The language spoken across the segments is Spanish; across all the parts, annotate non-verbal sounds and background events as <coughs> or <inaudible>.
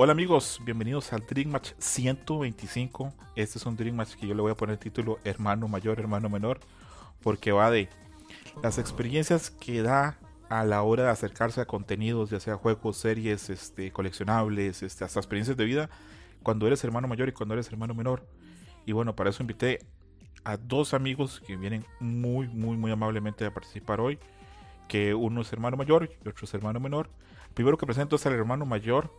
Hola amigos, bienvenidos al Dream Match 125. Este es un Dream Match que yo le voy a poner el título Hermano Mayor, Hermano Menor, porque va de las experiencias que da a la hora de acercarse a contenidos, ya sea juegos, series, este, coleccionables, este, hasta experiencias de vida, cuando eres hermano mayor y cuando eres hermano menor. Y bueno, para eso invité a dos amigos que vienen muy, muy, muy amablemente a participar hoy que uno es hermano mayor y otro es hermano menor. primero que presento es al hermano mayor,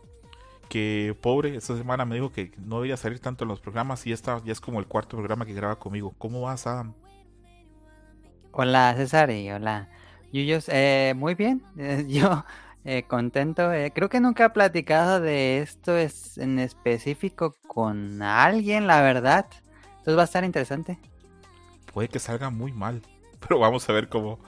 que pobre, esta semana me dijo que no debía salir tanto en los programas y esta ya es como el cuarto programa que graba conmigo. ¿Cómo vas, Adam? Hola, César, y hola, Yuyos. Eh, muy bien, <laughs> eh, yo eh, contento. creo que nunca he platicado de esto es en específico con alguien, la verdad. Entonces va a estar interesante. Puede que salga muy mal, <laughs> pero vamos a ver cómo,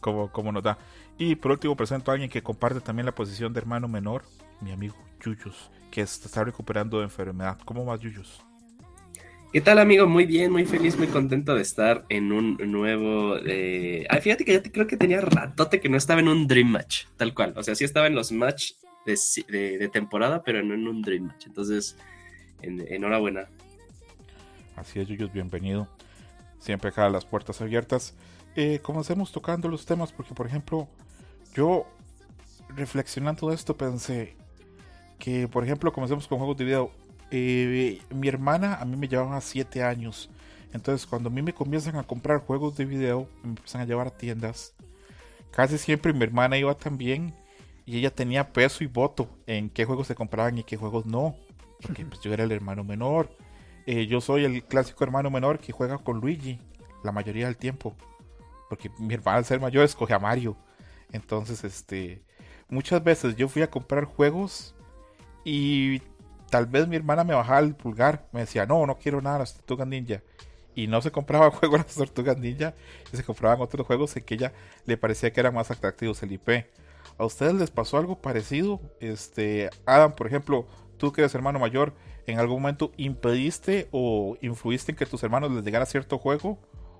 como, nos da. Y por último presento a alguien que comparte también la posición de hermano menor, mi amigo Yuyos, que está recuperando de enfermedad. ¿Cómo vas, Yuyos? ¿Qué tal, amigo? Muy bien, muy feliz, muy contento de estar en un nuevo. Eh... fíjate que te, creo que tenía ratote que no estaba en un Dream Match, tal cual. O sea, sí estaba en los match de, temporada, pero no en un Dream Match. Entonces, enhorabuena. Así es, Yuyos, bienvenido. Siempre acá las puertas abiertas eh, comencemos tocando los temas porque, por ejemplo, yo reflexionando esto pensé que, por ejemplo, comencemos con juegos de video. Eh, mi hermana a mí me llevaba 7 años. Entonces, cuando a mí me comienzan a comprar juegos de video, me empiezan a llevar a tiendas. Casi siempre mi hermana iba también y ella tenía peso y voto en qué juegos se compraban y qué juegos no. Porque pues, yo era el hermano menor. Eh, yo soy el clásico hermano menor que juega con Luigi la mayoría del tiempo porque mi hermana al ser mayor escoge a Mario. Entonces, este, muchas veces yo fui a comprar juegos y tal vez mi hermana me bajaba el pulgar, me decía, no, no quiero nada, las tortugas ninja. Y no se compraba <laughs> juegos las tortugas ninja, y se compraban otros juegos en que ella le parecía que eran más atractivos el IP. ¿A ustedes les pasó algo parecido? Este, Adam, por ejemplo, tú que eres hermano mayor, ¿en algún momento impediste o influiste en que tus hermanos les llegara cierto juego?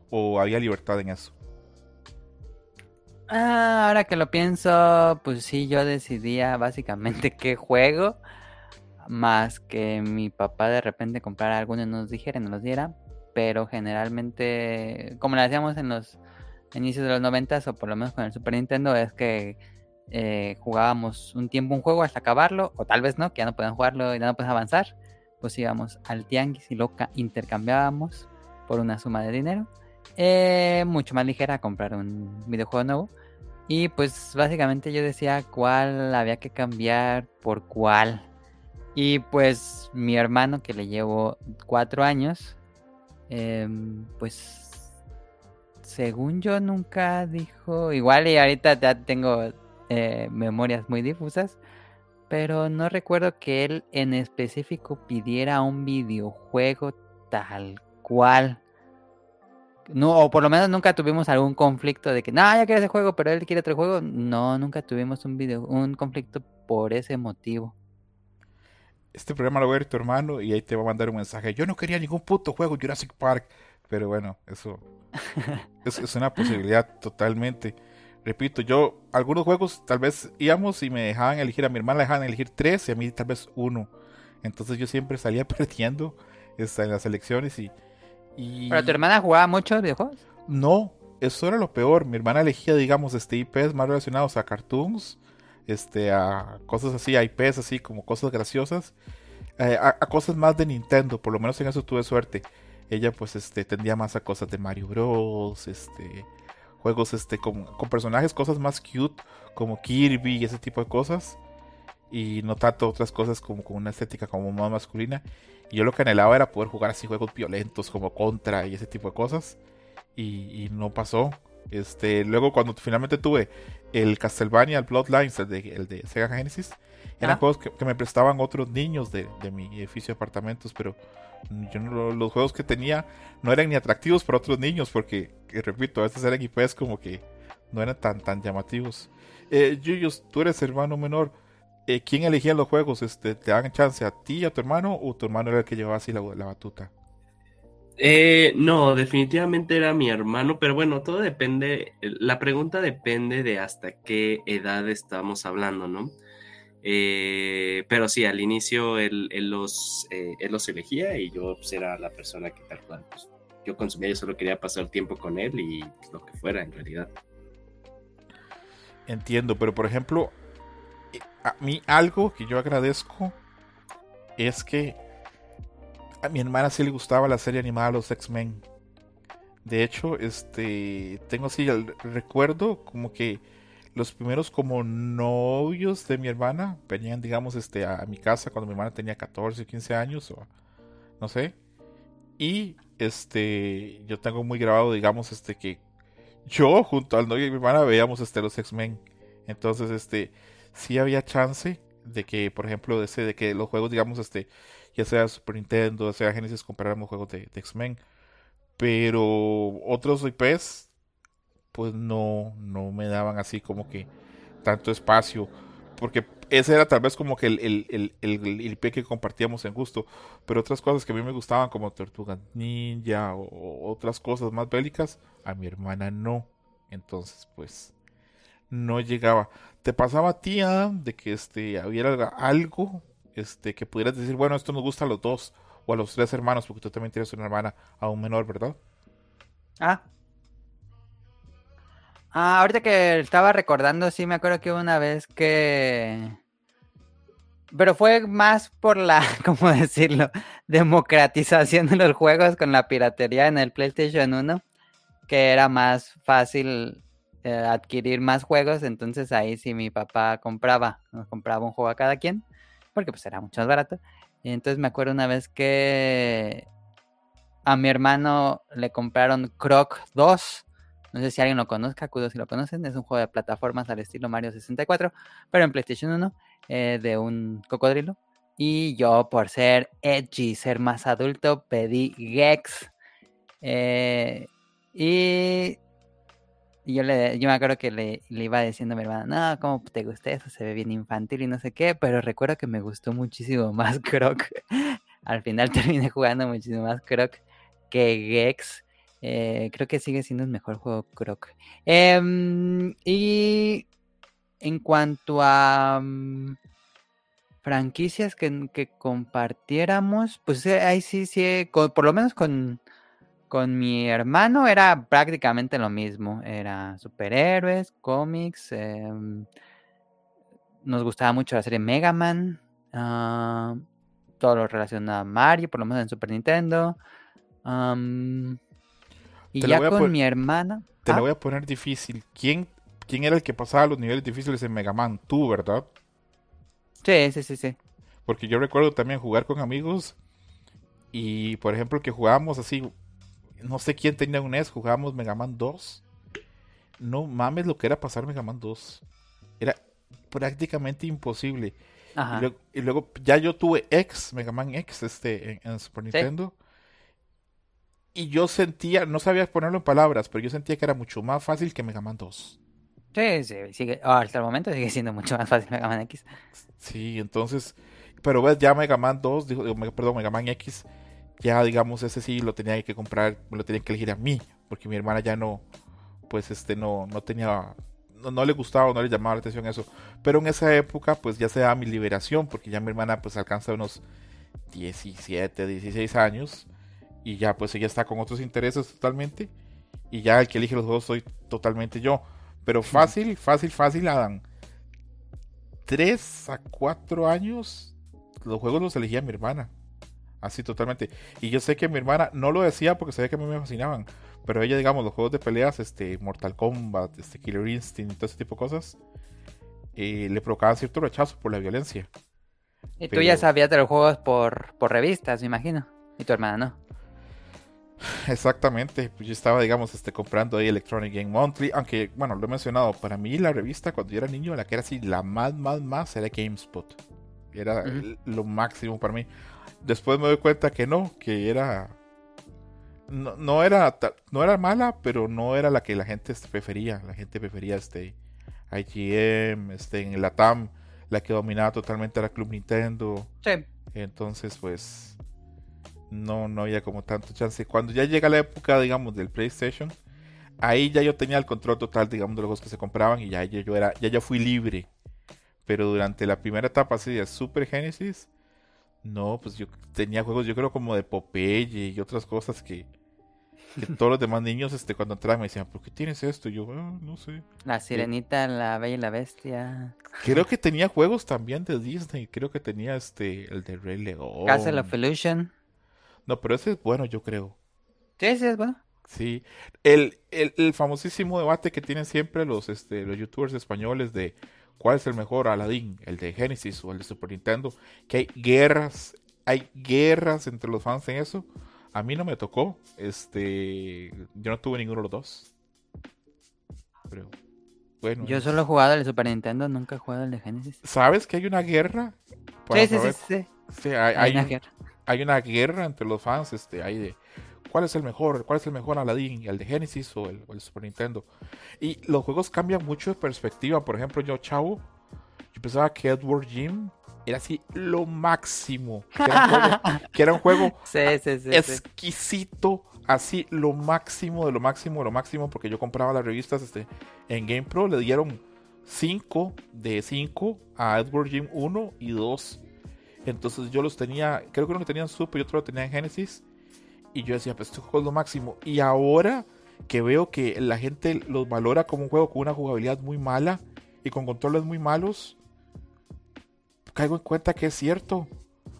¿O había libertad en eso? Ah, ahora que lo pienso, pues sí, yo decidía básicamente <laughs> qué juego, más que mi papá de repente comprara alguno y nos dijera y nos los diera, pero generalmente, como lo hacíamos en los inicios de los noventas, o por lo menos con el Super Nintendo, es que eh, jugábamos un tiempo un juego hasta acabarlo, o tal vez no, que ya no pueden jugarlo y ya no pueden avanzar, pues íbamos al tianguis y lo intercambiábamos por una suma de dinero eh, mucho más ligera comprar un videojuego nuevo. Y pues básicamente yo decía cuál había que cambiar por cuál. Y pues mi hermano que le llevo cuatro años, em, pues según yo nunca dijo, igual y ahorita ya tengo eh, memorias muy difusas, pero no recuerdo que él en específico pidiera un videojuego tal cual. No, o por lo menos nunca tuvimos algún conflicto de que, no, ya quiere ese juego, pero él quiere otro juego. No, nunca tuvimos un video, un conflicto por ese motivo. Este programa lo va a ver tu hermano y ahí te va a mandar un mensaje. Yo no quería ningún puto juego Jurassic Park. Pero bueno, eso <laughs> es, es una posibilidad totalmente. Repito, yo, algunos juegos tal vez íbamos y me dejaban elegir, a mi hermana le dejaban elegir tres y a mí tal vez uno. Entonces yo siempre salía <laughs> perdiendo este, en las elecciones y ¿Pero tu hermana jugaba mucho videojuegos? No, eso era lo peor. Mi hermana elegía, digamos, este IPs más relacionados a cartoons, este, a cosas así, a IPs así como cosas graciosas, eh, a, cosas más de Nintendo. Por lo menos en eso tuve suerte. Ella, pues, este, tendía más a cosas de Mario Bros, este, juegos, este, con, con personajes, cosas más cute, como Kirby y ese tipo de cosas. Y no tanto otras cosas como con una estética como más masculina. Y yo lo que anhelaba era poder jugar así juegos violentos como Contra y ese tipo de cosas. Y, no pasó. Este, luego cuando finalmente tuve el Castlevania, el Bloodlines, el de, el de Sega Genesis, Eran Ah. juegos que, que me prestaban otros niños de, de mi edificio de apartamentos, pero yo no- los juegos que tenía no eran ni atractivos para otros niños, porque, que repito, a veces eran IPs como que no eran tan, tan llamativos. Eh, Yuyos, tú eres hermano menor. Eh, ¿Quién elegía los juegos? Este, ¿Te dan chance a ti y a tu hermano o tu hermano era el que llevaba así la, la batuta? Eh, no, definitivamente era mi hermano, pero bueno, todo depende, la pregunta depende de hasta qué edad estamos hablando, ¿no? Eh, pero sí, al inicio él, él los, eh, él los elegía y yo pues, era la persona que tal cual, pues, yo consumía, yo solo quería pasar tiempo con él y pues, lo que fuera en realidad. Entiendo, pero por ejemplo, a mí algo que yo agradezco es que a mi hermana sí le gustaba la serie animada Los X-Men. De hecho, este, tengo así el recuerdo como que los primeros como novios de mi hermana venían, digamos, este, a, mi casa cuando mi hermana tenía 14 o 15 años o no sé. Y este, yo tengo muy grabado, digamos, este, que yo junto al novio de mi hermana veíamos este, los X-Men. Entonces, este, sí había chance de que, por ejemplo, de, que los juegos, digamos, este, ya sea Super Nintendo, sea Genesis, compráramos juegos de, de X-Men. Pero otros IPs, pues no, no me daban así como que tanto espacio. Porque ese era tal vez como que el, el, el, IP que compartíamos en gusto. Pero otras cosas que a mí me gustaban, como Tortuga Ninja o otras cosas más bélicas, a mi hermana no. Entonces, pues, no llegaba. ¿Te pasaba a ti, Adam, de que este, hubiera algo este, que pudieras decir, bueno, esto nos gusta a los dos o a los tres hermanos, porque tú también tienes una hermana aún menor, ¿verdad? Ah. Ah, ahorita que estaba recordando, sí me acuerdo que una vez que... Pero fue más por la, <laughs> ¿cómo decirlo? Democratización de los juegos con la piratería en el PlayStation 1, que era más fácil eh, adquirir más juegos, entonces ahí sí mi papá compraba, nos compraba un juego a cada quien, porque pues era mucho más barato. Y entonces me acuerdo una vez que a mi hermano le compraron Croc 2. No sé si alguien lo conozca, cuido si lo conocen. Es un juego de plataformas al estilo Mario 64, pero en PlayStation 1, eh, de un cocodrilo. Y yo, por ser edgy, ser más adulto, pedí Gex. Eh, y, y yo, le, yo me acuerdo que le, le iba diciendo a mi hermana, no, ¿cómo te gusta eso? Se ve bien infantil y no sé qué. Pero recuerdo que me gustó muchísimo <laughs> más Croc. Al final <laughs> terminé jugando muchísimo más Croc que Gex. Eh, creo que sigue siendo el mejor juego Croc. Eh, y en cuanto a um, franquicias que, que, compartiéramos, pues eh, ahí sí, sí, por lo menos con, con mi hermano era prácticamente lo mismo. Era superhéroes, cómics. Eh, nos gustaba mucho la serie Mega Man. Uh, todo lo relacionado a Mario, por lo menos en Super Nintendo. Um, y ya con mi hermana. Te Ah, la voy a poner difícil. ¿Quién, ¿Quién era el que pasaba los niveles difíciles en Mega Man? Tú, ¿verdad? Sí, sí, sí, sí. Porque yo recuerdo también jugar con amigos y, por ejemplo, que jugábamos así, no sé quién tenía un NES, jugábamos Mega Man 2. No mames lo que era pasar Mega Man 2. Era prácticamente imposible. Y luego, y luego ya yo tuve X, Mega Man X, este, en, en Super Sí. Nintendo. Y yo sentía, no sabía ponerlo en palabras, pero yo sentía que era mucho más fácil que Mega Man 2. Sí, sí, sigue, oh, hasta el momento sigue siendo mucho más fácil Mega Man X. Sí, entonces, pero ves, ya Mega Man 2, digo, digo, Mega- perdón, Mega Man X, ya digamos, ese sí lo tenía que comprar, me lo tenía que elegir a mí, porque mi hermana ya no, pues este, no, no tenía, no, no le gustaba, no le llamaba la atención eso. Pero en esa época, pues ya se da mi liberación, porque ya mi hermana, pues alcanza unos 17, 16 años, y ya, pues ella está con otros intereses totalmente, y ya el que elige los juegos soy totalmente yo. Pero fácil, fácil, fácil, Adam. 3 a 4 años, los juegos los elegía mi hermana. Así totalmente. Y yo sé que mi hermana no lo decía porque sabía que a mí me fascinaban. Pero ella, digamos, los juegos de peleas, este, Mortal Kombat, este, Killer Instinct y todo ese tipo de cosas, eh, le provocaban cierto rechazo por la violencia. Y tú ya sabías de los juegos por, por revistas, me imagino. Y tu hermana no. Exactamente, pues yo estaba, digamos, este, comprando ahí Electronic Game Monthly, aunque, bueno, lo he mencionado, para mí la revista cuando yo era niño, la que era así, la más, más, más, era GameSpot. Era lo máximo para mí. Después me doy cuenta que no, que era... No, no era no era mala, pero no era la que la gente prefería. La gente prefería este IGM, este en la TAM, la que dominaba totalmente era Club Nintendo. Sí. Entonces, pues, no, no había como tanto chance. Cuando ya llega la época, digamos, del PlayStation, ahí ya yo tenía el control total, digamos, de los juegos que se compraban y ya yo, yo era, ya yo fui libre. Pero durante la primera etapa así de Super Genesis, no, pues yo tenía juegos, yo creo como de Popeye y otras cosas que, que <laughs> todos los demás niños, este, cuando entraban me decían, ¿por qué tienes esto? Y yo, "Ah, no sé. La sirenita, la bella y la bestia. Creo que tenía juegos también de Disney, creo que tenía este, el de Rey León. Castle of Illusion. No, pero ese es bueno, yo creo. Sí, sí, es bueno. Sí. El, el, el famosísimo debate que tienen siempre los, este, los youtubers españoles de cuál es el mejor Aladdin, el de Genesis o el de Super Nintendo. Que hay guerras, hay guerras entre los fans en eso. A mí no me tocó. Este, yo no tuve ninguno de los dos. Pero, bueno. Yo solo he jugado el de Super Nintendo, nunca he jugado el de Genesis. ¿Sabes que hay una guerra? Sí, sí, sí, saber- sí. Sí, hay, Hay hay una un- guerra. hay una guerra entre los fans, este, hay de cuál es el mejor, cuál es el mejor Aladdin, el de Genesis o el, o el Super Nintendo. Y los juegos cambian mucho de perspectiva. Por ejemplo, yo, chavo, yo pensaba que Edward Jim era así lo máximo. Que era un juego, <laughs> que era un juego Sí, sí, sí. exquisito, así lo máximo de lo máximo de lo máximo, porque yo compraba las revistas este, en GamePro, le dieron 5 de 5 a Edward Jim 1 y 2. Entonces yo los tenía, creo que uno lo tenía en Super y otro lo tenía en Genesis. Y yo decía, pues este juego es lo máximo. Y ahora que veo que la gente los valora como un juego con una jugabilidad muy mala y con controles muy malos, caigo en cuenta que es cierto.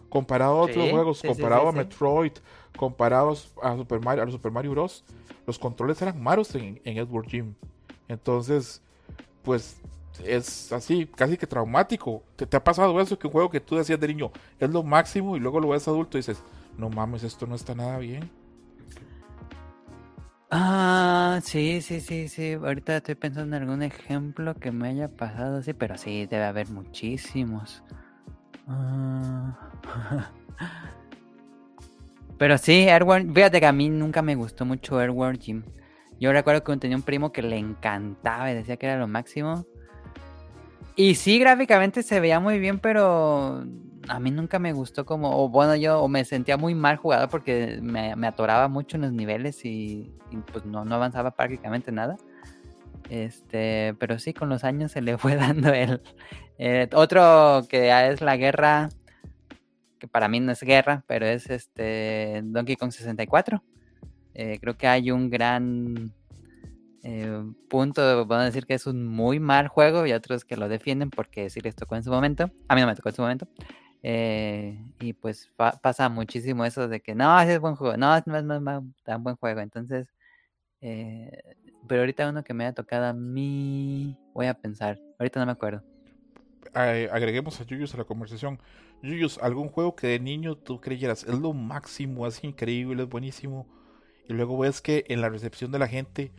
Comparado a otros Sí, juegos, sí, comparado sí, a. Metroid, comparados a Super Mario, a los Super Mario Bros., los controles eran malos en, en Edward Jim. Entonces, pues es así, casi que traumático. ¿Te, te ha pasado eso? Que un juego que tú decías de niño es lo máximo y luego lo ves adulto y dices, no mames, esto no está nada bien. Ah, sí, sí, sí, sí. Ahorita estoy pensando en algún ejemplo que me haya pasado así, pero sí, debe haber muchísimos. Ah. <laughs> Pero sí, Airworm, fíjate que a mí nunca me gustó mucho Airworm Jim. Yo recuerdo que tenía un primo que le encantaba y decía que era lo máximo. Y sí, gráficamente se veía muy bien, pero a mí nunca me gustó como, o bueno, yo me sentía muy mal jugador porque me, atoraba mucho en los niveles y, pues no, no avanzaba prácticamente nada. Este, pero sí, con los años se le <laughs> fue dando el... otro que es la guerra, que para mí no es guerra, pero es este Donkey Kong 64. Eh, creo que hay un gran eh, punto, van a decir que es un muy mal juego y otros que lo defienden porque sí les tocó en su momento. A mí no me tocó en su momento. Eh, y pues pa- pasa muchísimo eso de que no, ese es buen juego, no, no es tan buen juego. Entonces, eh, pero ahorita uno que me haya tocado a mí, voy a pensar, ahorita no me acuerdo. Eh, agreguemos a Yuyus a la conversación. Yuyus, algún juego que de niño tú creyeras es lo máximo, es increíble, es buenísimo. Y luego ves que en la recepción de la gente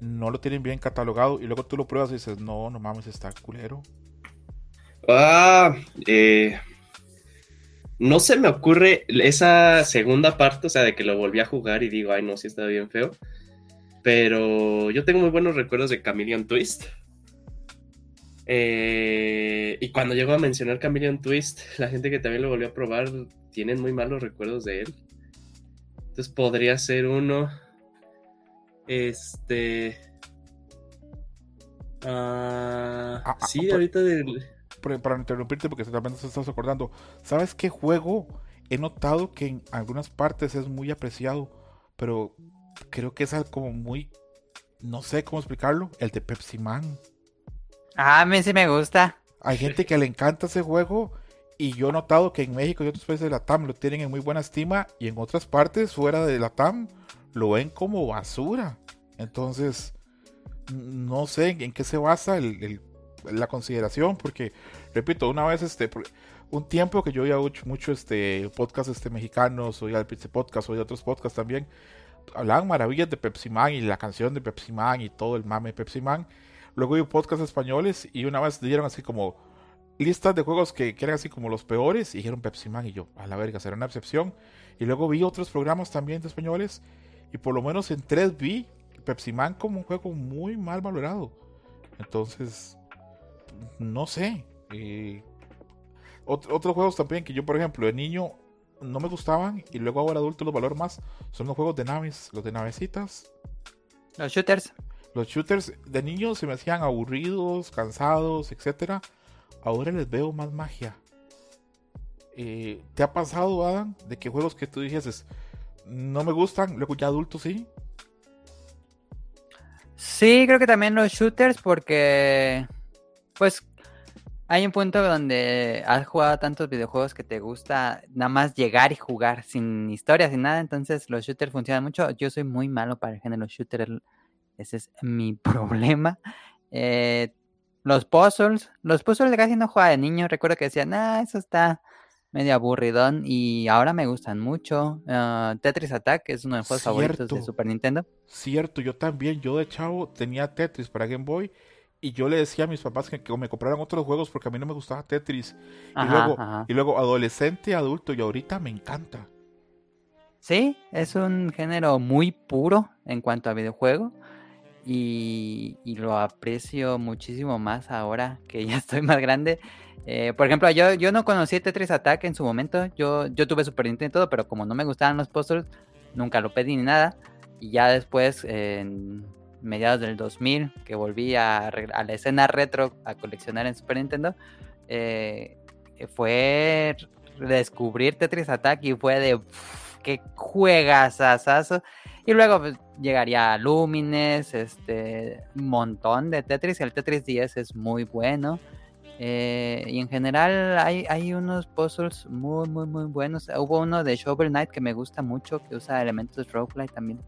no lo tienen bien catalogado. Y luego tú lo pruebas y dices, no, no mames, está culero. Ah, eh, no se me ocurre esa segunda parte, o sea, de que lo volví a jugar y digo, ay, no, sí está bien feo. Pero yo tengo muy buenos recuerdos de Chameleon Twist. Eh, y cuando llego a mencionar Chameleon Twist, la gente que también lo volvió a probar tienen muy malos recuerdos de él. Entonces podría ser uno. Este. ah, Ah, ah, sí, ahorita del. Para interrumpirte porque también te estás acordando. ¿Sabes qué juego? He notado que en algunas partes es muy apreciado, pero creo que es algo como muy... No sé cómo explicarlo. El de Pepsi Man. Ah, a mí sí me gusta. Hay gente que le encanta ese juego y yo he notado que en México y otros países de la TAM lo tienen en muy buena estima y en otras partes fuera de la TAM lo ven como basura. Entonces, no sé en qué se basa el- el- la consideración porque, repito, una vez, este, un tiempo que yo oía mucho, este, podcast este, mexicanos, oía el Pizza Podcast, oía otros podcasts también, hablaban maravillas de Pepsi Man y la canción de Pepsi Man y todo el mame de Pepsi Man. Luego vi podcasts españoles y una vez dieron así como listas de juegos que, que eran así como los peores y dijeron Pepsi Man y yo, a la verga, será una excepción. Y luego vi otros programas también de españoles y por lo menos en tres vi Pepsi Man como un juego muy mal valorado. Entonces, no sé. Eh, otros juegos también que yo, por ejemplo, de niño no me gustaban y luego ahora adulto los valoro más son los juegos de naves, los de navecitas. Los shooters. Los shooters de niño se me hacían aburridos, cansados, etcétera. Ahora les veo más magia. Eh, ¿Te ha pasado, Adam, de que juegos que tú dices no me gustan, luego ya adultos sí? Sí, creo que también los shooters porque pues hay un punto donde has jugado tantos videojuegos que te gusta nada más llegar y jugar sin historia, sin nada, entonces los shooters funcionan mucho. Yo soy muy malo para el género shooter, ese es mi <laughs> problema. Eh, los puzzles, los puzzles casi no jugaba de niño, recuerdo que decían, ah, eso está medio aburridón y ahora me gustan mucho. Ah, Tetris Attack es uno de los juegos favoritos de Super Nintendo. Cierto, yo también, yo de chavo tenía Tetris para Game Boy y yo le decía a mis papás que, me compraran otros juegos porque a mí no me gustaba Tetris. y, luego, y luego adolescente, adulto y ahorita me encanta. Sí, es un género muy puro en cuanto a videojuego y, lo aprecio muchísimo más ahora que ya <laughs> estoy más grande. Eh, por ejemplo, yo, yo no conocí Tetris Attack en su momento, yo, yo tuve Super Nintendo y todo, pero como no me gustaban los puzzles, nunca lo pedí ni nada. Y ya después, en mediados del 2000, que volví a, la escena retro a coleccionar en Super Nintendo, eh, fue descubrir Tetris Attack y fue de qué juegas asazo. Y luego pues, llegaría Lumines, este, montón de Tetris. El Tetris 10 es muy bueno. Eh, y en general hay, hay unos puzzles muy, muy, muy buenos. Hubo uno de Shovel Knight que me gusta mucho, que usa elementos roguelike también.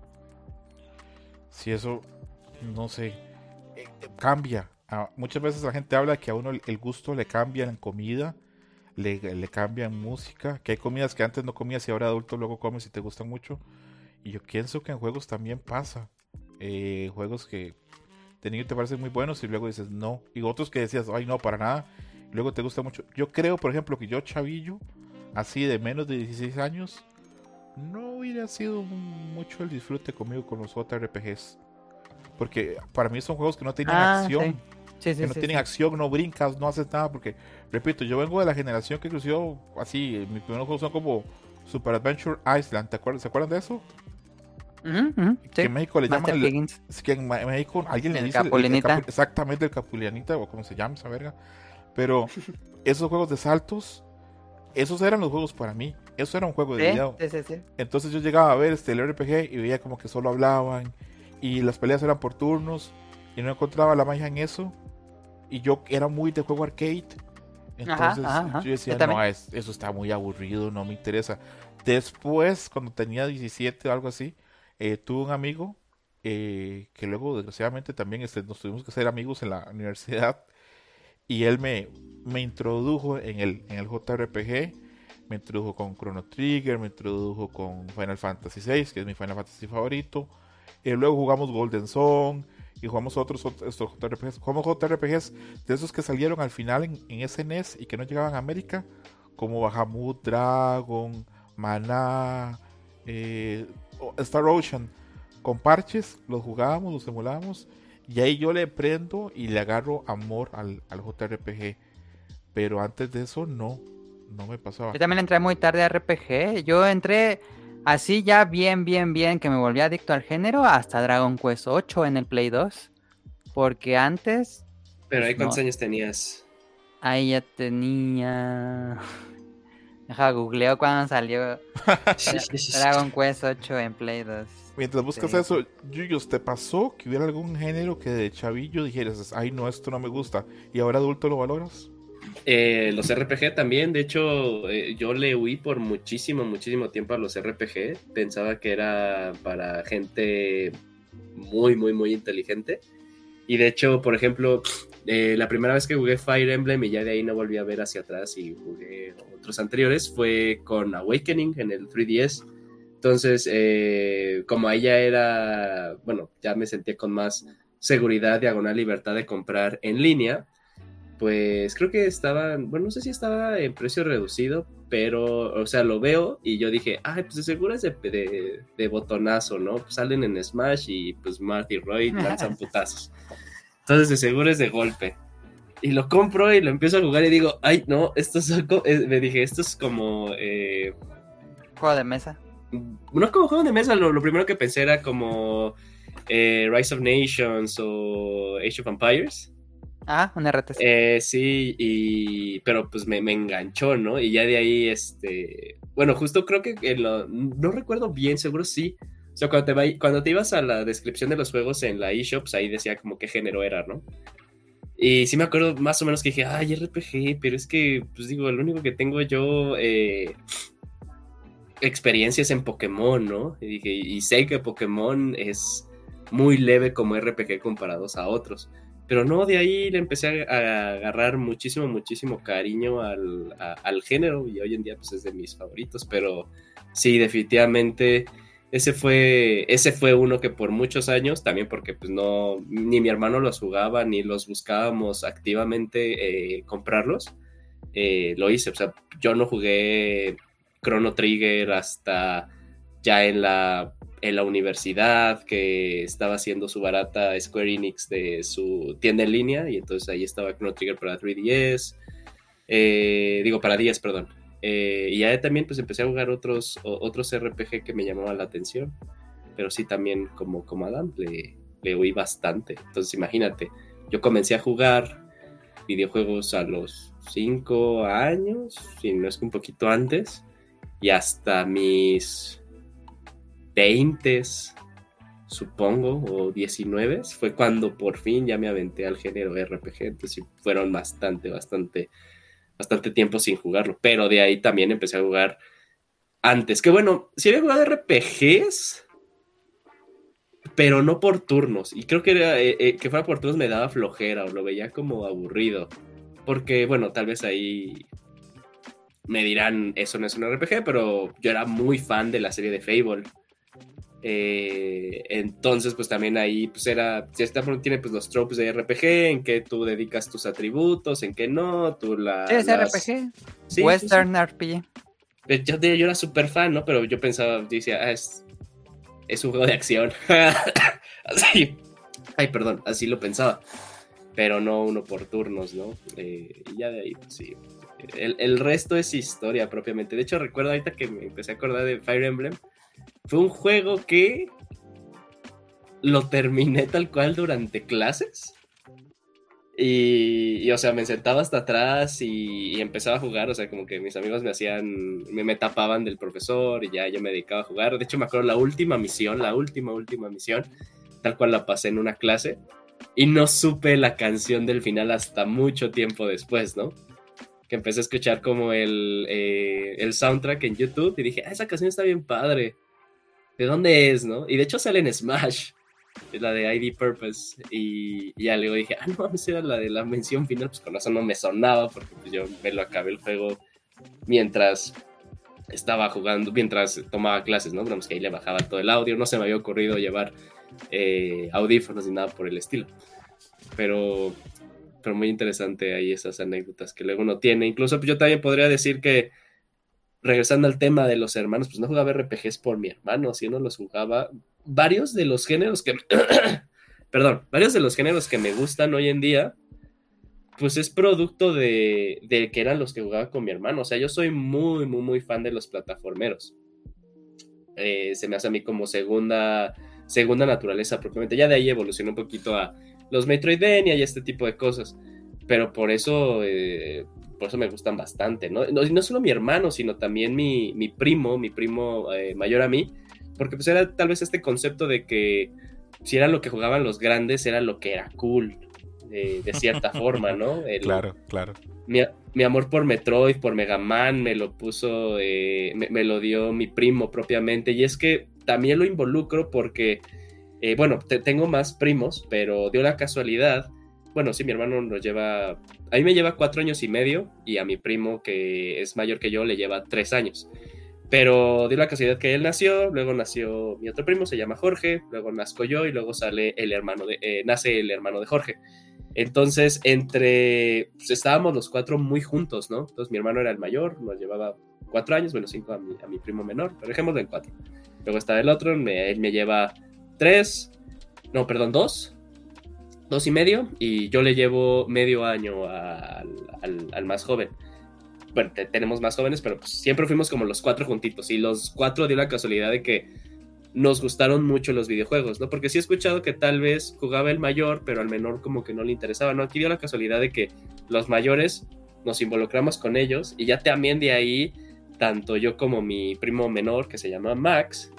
Si eso no sé, eh, cambia. Ah, muchas veces la gente habla que a uno el gusto le cambia en comida, le, le cambia en música, que hay comidas que antes no comías y ahora adulto luego comes y te gustan mucho. Y yo pienso que en juegos también pasa. Eh, juegos que de niño te parecen muy buenos y luego dices no. Y otros que decías, ay no, para nada. Y luego te gusta mucho. Yo creo, por ejemplo, que yo, chavillo, así de menos de 16 años, no hubiera sido mucho el disfrute conmigo con los JRPGs. Porque para mí son juegos que no tienen ah, acción. que no tienen acción, no brincas, no haces nada. Porque, repito, yo vengo de la generación que creció así. Mis primeros juegos son como Super Adventure Island. ¿Te acuerdas, ¿Se acuerdan de eso? que en México le llaman. El, que en México alguien le dice. exactamente el Capulianita o como se llama esa verga. Pero <laughs> esos juegos de saltos, esos eran los juegos para mí. Eso era un juego de video. Entonces yo llegaba a ver este, el RPG y veía como que solo hablaban y las peleas eran por turnos y no encontraba la magia en eso. Y yo era muy de juego arcade. Entonces yo decía, no, eso está muy aburrido, no me interesa. Después, cuando tenía 17 o algo así, eh, tuve un amigo eh, que luego, desgraciadamente, también este, nos tuvimos que ser amigos en la universidad. Y él me, me introdujo en el, en el JRPG. Me introdujo con Chrono Trigger, me introdujo con Final Fantasy VI, que es mi Final Fantasy favorito. Luego jugamos Golden Zone y jugamos otros, estos JRPGs. Jugamos JRPGs de esos que salieron al final en, en SNES y que no llegaban a América, como Bahamut, Dragon, Maná, eh, Star Ocean. Con parches los jugábamos, los emulábamos. Y ahí yo le prendo y le agarro amor al, al JRPG. Pero antes de eso no, no me pasaba. Yo también entré muy tarde a RPG. Yo entré Así ya bien, bien, bien que me volví adicto al género hasta Dragon Quest 8 en el Play 2. Porque antes... Pero ahí cuántos años tenías. Ahí ya tenía... <laughs> Deja, googleo cuando salió <laughs> Dragon Quest 8 en Play 2. Mientras buscas eso, Yuyos, ¿te pasó que hubiera algún género que de chavillo dijeras, ay no, esto no me gusta, y ahora adulto lo valoras? Eh, los RPG también, de hecho, eh, yo le huí por muchísimo, muchísimo tiempo a los RPG. Pensaba que era para gente muy, muy, muy inteligente. Y de hecho, por ejemplo, eh, la primera vez que jugué Fire Emblem y ya de ahí no volví a ver hacia atrás y jugué otros anteriores fue con Awakening en el 3DS. Entonces, eh, como ahí ya era, bueno, ya me sentía con más seguridad, diagonal libertad de comprar en línea, pues creo que estaba, bueno, no sé si estaba en precio reducido, pero, o sea, lo veo y yo dije, ay, pues de seguro es de, de, botonazo, ¿no? Pues salen en Smash y pues Marty Roy lanzan <laughs> putazos. Entonces de seguro es de golpe. Y lo compro y lo empiezo a jugar y digo, ay, no, esto es, me dije, esto es como... Eh, juego de mesa. No como juego de mesa, lo, lo primero que pensé era como eh, Rise of Nations o Age of Empires. Ah, un RTS. Eh, sí, y, pero pues me, enganchó, ¿no? Y ya de ahí, este, bueno, justo creo que en lo, no recuerdo bien, seguro sí. O sea, cuando te, cuando te ibas a la descripción de los juegos en la eShops, ahí decía como qué género era, ¿no? Y sí me acuerdo más o menos que dije, ay, RPG, pero es que, pues digo, lo único que tengo yo eh, experiencias en Pokémon, ¿no? Y dije, y sé que Pokémon es muy leve como RPG comparados a otros. Pero no, de ahí le empecé a, agarrar muchísimo, muchísimo cariño al, al, género y hoy en día pues es de mis favoritos. Pero sí, definitivamente ese fue, ese fue uno que por muchos años, también porque pues no, ni mi hermano los jugaba, ni los buscábamos activamente eh, comprarlos, eh, lo hice. O sea, yo no jugué Chrono Trigger hasta ya en la, en la universidad, que estaba haciendo su barata Square Enix de su tienda en línea, y entonces ahí estaba Chrono Trigger para 3DS, eh, digo, para 10, perdón. Eh, y ahí también pues empecé a jugar otros, otros RPG que me llamaban la atención. Pero sí también como, como Adam le, le oí bastante. Entonces imagínate, yo comencé a jugar videojuegos a los 5 años, si no es que un poquito antes. Y hasta mis 20, supongo, o 19, fue cuando por fin ya me aventé al género RPG. Entonces fueron bastante, bastante bastante tiempo sin jugarlo, pero de ahí también empecé a jugar antes. Que bueno, si había jugado RPGs, pero no por turnos. Y creo que eh, eh, que fuera por turnos me daba flojera o lo veía como aburrido. Porque, bueno, tal vez ahí me dirán, eso no es un RPG, pero yo era muy fan de la serie de Fable. Eh, entonces, pues también ahí, pues era, si esta tiene pues los tropes de RPG, en que tú dedicas tus atributos, en que no, tú la... es RPG, Western RPG. Eh, yo, yo era súper fan, ¿no? Pero yo pensaba, decía, ah, es, es un juego de acción. <laughs> así, ay, perdón, así lo pensaba. Pero no uno por turnos, ¿no? Eh, y ya de ahí, pues sí. El, el resto es historia propiamente. De hecho, recuerdo ahorita que me empecé a acordar de Fire Emblem fue un juego que lo terminé tal cual durante clases. Y, o sea, me sentaba hasta atrás y, empezaba a jugar, o sea, como que mis amigos me hacían, me, me, tapaban del profesor y ya yo me dedicaba a jugar. De hecho, me acuerdo la última misión, la última, última misión, tal cual la pasé en una clase y no supe la canción del final hasta mucho tiempo después, ¿no? Que empecé a escuchar como el, eh, el soundtrack en YouTube y dije, ah, esa canción está bien padre. ¿De dónde es, no? Y de hecho sale en Smash, es la de ID Purpose, y, ya luego dije, ah, no mames, era la de la mención final, pues con eso no me sonaba, porque pues, yo me lo acabé el juego mientras estaba jugando, mientras tomaba clases, ¿no? Digamos que ahí le bajaba todo el audio, no se me había ocurrido llevar eh, audífonos ni nada por el estilo. Pero, pero muy interesante ahí esas anécdotas que luego uno tiene. Incluso pues, yo también podría decir que regresando al tema de los hermanos, pues no jugaba RPGs por mi hermano, si no los jugaba. Varios de los géneros que. <coughs> perdón, varios de los géneros que me gustan hoy en día, pues es producto de, de, que eran los que jugaba con mi hermano. O sea, yo soy muy, muy, muy fan de los plataformeros. Eh, se me hace a mí como segunda, segunda naturaleza propiamente. Ya de ahí evolucionó un poquito a los Metroidvania y este tipo de cosas. Pero por eso, eh, por eso me gustan bastante, ¿no? No, no solo mi hermano, sino también mi, mi primo, mi primo eh, mayor a mí, porque pues era tal vez este concepto de que si era lo que jugaban los grandes, era lo que era cool, de cierta <laughs> forma, ¿no? claro, claro. Mi, mi, amor por Metroid, por Mega Man, me lo puso, eh, me, lo dio mi primo propiamente, y es que también lo involucro porque, eh, bueno, tengo más primos, pero dio la casualidad bueno, sí, mi hermano nos lleva, a mí me lleva cuatro años y medio y a mi primo que es mayor que yo le lleva tres años. Pero dio la casualidad que él nació, luego nació mi otro primo, se llama Jorge, luego nazco yo y luego sale el hermano de, eh, nace el hermano de Jorge. Entonces, entre, pues, estábamos los cuatro muy juntos, ¿no? Entonces mi hermano era el mayor, nos llevaba cuatro años, bueno, cinco a mi, a mi primo menor, pero dejémoslo en cuatro. Luego está el otro, me, él me lleva tres, no, perdón, dos, dos y medio, y yo le llevo medio año al, al, más joven bueno, tenemos más jóvenes, pero pues siempre fuimos como los cuatro juntitos y los cuatro dio la casualidad de que nos gustaron mucho los videojuegos, ¿no? Porque sí he escuchado que tal vez jugaba el mayor, pero al menor como que no le interesaba, ¿no? Aquí dio la casualidad de que los mayores nos involucramos con ellos y ya también de ahí, tanto yo como mi primo menor, que se llama Max,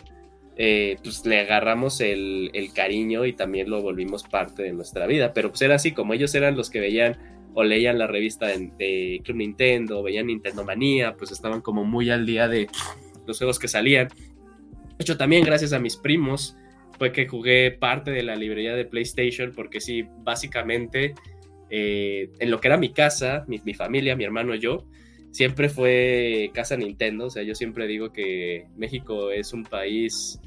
eh, pues le agarramos el, cariño y también lo volvimos parte de nuestra vida, pero pues era así, como ellos eran los que veían o leían la revista de, Club Nintendo, veían Nintendo Manía, pues estaban como muy al día de los juegos que salían. De hecho, también gracias a mis primos fue que jugué parte de la librería de PlayStation, porque sí, básicamente eh, en lo que era mi casa, mi, familia, mi hermano y yo, siempre fue casa Nintendo. O sea, yo siempre digo que México es un país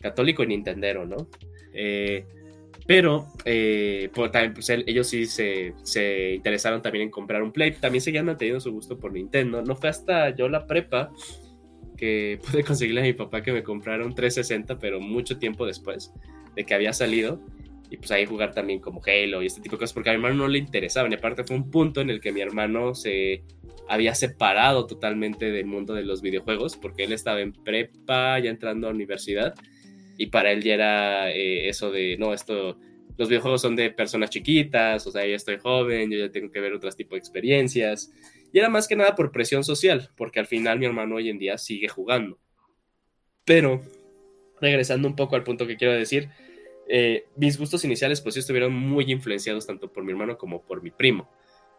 católico y nintendero, ¿no? Eh, pero eh, también, pues, ellos sí se, se, interesaron también en comprar un Play. También seguían manteniendo su gusto por Nintendo. No fue hasta yo la prepa que <laughs> pude conseguirle a mi papá que me comprara un 360, pero mucho tiempo después de que había salido. Y pues ahí jugar también como Halo y este tipo de cosas, porque a mi hermano no le interesaba. Y aparte fue un punto en el que mi hermano se había separado totalmente del mundo de los videojuegos, porque él estaba en prepa, ya entrando a universidad y para él ya era eh, eso de, no, esto, los videojuegos son de personas chiquitas, o sea, ya estoy joven, yo ya tengo que ver otros tipos de experiencias. Y era más que nada por presión social, porque al final mi hermano hoy en día sigue jugando. Pero, regresando un poco al punto que quiero decir, eh, mis gustos iniciales pues sí estuvieron muy influenciados tanto por mi hermano como por mi primo.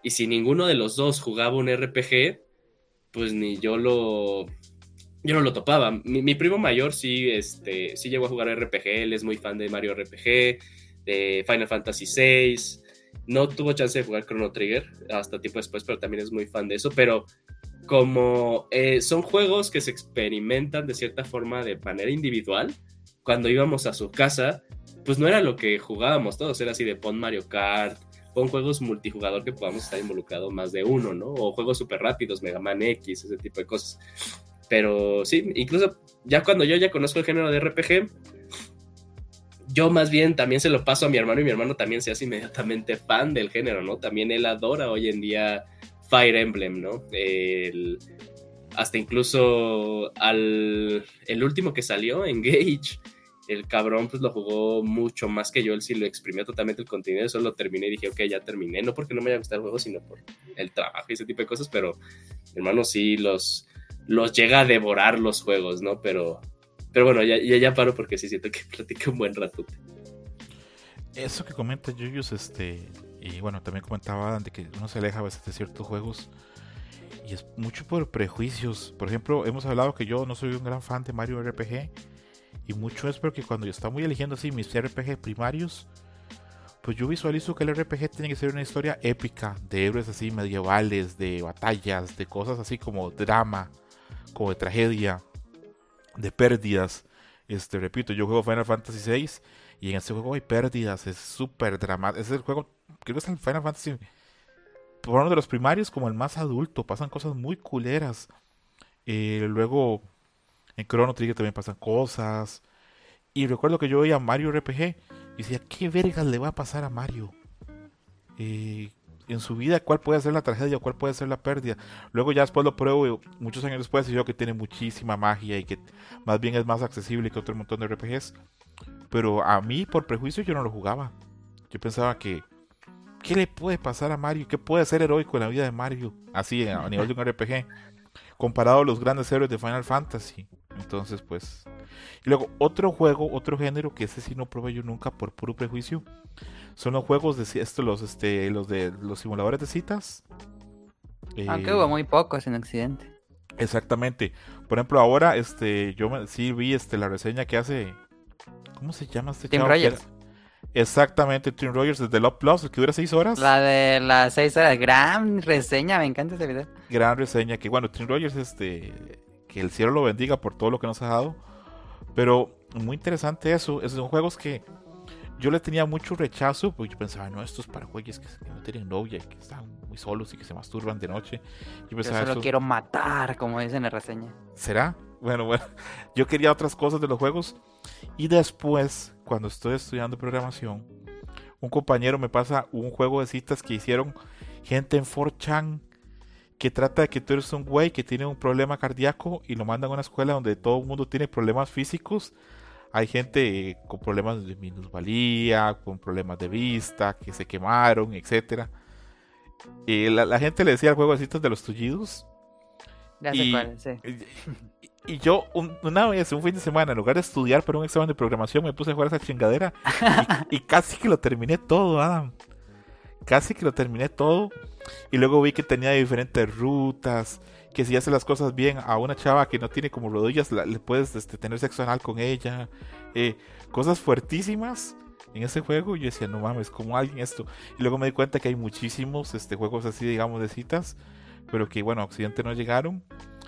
Y si ninguno de los dos jugaba un RPG, pues ni yo lo, yo no lo topaba. Mi, primo mayor sí, este, sí llegó a jugar RPG, él es muy fan de Mario RPG, de Final Fantasy VI. No tuvo chance de jugar Chrono Trigger hasta tiempo después, pero también es muy fan de eso. Pero como eh, son juegos que se experimentan de cierta forma de manera individual, cuando íbamos a su casa, pues no era lo que jugábamos todos, era así de pon Mario Kart, pon juegos multijugador que podamos estar involucrado más de uno, ¿no? O juegos súper rápidos, Mega Man X, ese tipo de cosas. Pero sí, incluso ya cuando yo ya conozco el género de RPG, yo más bien también se lo paso a mi hermano y mi hermano también se hace inmediatamente fan del género, ¿no? También él adora hoy en día Fire Emblem, ¿no? hasta incluso al el último que salió, Engage, el cabrón pues lo jugó mucho más que yo, él sí lo exprimió totalmente el contenido, eso lo terminé y dije, ok, ya terminé, no porque no me haya gustado el juego, sino por el trabajo y ese tipo de cosas, pero hermano sí los los llega a devorar los juegos, ¿no? Pero, pero bueno, ya, ya, paro porque sí siento que <laughs> platico un buen rato. Eso que comenta Yuyus, este, y bueno, también comentaba de que uno se aleja a veces de ciertos juegos y es mucho por prejuicios. Por ejemplo, hemos hablado que yo no soy un gran fan de Mario RPG y mucho es porque cuando yo estaba muy eligiendo así mis RPG primarios, pues yo visualizo que el RPG tiene que ser una historia épica de héroes así medievales, de batallas, de cosas así como drama como de tragedia, de pérdidas. Este, repito, yo juego Final Fantasy VI y en ese juego hay pérdidas, es súper dramático. Es el juego, creo que es el Final Fantasy, por uno de los primarios como el más adulto, pasan cosas muy culeras. Eh, luego en Chrono Trigger también pasan cosas. Y recuerdo que yo veía Mario RPG y decía, ¿qué vergas le va a pasar a Mario? Eh, en su vida cuál puede ser la tragedia, cuál puede ser la pérdida. Luego ya después lo pruebo muchos años después y yo que tiene muchísima magia y que más bien es más accesible que otro montón de RPGs. Pero a mí, por prejuicio, yo no lo jugaba. Yo pensaba que, ¿qué le puede pasar a Mario? ¿Qué puede ser heroico en la vida de Mario? Así, a nivel de un RPG. Comparado a los grandes héroes de Final Fantasy. Entonces, pues... Y luego, otro juego, otro género que ese sí no probé yo nunca por puro prejuicio son los juegos de esto, los este los de los simuladores de citas. Aunque hubo eh, muy pocos en Occidente. Exactamente. Por ejemplo, ahora este yo sí vi este la reseña que hace ¿Cómo se llama este Tim Rogers. Exactamente, Tim Rogers desde Love Plus, el que dura 6 horas. La de las 6 horas, gran reseña, me encanta este video. Gran reseña, que bueno, Tim Rogers este que el cielo lo bendiga por todo lo que nos ha dado. Pero muy interesante eso. Esos son juegos que yo le tenía mucho rechazo, porque yo pensaba, no, estos para güeyes que, no tienen novia y que están muy solos y que se masturban de noche. Yo, pensaba, solo quiero matar, como dicen en la reseña. ¿Será? Bueno, bueno, <laughs> yo quería otras cosas de los juegos. Y después, cuando estoy estudiando programación, un compañero me pasa un juego de citas que hicieron gente en 4chan que trata de que tú eres un güey que tiene un problema cardíaco y lo mandan a una escuela donde todo el mundo tiene problemas físicos hay gente con problemas de minusvalía, con problemas de vista, que se quemaron, etc. Y la, gente le decía al juego de los tullidos. y, y, yo una vez, un fin de semana, en lugar de estudiar para un examen de programación, me puse a jugar esa chingadera. y, casi que lo terminé todo, Adam. Casi que lo terminé todo. Y luego vi que tenía diferentes rutas que si hace las cosas bien a una chava que no tiene como rodillas, le puedes este, tener sexo anal con ella. Eh, cosas fuertísimas en ese juego. Yo decía, no mames, como alguien esto? Y luego me di cuenta que hay muchísimos este, juegos así, digamos, de citas, pero que, bueno, Occidente no llegaron.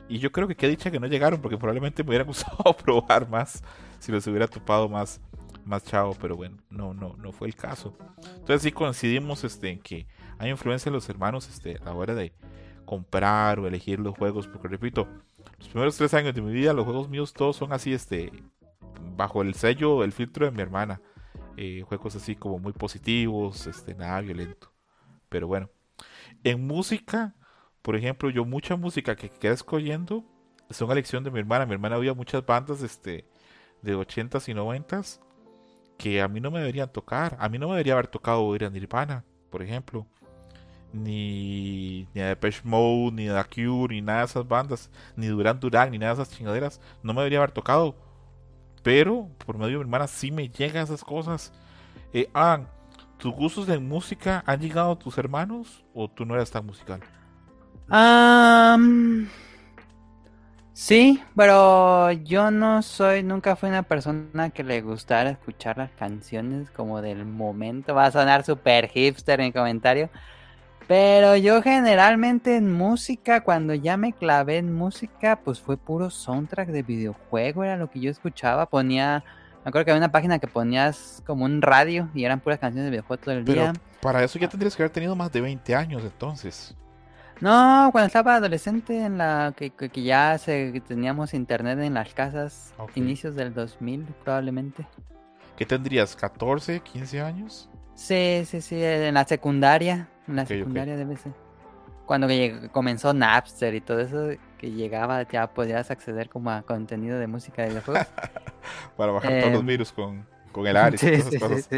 Y yo creo que qué dicha que no llegaron, porque probablemente me hubiera <laughs> gustado probar más si los hubiera topado más, más chavo, pero bueno, no, no, no fue el caso. Entonces sí coincidimos este, en que hay influencia en los hermanos este, a la hora de, comprar o elegir los juegos, porque repito, los primeros tres años de mi vida, los juegos míos todos son así, este, bajo el sello, el filtro de mi hermana. Eh, juegos así como muy positivos, este, nada violento. Pero bueno, en música, por ejemplo, yo mucha música que queda escogiendo son elección de mi hermana. Mi hermana había muchas bandas este, de 80s y 90s que a mí no me deberían tocar. A mí no me debería haber tocado oír a Nirvana, por ejemplo ni, ni a Depeche Mode, ni a Cure, ni nada de esas bandas, ni Duran Duran, ni nada de esas chingaderas. No me debería haber tocado. Pero por medio de mi hermana sí me llegan esas cosas. Eh, ¿tus gustos de música han llegado a tus hermanos o tú no eras tan musical? Sí, pero yo no soy, nunca fui una persona que le gustara escuchar las canciones como del momento. Va a sonar super hipster en comentario. Pero yo generalmente en música, cuando ya me clavé en música, pues fue puro soundtrack de videojuego, era lo que yo escuchaba. Ponía, me acuerdo que había una página que ponías como un radio y eran puras canciones de videojuego todo el día. Para eso ya tendrías que haber tenido más de 20 años entonces. No, cuando estaba adolescente, en la que, que ya se, teníamos internet en las casas, inicios del 2000 probablemente. ¿Qué tendrías? ¿14, 15 años? Sí, sí, sí, en la secundaria. En la secundaria debe ser. Cuando comenzó Napster y todo eso, que llegaba, ya podías acceder como a contenido de música de videojuegos. <laughs> Para bajar todos los eh, virus con, con el <laughs> Ares y esas cosas.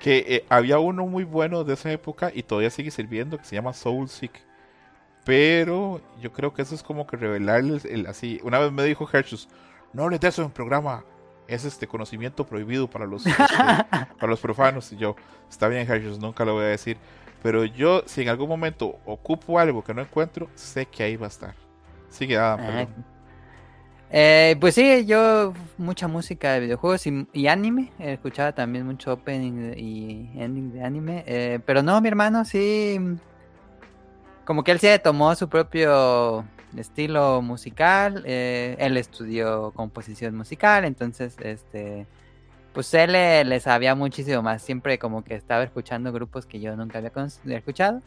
que eh, había uno muy bueno de esa época y todavía sigue sirviendo que se llama Soulseek. Pero yo creo que eso es como que revelarles el así. Una vez me dijo Hershus, no hables de eso en programa es este conocimiento prohibido para los, este, <laughs> para los profanos. Y yo, está bien, Hershus, nunca lo voy a decir. Pero yo, si en algún momento ocupo algo que no encuentro, sé que ahí va a estar. Sigue Adam, ah, eh, pues sí, yo mucha música de videojuegos y, anime. Escuchaba también mucho opening y ending de anime. Eh, pero no, mi hermano sí. Como que él sí tomó su propio estilo musical. Eh, él estudió composición musical, entonces, este, pues él le, sabía muchísimo más. Siempre como que estaba escuchando grupos que yo nunca había escuchado.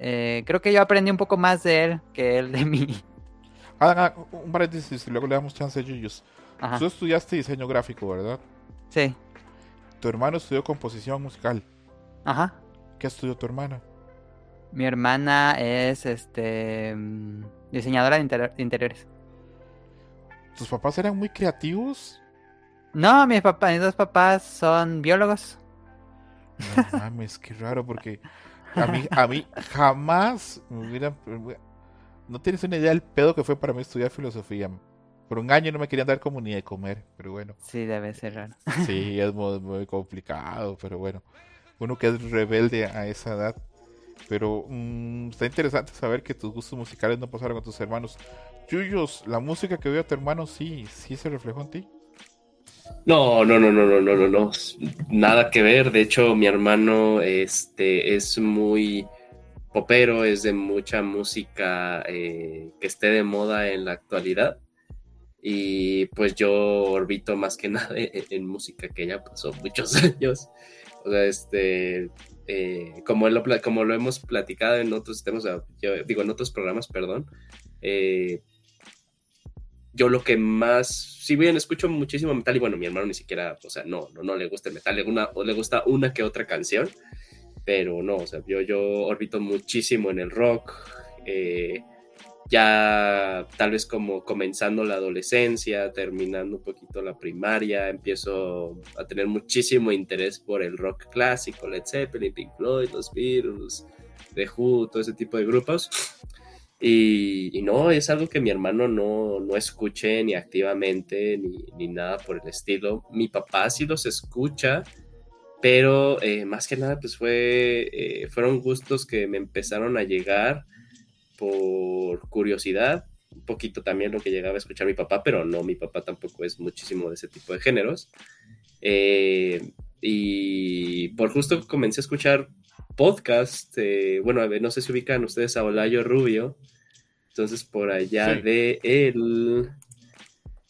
Eh, creo que yo aprendí un poco más de él que él de mí. Ah, ah un paréntesis y luego le damos chance a Yuyos. Tú estudiaste diseño gráfico, ¿verdad? Sí. Tu hermano estudió composición musical. Ajá. ¿Qué estudió tu hermana? Mi hermana es este diseñadora de, interiores. ¿Tus papás eran muy creativos? No, mis papás, mis dos papás son biólogos. No <laughs> mames, qué raro porque a mí, a mí jamás me hubieran... No tienes una idea del pedo que fue para mí estudiar filosofía. Por un año no me querían dar como ni de comer, pero bueno. Sí, debe ser raro. Sí, es muy complicado, pero bueno. Uno que es rebelde a esa edad pero mm, está interesante saber que tus gustos musicales no pasaron con tus hermanos. Yuyos, la música que vio a tu hermano, sí, sí se reflejó en ti. No, no, no, no, no, no, no, no. Nada que ver. De hecho, mi hermano este, es muy popero, es de mucha música eh, que esté de moda en la actualidad. Y pues yo orbito más que <laughs> nada en, en música que ya pasó pues, muchos <laughs> años. O sea, este, eh, como, lo, como lo hemos platicado en otros temas, yo digo en otros programas, perdón, eh, yo lo que más, si bien escucho muchísimo metal y bueno, mi hermano ni siquiera, o sea, no, no, no le gusta el metal, le, una, le gusta una que otra canción, pero no, o sea, yo, yo orbito muchísimo en el rock, eh, ya tal vez como comenzando la adolescencia, terminando un poquito la primaria, empiezo a tener muchísimo interés por el rock clásico, Led Zeppelin, Pink Floyd, Los Beatles, The Who, todo ese tipo de grupos. Y, no, es algo que mi hermano no, no escuche ni activamente ni, ni, nada por el estilo. Mi papá sí los escucha, pero eh, más que nada pues fue, eh, fueron gustos que me empezaron a llegar por curiosidad, un poquito también lo que llegaba a escuchar mi papá, pero no, mi papá tampoco es muchísimo de ese tipo de géneros. Eh, y por justo comencé a escuchar podcast, eh, bueno, a ver, no sé si ubican ustedes a Olayo Rubio, entonces por allá de él,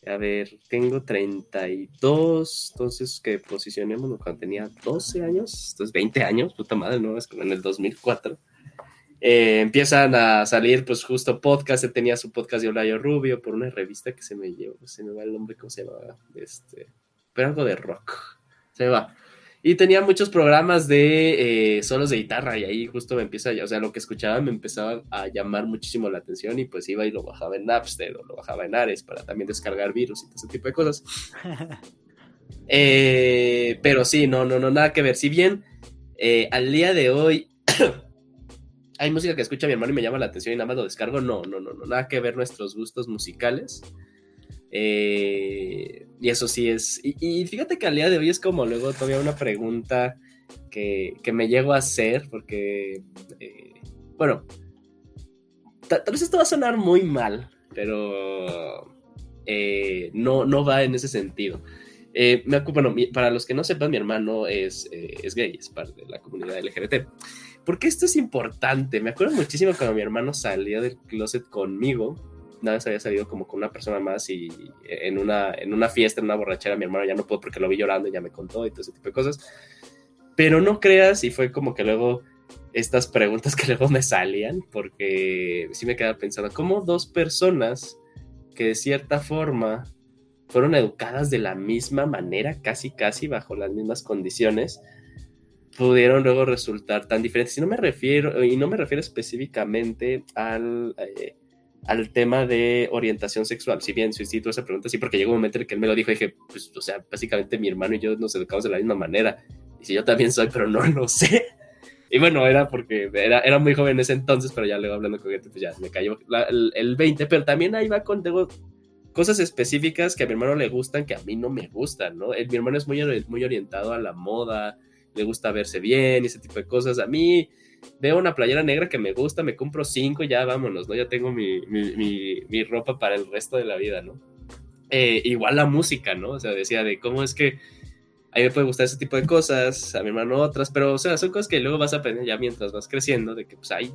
a ver, tengo 32, entonces que posicionemos cuando tenía 12 años, entonces 20 años, puta madre, no, es como en el 2004. Eh, empiezan a salir, pues justo podcast, él tenía su podcast de Olayo Rubio por una revista que se me llevó, se me va el nombre, ¿cómo se llama? Este, pero algo de rock, se me va. Y tenía muchos programas de eh, solos de guitarra y ahí justo me empieza, o sea, lo que escuchaba me empezaba a llamar muchísimo la atención y pues iba y lo bajaba en Napster o lo bajaba en Ares para también descargar virus y todo ese tipo de cosas. <laughs> Eh, pero sí, no, no, no, nada que ver. Si bien al día de hoy hay música que escucha mi hermano y me llama la atención y nada más lo descargo. No, no, no, no, nada que ver nuestros gustos musicales. Eh, y eso sí es. Y, fíjate que al día de hoy es como luego todavía una pregunta que, me llego a hacer, porque. Eh, bueno, tal vez esto va a sonar muy mal, pero. Eh, no, no va en ese sentido. me, bueno, para los que no sepan, mi hermano es, es gay, es parte de la comunidad LGBT. Porque esto es importante. Me acuerdo muchísimo cuando mi hermano salió del closet conmigo. Una vez había salido como con una persona más y en una, en una fiesta, en una borrachera, mi hermano ya no pudo porque lo vi llorando y ya me contó y todo ese tipo de cosas. Pero no creas, y fue como que luego estas preguntas que luego me salían, porque sí me quedaba pensando, ¿cómo dos personas que de cierta forma fueron educadas de la misma manera, casi, casi bajo las mismas condiciones, pudieron luego resultar tan diferentes. Y no me refiero, y no me refiero específicamente al, eh, al tema de orientación sexual. Si bien suicidio esa pregunta, sí, porque llegó un momento en el que él me lo dijo y dije, pues, o sea, básicamente mi hermano y yo nos educamos de la misma manera. Y si yo también soy, pero no lo sé. Y bueno, era porque era, era muy joven en ese entonces, pero ya luego hablando con gente, pues ya me cayó el, el, 20. Pero también ahí va con tengo cosas específicas que a mi hermano le gustan que a mí no me gustan, ¿no? El, mi hermano es muy, muy orientado a la moda, le gusta verse bien y ese tipo de cosas. A mí veo una playera negra que me gusta, me compro cinco y ya vámonos, ¿no? Ya tengo mi, mi, ropa para el resto de la vida, ¿no? Eh, igual la música, ¿no? O sea, decía de cómo es que a mí me puede gustar ese tipo de cosas, a mi hermano otras, pero, o sea, son cosas que luego vas a aprender ya mientras vas creciendo, de que pues hay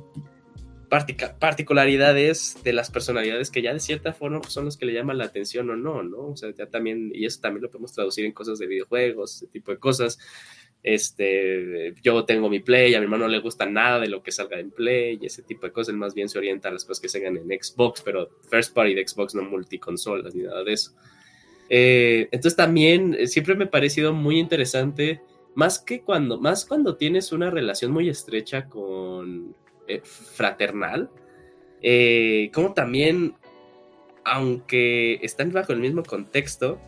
particularidades de las personalidades que ya de cierta forma pues, son los que le llaman la atención o no, ¿no? O sea, ya también, y eso también lo podemos traducir en cosas de videojuegos, ese tipo de cosas. Este, yo tengo mi Play, a mi hermano no le gusta nada de lo que salga en Play ese tipo de cosas. más bien se orienta a las cosas que salgan en Xbox, pero first party de Xbox, no multiconsolas ni nada de eso. Eh, entonces también eh, siempre me ha parecido muy interesante, más que cuando, más cuando tienes una relación muy estrecha con eh, fraternal, como también, aunque están bajo el mismo contexto,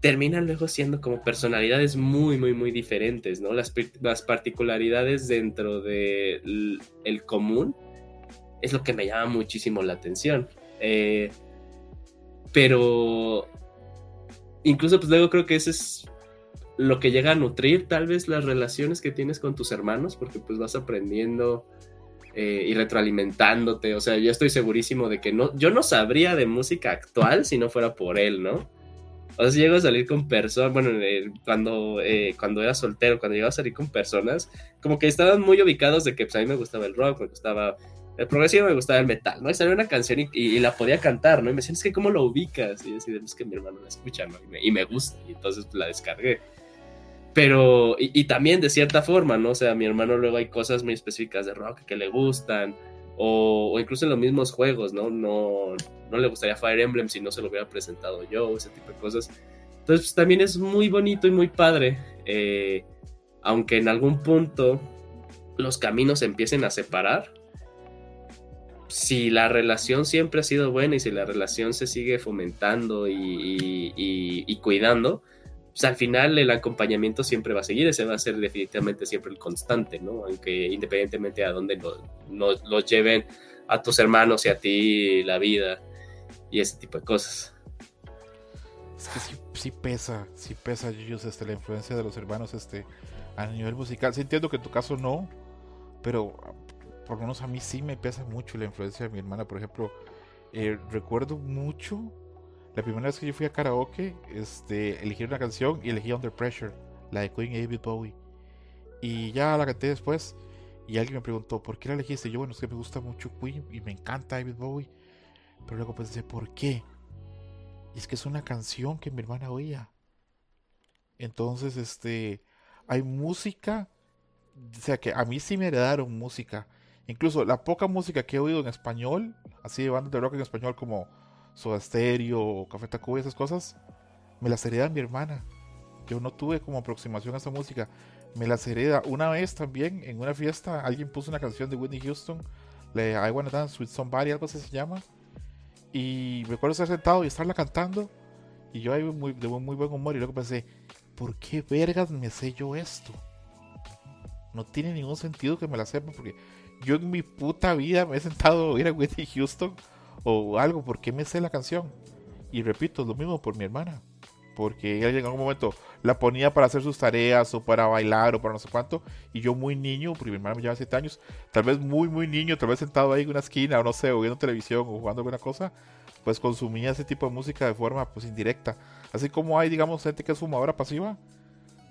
terminan luego siendo como personalidades muy, muy, muy diferentes, ¿no? Las, las particularidades dentro del el común es lo que me llama muchísimo la atención. Eh, pero incluso pues luego creo que eso es lo que llega a nutrir tal vez las relaciones que tienes con tus hermanos, porque pues vas aprendiendo eh, y retroalimentándote. O sea, yo estoy segurísimo de que no, yo no sabría de música actual si no fuera por él, ¿no? O sea, si llego a salir con personas, bueno, eh, cuando, eh, cuando era soltero, cuando llegaba a salir con personas, como que estaban muy ubicados de que pues, a mí me gustaba el rock, me gustaba el progresivo me gustaba el metal, ¿no? Y salió una canción y, la podía cantar, ¿no? Y me decían, es que ¿cómo lo ubicas? Y yo decía, es que mi hermano la escucha, ¿no? Y me, gusta, y entonces pues, la descargué. Pero, y, también de cierta forma, ¿no? O sea, a mi hermano luego hay cosas muy específicas de rock que le gustan, o, incluso en los mismos juegos, ¿no? ¿no? No le gustaría Fire Emblem si no se lo hubiera presentado yo, ese tipo de cosas. Entonces, pues, también es muy bonito y muy padre, eh, aunque en algún punto los caminos empiecen a separar, si la relación siempre ha sido buena y si la relación se sigue fomentando y, cuidando, pues al final el acompañamiento siempre va a seguir, ese va a ser definitivamente siempre el constante, ¿no? Aunque independientemente a dónde nos lleven a tus hermanos y a ti la vida y ese tipo de cosas. Es que sí, pesa, sí pesa, este, la influencia de los hermanos este, a nivel musical. Sí entiendo que en tu caso no, pero por lo menos a mí sí me pesa mucho la influencia de mi hermana. Por ejemplo, eh, recuerdo mucho la primera vez que yo fui a karaoke, este, elegí una canción y elegí Under Pressure, la de Queen David Bowie. Y ya la canté después y alguien me preguntó, ¿por qué la elegiste? yo, bueno, es que me gusta mucho Queen y me encanta David Bowie. Pero luego pensé, ¿por qué? Y es que es una canción que mi hermana oía. Entonces, este, hay música, o sea, que a mí sí me heredaron música Incluso la poca música que he oído en español, así de bandas de rock en español como Soda Stereo Café Tacuba y esas cosas, me las hereda mi hermana. Yo no tuve como aproximación a esa música. Me las hereda. Una vez también, en una fiesta, alguien puso una canción de Whitney Houston, le I Wanna Dance with Somebody, algo así se llama. Y me acuerdo estar sentado y estarla cantando. Y yo ahí muy, de muy buen humor. Y luego pensé, ¿por qué vergas me sé yo esto? No tiene ningún sentido que me la sepa porque yo en mi puta vida me he sentado a oír a Whitney Houston o algo porque me sé la canción. Y repito, lo mismo por mi hermana. Porque ella en algún momento la ponía para hacer sus tareas o para bailar o para no sé cuánto. Y yo muy niño, porque mi hermana me lleva 7 años, tal vez muy, muy niño, tal vez sentado ahí en una esquina o no sé, o viendo televisión o jugando alguna cosa, pues consumía ese tipo de música de forma pues indirecta. Así como hay, digamos, gente que es fumadora pasiva,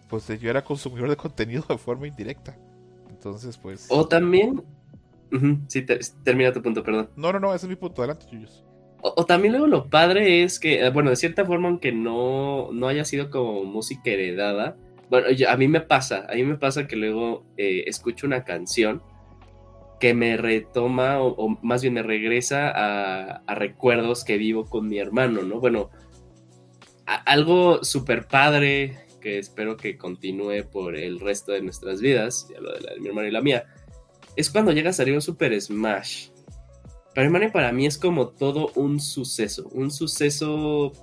pues yo era consumidor de <laughs> contenido de forma indirecta. Entonces, pues... O también Sí, termina tu punto, perdón. No, no, no, ese es mi punto. Adelante, O, también luego lo padre es que, eh, bueno, de cierta forma, aunque no, no haya sido como música heredada, bueno, a mí me pasa, a mí me pasa que luego eh, escucho una canción que me retoma o, más bien me regresa a, recuerdos que vivo con mi hermano, ¿no? Bueno, algo súper padre que espero que continúe por el resto de nuestras vidas, ya lo de, la, de mi hermano y la mía, es cuando llega a salir un Super Smash. Para mí es como todo un suceso, un suceso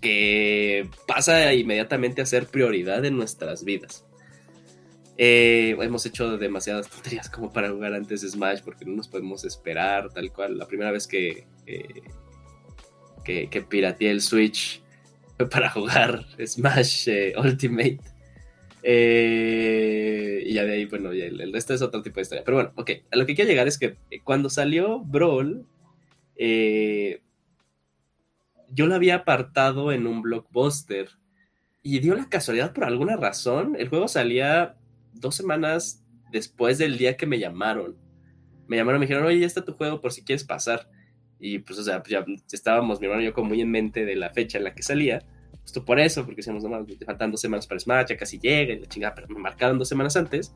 que pasa inmediatamente a ser prioridad en nuestras vidas. Eh, hemos hecho demasiadas tonterías como para jugar antes Smash porque no nos podemos esperar, tal cual. La primera vez que, eh, que, pirateé el Switch fue para <laughs> jugar Smash eh, Ultimate. Eh, y ya de ahí, bueno, el, resto es otro tipo de historia. Pero bueno, ok, a lo que quiero llegar es que eh, cuando salió Brawl, eh, yo lo había apartado en un blockbuster y dio la casualidad por alguna razón. El juego salía dos semanas después del día que me llamaron. Me llamaron, me dijeron, oye, ya está tu juego por si quieres pasar. Y pues, o sea, ya estábamos, mi hermano y yo, como muy en mente de la fecha en la que salía. Justo por eso, porque decíamos, no, faltan dos semanas para Smash, ya casi llega, y la chingada, pero me marcaron dos semanas antes.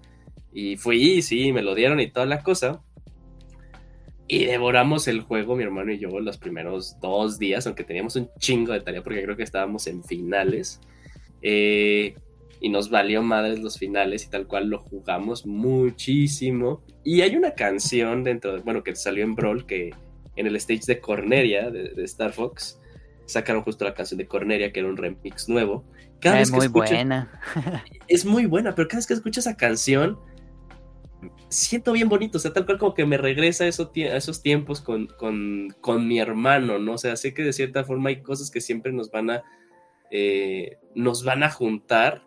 Y fui, sí, me lo dieron y toda la cosa. Y devoramos el juego, mi hermano y yo, los primeros dos días, aunque teníamos un chingo de tarea, porque creo que estábamos en finales. Eh, y nos valió madres los finales y tal cual lo jugamos muchísimo. Y hay una canción dentro de, bueno, que salió en Brawl, que en el stage de Corneria de, de Star Fox, sacaron justo la canción de Corneria, que era un remix nuevo. Cada es muy buena. <laughs> es muy buena, pero cada vez que escucho esa canción, siento bien bonito, o sea, tal cual como que me regresa a esos, esos tiempos con, con, mi hermano, ¿no? O sea, sé que de cierta forma hay cosas que siempre nos van a, eh, nos van a juntar.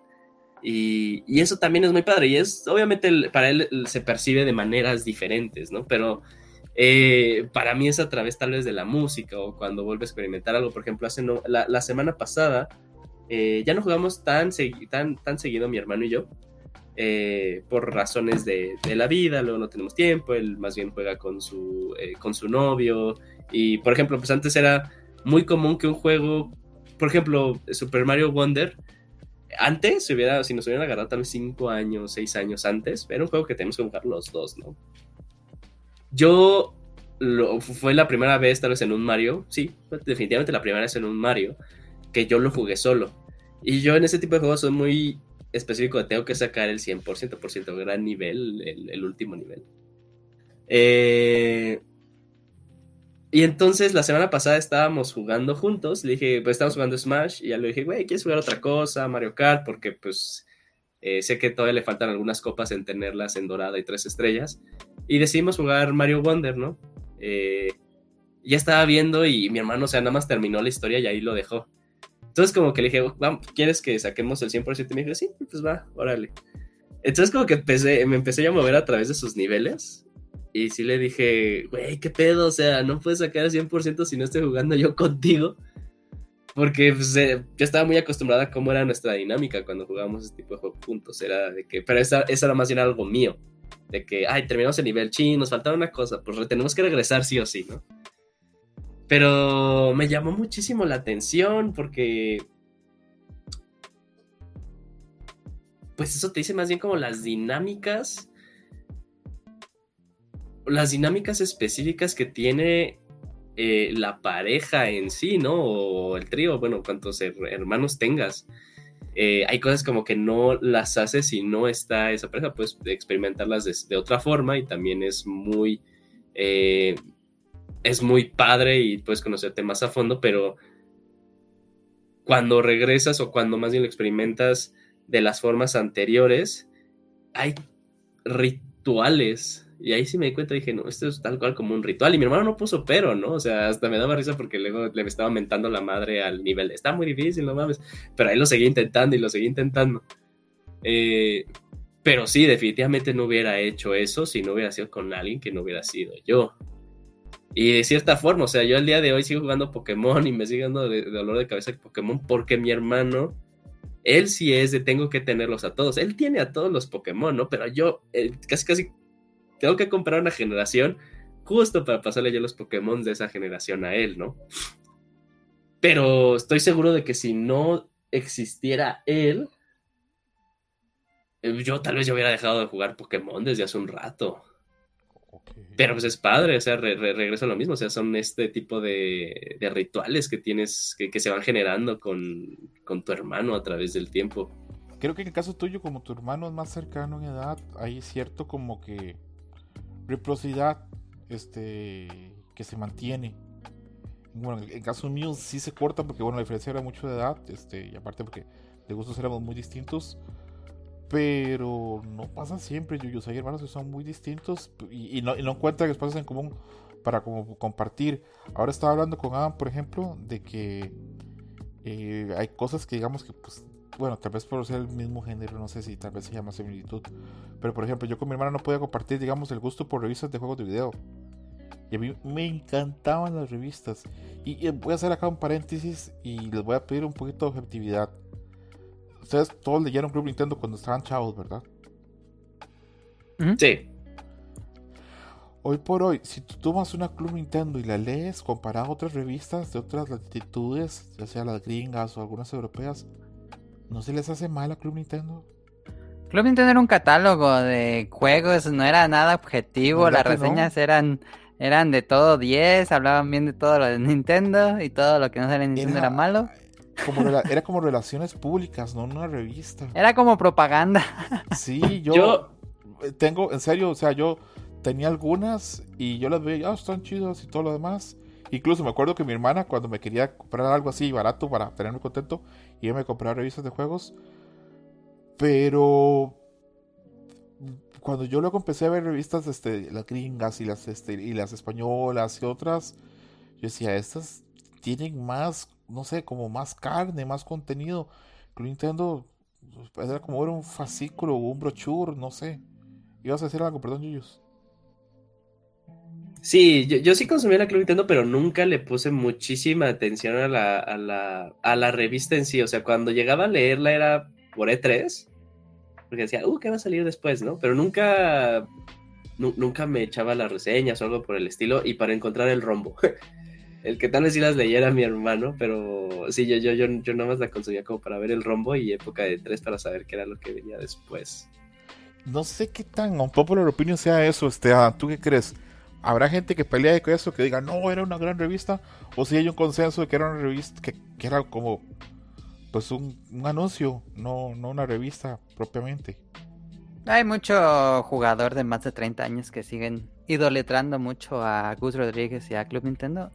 Y, y, eso también es muy padre. Y es, obviamente, para él se percibe de maneras diferentes, ¿no? Pero eh, para mí es a través tal vez de la música o cuando vuelve a experimentar algo. Por ejemplo, hace la, la, semana pasada eh, ya no jugamos tan, tan, tan seguido mi hermano y yo, eh, por razones de, la vida, luego no tenemos tiempo, él más bien juega con su, con su novio. Y por ejemplo, pues antes era muy común que un juego, por ejemplo, Super Mario Wonder, antes, si, hubiera, si nos hubieran agarrado tal vez 5 años, 6 años antes, era un juego que tenemos que jugar los dos, ¿no? Yo fue la primera vez, tal vez en un Mario, sí, definitivamente la primera vez en un Mario, que yo lo jugué solo. Y yo en ese tipo de juegos soy muy específico de tengo que sacar el 100%, por ciento, gran nivel, el, el último nivel. Eh, y entonces la semana pasada estábamos jugando juntos, le dije, pues estamos jugando Smash, y ya le dije, güey, ¿quieres jugar otra cosa? Mario Kart, porque pues eh, sé que todavía le faltan algunas copas en tenerlas en dorada y tres estrellas. Y decidimos jugar Mario Wonder, ¿no? Eh, ya estaba viendo y mi hermano, o sea, nada más terminó la historia y ahí lo dejó. Entonces como que le dije, ¿quieres que saquemos el 100%? Y me dijo, sí, pues va, órale. Entonces como que empecé, me empecé a mover a través de sus niveles. Y sí le dije, güey, ¿qué pedo? O sea, no puedes sacar el 100% si no estoy jugando yo contigo. Porque pues, eh, yo estaba muy acostumbrada a cómo era nuestra dinámica cuando jugábamos este tipo de juegos juntos. Era de que, pero esa, esa era más bien algo mío. De que, ay, terminamos el nivel, ching, nos faltaba una cosa, pues tenemos que regresar sí o sí, ¿no? Pero me llamó muchísimo la atención porque... Pues eso te dice más bien como las dinámicas. Las dinámicas específicas que tiene eh, la pareja en sí, ¿no? O el trío, bueno, cuantos hermanos tengas. Eh, hay cosas como que no las haces si no está esa pareja, puedes experimentarlas de, de otra forma y también es muy... Eh, es muy padre y puedes conocerte más a fondo, pero cuando regresas o cuando más bien lo experimentas de las formas anteriores, hay rituales. Y ahí sí me di cuenta, dije, no, esto es tal cual como un ritual. Y mi hermano no puso pero, ¿no? O sea, hasta me daba risa porque luego le estaba mentando la madre al nivel. Está muy difícil, no mames. Pero ahí lo seguía intentando y lo seguía intentando. Eh, pero sí, definitivamente no hubiera hecho eso si no hubiera sido con alguien que no hubiera sido yo. Y de cierta forma, o sea, yo al día de hoy sigo jugando Pokémon y me sigue dando de, dolor de cabeza Pokémon porque mi hermano, él sí es de tengo que tenerlos a todos. Él tiene a todos los Pokémon, ¿no? Pero yo eh, casi, casi tengo que comprar una generación justo para pasarle ya los Pokémon de esa generación a él, ¿no? Pero estoy seguro de que si no existiera él, eh, yo tal vez yo hubiera dejado de jugar Pokémon desde hace un rato. Pero pues es padre, o sea, regresa a lo mismo, o sea, son este tipo de, rituales que tienes, que, se van generando con, tu hermano a través del tiempo. Creo que en el caso tuyo, como tu hermano es más cercano en edad, hay cierto como que reciprocidad este, que se mantiene. Bueno, en caso mío sí se corta porque, bueno, la diferencia era mucho de edad, este, y aparte porque de gustos éramos muy distintos. Pero no pasa siempre, Yuyos. Hay hermanos que son muy distintos y, no, encuentran espacios en común para como compartir. Ahora estaba hablando con Adam, por ejemplo, de que eh, hay cosas que digamos que, pues, bueno, tal vez por ser el mismo género, no sé si tal vez se llama similitud. Pero por ejemplo, yo con mi hermana no podía compartir, digamos, el gusto por revistas de juegos de video. Y a mí me encantaban las revistas. Y, y voy a hacer acá un paréntesis y les voy a pedir un poquito de objetividad ustedes todos leyeron Club Nintendo cuando estaban chavos, ¿verdad? Sí. Hoy por hoy, si tú tomas una Club Nintendo y la lees comparada a otras revistas de otras latitudes, ya sea las gringas o algunas europeas, ¿no se les hace mal a Club Nintendo? Club Nintendo era un catálogo de juegos, no era nada objetivo, las reseñas eran eran de todo 10, hablaban bien de todo lo de Nintendo y todo lo que no sale Nintendo era malo era como relaciones públicas, no una revista. Era como propaganda. Sí, <laughs> yo, tengo, en serio, o sea, yo tenía algunas y yo las veía, ah, están chidas y todo lo demás. Incluso me acuerdo que mi hermana, cuando me quería comprar algo así barato para tenerme contento, a me comprar revistas de juegos. Pero cuando yo luego empecé a ver revistas, este, las gringas y las, este, y las españolas y otras, yo decía, estas tienen más no sé, como más carne, más contenido. Nintendo pues, era como era un fascículo o un brochure, no sé. ¿Ibas a decir algo? Perdón, Yuyos. Sí, yo, sí consumí la Club Nintendo, pero nunca le puse muchísima atención a la, a, la, a la revista en sí. O sea, cuando llegaba a leerla era por E3. Porque decía, uh, ¿qué va a salir después, no? Pero nunca, nunca me echaba las reseñas o algo por el estilo y para encontrar el rombo. <laughs> el que tal vez sí las leyera mi hermano, pero sí, yo, yo, yo, yo nada más la consumía como para ver el rombo y época de tres para saber qué era lo que venía después. No sé qué tan popular opinion sea eso, este, ah, ¿tú qué crees? ¿Habrá gente que pelea con eso, que diga, no, era una gran revista? ¿O si hay un consenso de que era una revista, que, era como, pues un, un, anuncio, no, no una revista propiamente? Hay mucho jugador de más de 30 años que siguen idoletrando mucho a Gus Rodríguez y a Club Nintendo.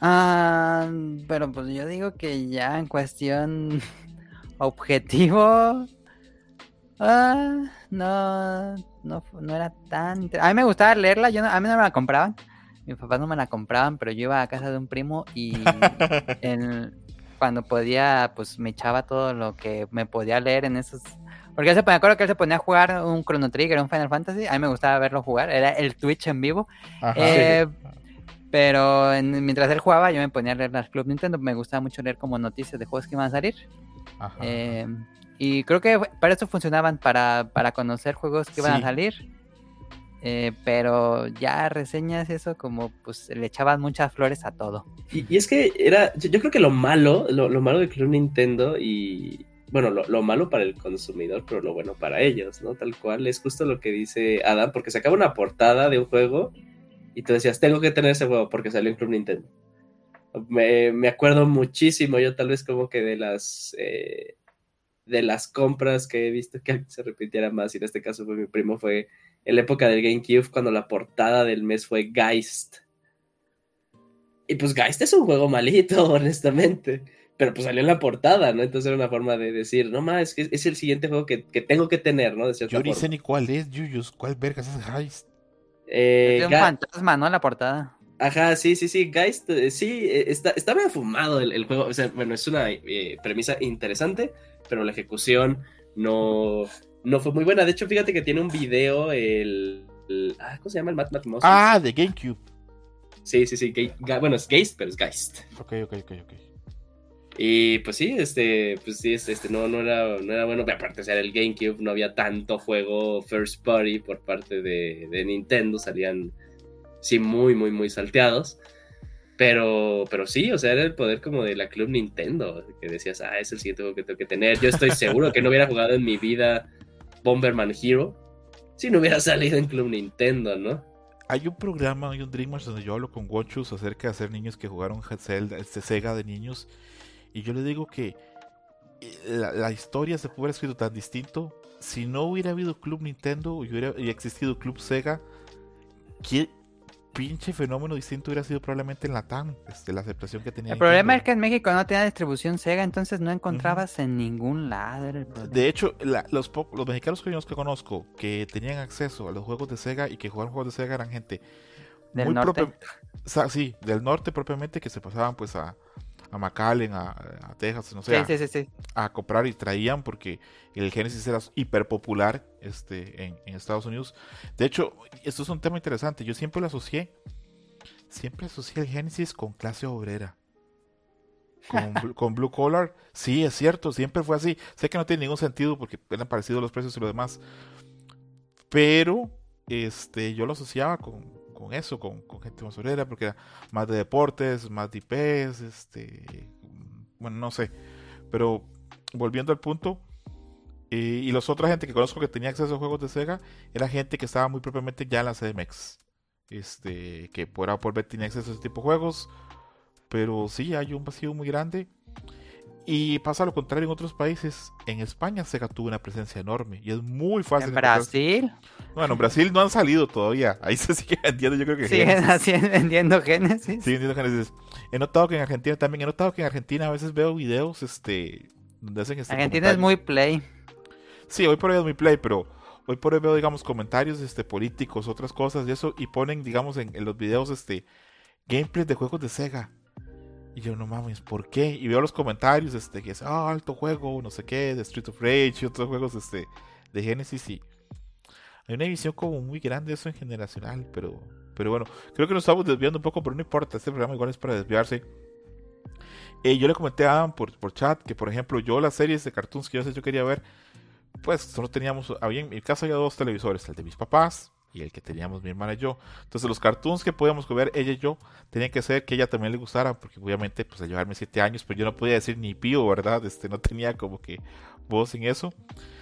Ah, pero pues yo digo que ya en cuestión <laughs> objetivo, ah, no, no, no era tan... A mí me gustaba leerla, yo a mí no me la compraban, mis papás no me la compraban, pero yo iba a casa de un primo y <laughs> cuando podía, pues me echaba todo lo que me podía leer en esos... Porque se ponía, acuerdo que él se ponía a jugar un Chrono Trigger, un Final Fantasy, a mí me gustaba verlo jugar, era el Twitch en vivo. eh, pero mientras él jugaba, yo me ponía a leer las Club Nintendo. Me gustaba mucho leer como noticias de juegos que iban a salir. Eh, y creo que para eso funcionaban, para, para conocer juegos que iban a salir. Eh, pero ya reseñas eso como pues le echaban muchas flores a todo. Y, es que era, yo, creo que lo malo, lo, malo de Club Nintendo y, bueno, lo, lo, malo para el consumidor, pero lo bueno para ellos, ¿no? Tal cual, es justo lo que dice Adam, porque se acaba una portada de un juego y tú decías, tengo que tener ese juego porque salió en Club Nintendo. Me, me acuerdo muchísimo, yo tal vez como que de las eh, de las compras que he visto que se repitiera más, y en este caso fue mi primo, fue en la época del GameCube, cuando la portada del mes fue Geist. Y pues Geist es un juego malito, <laughs> honestamente. Pero pues salió en la portada, ¿no? Entonces era una forma de decir, no más, es que es el siguiente juego que, que tengo que tener, ¿no? De Yo ni sé ni cuál es, Yuyus, ¿cuál vergas es Geist? Eh, un fantasma, ¿no? La portada. Ajá, sí, sí, sí. Geist, eh, sí, eh, está, está bien fumado el, juego. O sea, bueno, es una eh, premisa interesante, pero la ejecución no, no fue muy buena. De hecho, fíjate que tiene un video, el. ah, ¿Cómo se llama el Matt Matt Ah, de GameCube. Sí, sí, sí. bueno, es Geist, pero es Geist. Ok, ok, ok, ok. Y pues sí, este, pues sí, este, este no, no, era, no era bueno. Aparte de ser el GameCube, no había tanto juego first party por parte de, de, Nintendo. Salían, sí, muy, muy, muy salteados. Pero, pero sí, o sea, era el poder como de la Club Nintendo. Que decías, ah, es el siguiente juego que tengo que tener. Yo estoy seguro que no hubiera jugado en mi vida Bomberman Hero si no hubiera salido en Club Nintendo, ¿no? Hay un programa, hay un Dreamers donde yo hablo con Gochus acerca de hacer niños que jugaron Zelda, este Sega de niños y yo le digo que eh, la, historia se puede haber escrito tan distinto. Si no hubiera habido Club Nintendo y hubiera existido Club Sega, ¿qué pinche fenómeno distinto hubiera sido probablemente en la TAM? Este, la aceptación que tenía. El problema es que en México no tenía distribución Sega, entonces no encontrabas en ningún lado. De hecho, los, los mexicanos que yo que conozco que tenían acceso a los juegos de Sega y que jugaban juegos de Sega eran gente del norte. Sí, del norte propiamente que se pasaban pues a a McAllen, a, Texas, no sé, a, comprar y traían porque el Genesis era hiper popular este, en, Estados Unidos. De hecho, esto es un tema interesante. Yo siempre lo asocié, siempre asocié el Genesis con clase obrera. Con, Blue Collar, sí, es cierto, siempre fue así. Sé que no tiene ningún sentido porque eran parecidos los precios y lo demás. Pero este, yo lo asociaba con, con eso, con, gente más obrera, porque era más de deportes, más de IPs, este, bueno, no sé. Pero volviendo al punto, eh, y los otra gente que conozco que tenía acceso a juegos de Sega, era gente que estaba muy propiamente ya en la CDMX. Este, que por por ver tenía acceso a ese tipo de juegos. Pero sí, hay un vacío muy grande. Y pasa lo contrario en otros países. En España Sega tuvo una presencia enorme y es muy fácil. ¿En Brasil? Bueno, en Brasil no han salido todavía. <laughs> Ahí se sigue vendiendo, yo creo que Siguen así <laughs> vendiendo Genesis. Sí, vendiendo Genesis. He notado que en Argentina también, he notado que en Argentina a veces veo videos este, donde hacen este Argentina es muy play. Sí, hoy por hoy es muy play, pero hoy por hoy veo, digamos, comentarios este, políticos, otras cosas y eso, y ponen, digamos, en, en los videos este, gameplays de juegos de Sega. Y yo, no mames, ¿por qué? Y veo los comentarios, este, que es, ah, alto juego, no sé qué, de Street of Rage y otros juegos, este, de Genesis y hay una división como muy grande eso en generacional, pero, pero bueno, creo que nos estamos desviando un poco, pero no importa, este programa igual es para desviarse. Eh, yo le comenté a Adam por, por chat que, por ejemplo, yo las series de cartoons que yo, yo quería ver, pues solo teníamos, había en mi casa había dos televisores, el de mis papás y el que teníamos mi hermana y yo. Entonces los cartoons que podíamos ver ella y yo tenían que ser que ella también le gustara, porque obviamente pues a llevarme siete años, pues yo no podía decir ni pío, ¿verdad? Este, no tenía como que voz en eso.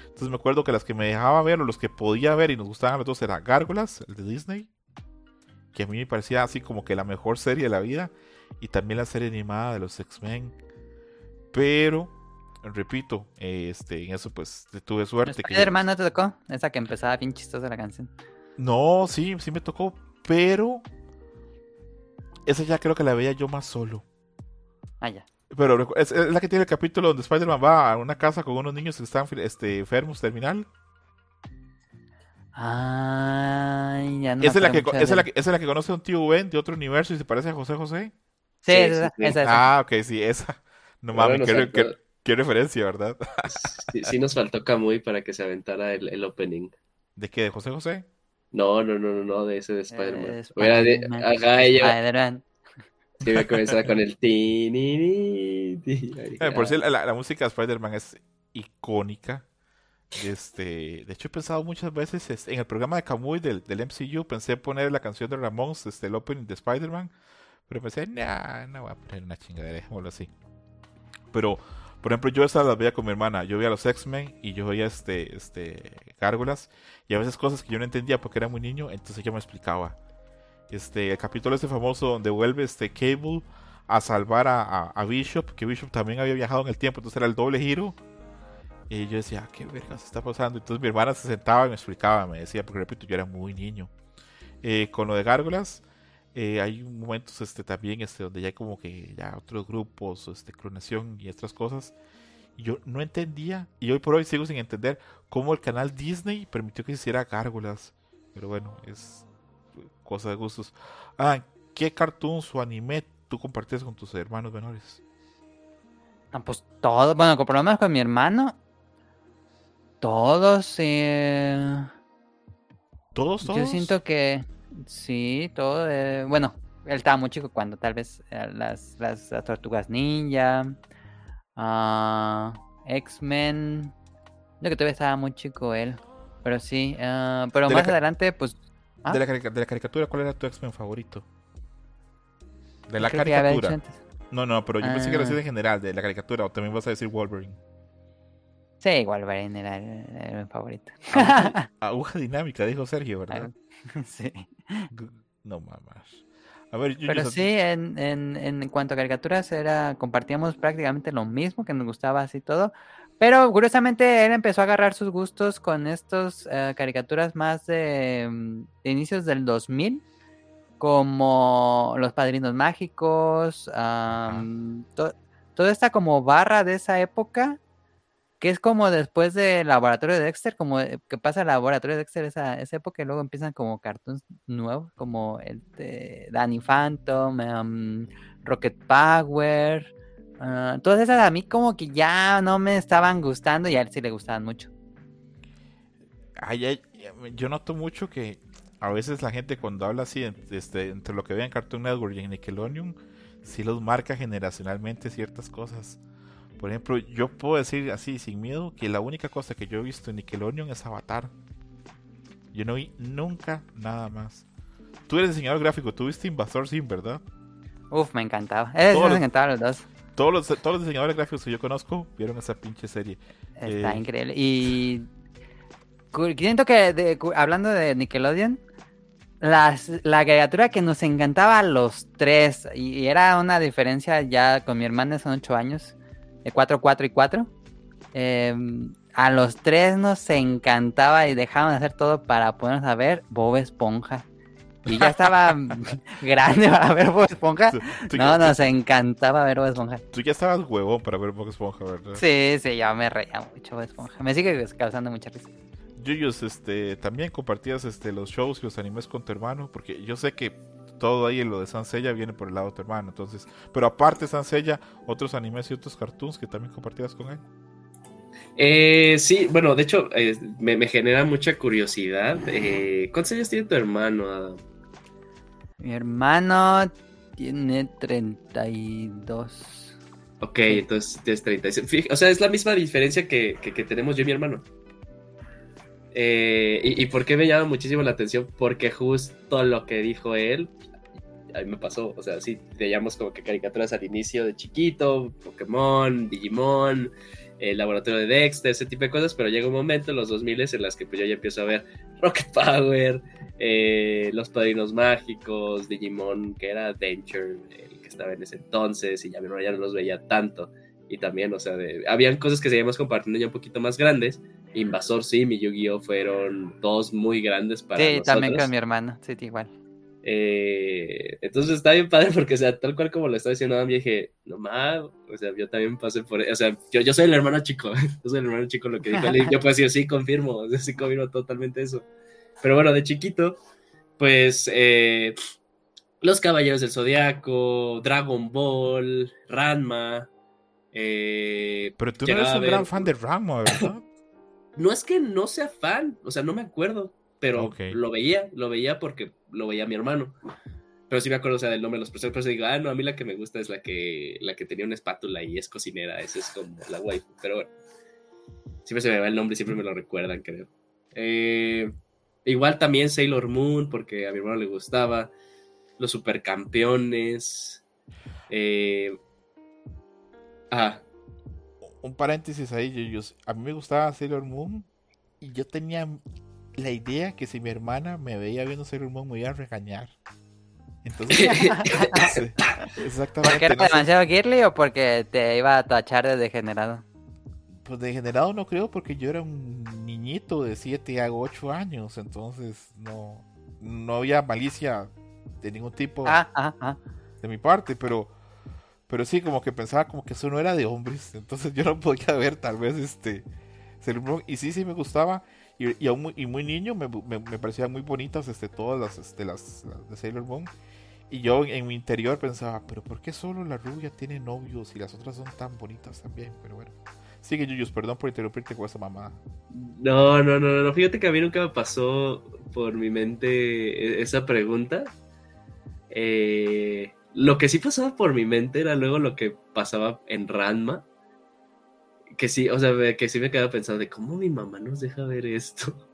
Entonces me acuerdo que las que me dejaba ver o los que podía ver y nos gustaban los dos era Gárgolas, el de Disney, que a mí me parecía así como que la mejor serie de la vida, y también la serie animada de los X-Men. Pero repito, este, en eso pues tuve suerte. Que hermano te tocó? Esa que empezaba bien chistosa la canción. No, sí, sí me tocó, pero esa ya creo que la veía yo más solo. Ah, ya. Pero es, la que tiene el capítulo donde Spider-Man va a una casa con unos niños que están este, enfermos, terminal. Ay, ya no ¿Esa es, la que, esa, es la que, es la que conoce a un tío Ben de otro universo y se parece a José José? Sí, esa, esa, Ah, ok, sí, esa. No mames, qué, qué, referencia, ¿verdad? sí, sí, nos faltó Camuy para que se aventara el, el opening. ¿De qué? ¿De José José? No, no, no, no, no, de ese de Spider-Man. Eh, Spider ella. Sí, me comenzaba con el <laughs> ti, ni, eh, Por si la, la, música de Spider-Man es icónica. Este, de hecho, he pensado muchas veces en el programa de Kamui del, del MCU, pensé poner la canción de Ramones, este, el opening de Spider-Man, pero pensé, nah, no voy a poner una chingadera, dejémoslo así. Pero por ejemplo, yo esas las veía con mi hermana. Yo veía los X-Men y yo veía este, este, gárgolas. Y a veces cosas que yo no entendía porque era muy niño, entonces ella me explicaba. Este, el capítulo este famoso donde vuelve este Cable a salvar a, Bishop, que Bishop también había viajado en el tiempo, entonces era el doble giro. Y yo decía, ¿qué verga se está pasando? Entonces mi hermana se sentaba y me explicaba, me decía, porque repito, yo era muy niño. Eh, con lo de gárgolas, eh, hay momentos este, también este, donde ya hay como que ya otros grupos, este, clonación y otras cosas. Y yo no entendía, y hoy por hoy sigo sin entender cómo el canal Disney permitió que se hiciera gárgolas. Pero bueno, es cosa de gustos. Ah, ¿qué cartoons o anime tú compartías con tus hermanos menores? Ah, pues todo, bueno, con problemas con mi hermano, todos, eh... ¿Todos, todos? Yo siento que Sí, todo. bueno, él estaba muy chico cuando tal vez eh, las, las, tortugas ninja, uh, X-Men. Yo que todavía estaba muy chico él. Pero sí, uh, pero más adelante, pues. ¿ah? De, la, de, la, caricatura, ¿cuál era tu X-Men favorito? De la caricatura. No, no, pero yo pensé que lo decía en general, de la caricatura, o también vas a decir Wolverine. Sí, Wolverine era el, favorito. <laughs> Aguja, dinámica, dijo Sergio, ¿verdad? <laughs> sí. No mamas. A ver, Pero sí, en, en, en, cuanto a caricaturas, era compartíamos prácticamente lo mismo, que nos gustaba así todo. Pero curiosamente él empezó a agarrar sus gustos con estos eh, caricaturas más de, mm, inicios del 2000, como Los Padrinos Mágicos, toda esta como barra de esa época que es como después del laboratorio de Dexter, como que pasa el laboratorio de Dexter esa, época y luego empiezan como cartoons nuevos, como el de Danny Phantom, em, Rocket Power, uh, todas esas a mí como que ya no me estaban gustando y a él sí le gustaban mucho. Ay, yo noto mucho que a veces la gente cuando habla así este, entre lo que ve en Cartoon Network y Nickelodeon, sí los marca generacionalmente ciertas cosas. Por ejemplo, yo puedo decir así sin miedo que la única cosa que yo he visto en Nickelodeon es Avatar. Yo no vi nunca nada más. Tú eres diseñador gráfico, tú viste Invasor Sim, ¿verdad? Uf, me encantaba. Eh, me encantaban los dos. Todos los, todos los diseñadores gráficos que yo conozco vieron esa pinche serie. Está eh, increíble. Y siento que hablando de Nickelodeon, las, la criatura que nos encantaba a los tres, y, era una diferencia ya con mi hermana, son ocho años, de 4, 4 y 4. Em, a los tres nos encantaba y dejaban de hacer todo para ponernos a ver Bob Esponja. Y ya estaba <laughs> grande para ver Bob Esponja. no, nos encantaba ver Bob Esponja. Tú ya estabas huevón para ver Bob Esponja, ¿verdad? Sí, sí, ya me reía mucho Bob Esponja. Me sigue causando mucha risa. Yuyos, este, también compartías este, los shows y los animes con tu hermano, porque yo sé que todo ahí en lo de Sansella viene por el lado de tu hermano. Entonces, pero aparte Sansella, otros animes y otros cartoons que también compartías con él. Eh, sí, bueno, de hecho, eh, me, genera mucha curiosidad. Eh, ¿Cuántos años tiene tu hermano, Adam? Mi hermano tiene 32. Ok, entonces tienes 36. O sea, es la misma diferencia que, que tenemos yo y mi hermano. Eh, y, y, por qué me llama muchísimo la atención? Porque justo lo que dijo él, a mí me pasó. O sea, sí, veíamos como que caricaturas al inicio de chiquito, Pokémon, Digimon, el laboratorio de Dexter, ese tipo de cosas, pero llega un momento en los 2000 en las que pues yo ya empiezo a ver Rocket <laughs> Power, eh, Los Padrinos Mágicos, Digimon, que era Danger, el que estaba en ese entonces, y ya, ya no los veía tanto. Y también, o sea, de, habían cosas que seguíamos compartiendo ya un poquito más grandes. Invasor Sim y Yu-Gi-Oh! fueron dos muy grandes para sí, nosotros. también con mi hermano, sí, igual. Eh, entonces está bien padre porque, o sea, tal cual como lo estaba diciendo Adam, dije, no más, o sea, yo también pasé por, o sea, yo, yo soy el hermano chico, <laughs> yo soy el hermano chico, lo que dijo él, yo puedo decir, sí, confirmo, o sea, sí, confirmo totalmente eso. Pero bueno, de chiquito, pues, eh, Los Caballeros del Zodiaco, Dragon Ball, Ranma. Eh, Pero tú no eres un ver... gran fan de Ranma, ¿verdad? no es que no sea fan, o sea, no me acuerdo pero okay. lo veía, lo veía porque lo veía mi hermano. Pero sí me acuerdo, sea, del nombre de los personajes, pero digo, ah, no, a mí la que me gusta es la que, la que tenía una espátula y es cocinera, esa es como la waifu, pero bueno. Siempre se me va el nombre y siempre me lo recuerdan, creo. Eh, igual también Sailor Moon, porque a mi hermano le gustaba. Los supercampeones. Eh, ah. Un paréntesis ahí, yo, yo, a mí me gustaba Sailor Moon y yo tenía la idea que si mi hermana me veía viendo Sailor Moon me iba a regañar. Entonces, <laughs> exactamente. ¿Porque era no demasiado sé. girly o porque te iba a tachar de degenerado? Pues degenerado no creo porque yo era un niñito de 7 a 8 años, entonces no, no había malicia de ningún tipo ah, ah, ah. de mi parte, pero pero sí como que pensaba como que eso no era de hombres, entonces yo no podía ver tal vez este Sailor Moon y sí sí me gustaba y, muy, niño me, parecían muy bonitas este, todas las, este, las, de Sailor Moon. Y yo en mi interior pensaba, pero ¿por qué solo la rubia tiene novios y las otras son tan bonitas también? Pero bueno. Sigue, Yuyus, perdón por interrumpirte con esa mamá. No, no, no, no. Fíjate que a mí nunca me pasó por mi mente esa pregunta. Eh, lo que sí pasaba por mi mente era luego lo que pasaba en Ranma que sí, o sea, que sí me quedaba pensando de cómo mi mamá nos deja ver esto. <laughs>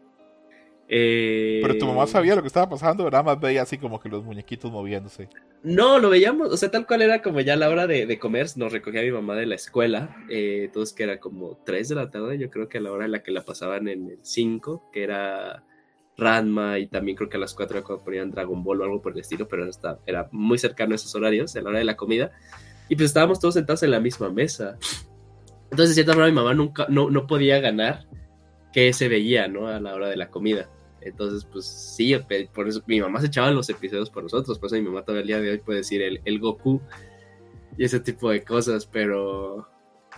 Eh... Pero tu mamá sabía lo que estaba pasando, nada más veía así como que los muñequitos moviéndose. No, lo veíamos, o sea, tal cual era como ya la hora de, de comer, nos recogía mi mamá de la escuela, eh, entonces que era como 3 de la tarde, yo creo que a la hora en la que la pasaban en el 5, que era Ranma y también creo que a las 4 cuando ponían Dragon Ball o algo por el estilo, pero era, era muy cercano a esos horarios, a la hora de la comida, y pues estábamos todos sentados en la misma mesa. Entonces, de cierta forma, mi mamá nunca, no, no podía ganar que se veía, ¿no? A la hora de la comida. Entonces, pues sí, por eso mi mamá se echaba los episodios por nosotros, por eso mi mamá todavía el día de hoy puede decir el, el Goku y ese tipo de cosas, pero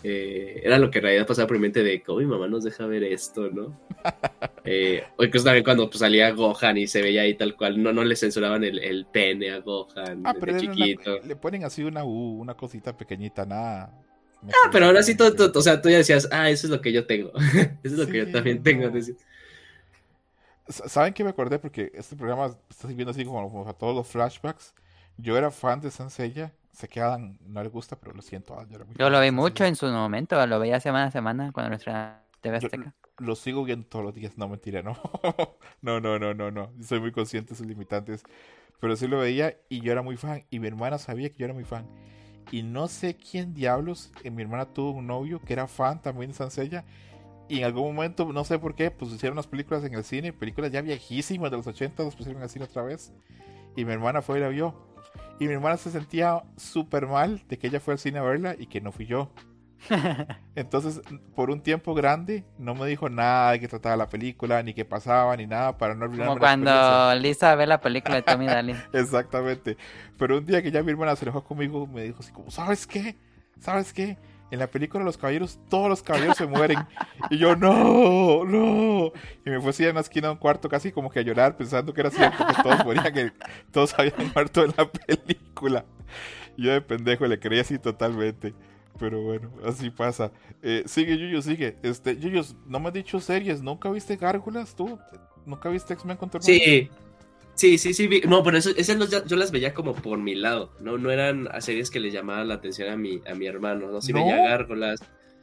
eh, era lo que en realidad pasaba por mi mente de cómo mi mamá nos deja ver esto, ¿no? <laughs> eh, o incluso también cuando pues, salía Gohan y se veía ahí tal cual, no, no le censuraban el, el pene a Gohan ah, pero chiquito. Una, le ponen así una U, una cosita pequeñita, nada. Ah, pero ahora sí, todo, todo, o sea, tú ya decías, ah, eso es lo que yo tengo. <laughs> eso es lo sí, que yo también tengo. No. ¿Saben qué me acordé? Porque este programa está sirviendo así como, como, a todos los flashbacks. Yo era fan de Sansella. Sé que a Adam no le gusta, pero lo siento. Yo, yo lo vi mucho en su momento. Lo veía semana a semana cuando nuestra TV Azteca. Yo lo sigo viendo todos los días. No, mentira, no. <laughs> no, no, no, no, no. Soy muy consciente de sus limitantes. Pero sí lo veía y yo era muy fan. Y mi hermana sabía que yo era muy fan y no sé quién diablos, eh, mi hermana tuvo un novio que era fan también de Sansella y en algún momento, no sé por qué, pues hicieron unas películas en el cine, películas ya viejísimas de los 80, los pusieron en el cine otra vez y mi hermana fue y la vio y mi hermana se sentía súper mal de que ella fue al cine a verla y que no fui yo. <laughs> Entonces, por un tiempo grande, no me dijo nada de que trataba la película, ni qué pasaba, ni nada, para no olvidarme. Como cuando Lisa ve la película de Tommy Daly. <laughs> Exactamente. Pero un día que ya mi hermana se enojó conmigo, me dijo así como, ¿sabes qué? ¿Sabes qué? En la película Los Caballeros, todos los caballeros se mueren. Y yo, no, no. Y me fui así en la esquina de un cuarto casi como que a llorar, pensando que era cierto que todos morían, que todos habían muerto en la <laughs> película. Y yo de pendejo le creí así totalmente. Pero bueno, así pasa. Eh, sigue, Yuyo, sigue. Este, Yuyo, no me has dicho series. ¿Nunca viste Gárgolas tú? ¿Nunca viste X-Men contra Sí. Sí, sí, sí. Vi. No, pero eso, esas yo las veía como por mi lado. No, no eran series que le llamaban la atención a mi, a mi hermano. No, sí ¿No? veía Gárgolas.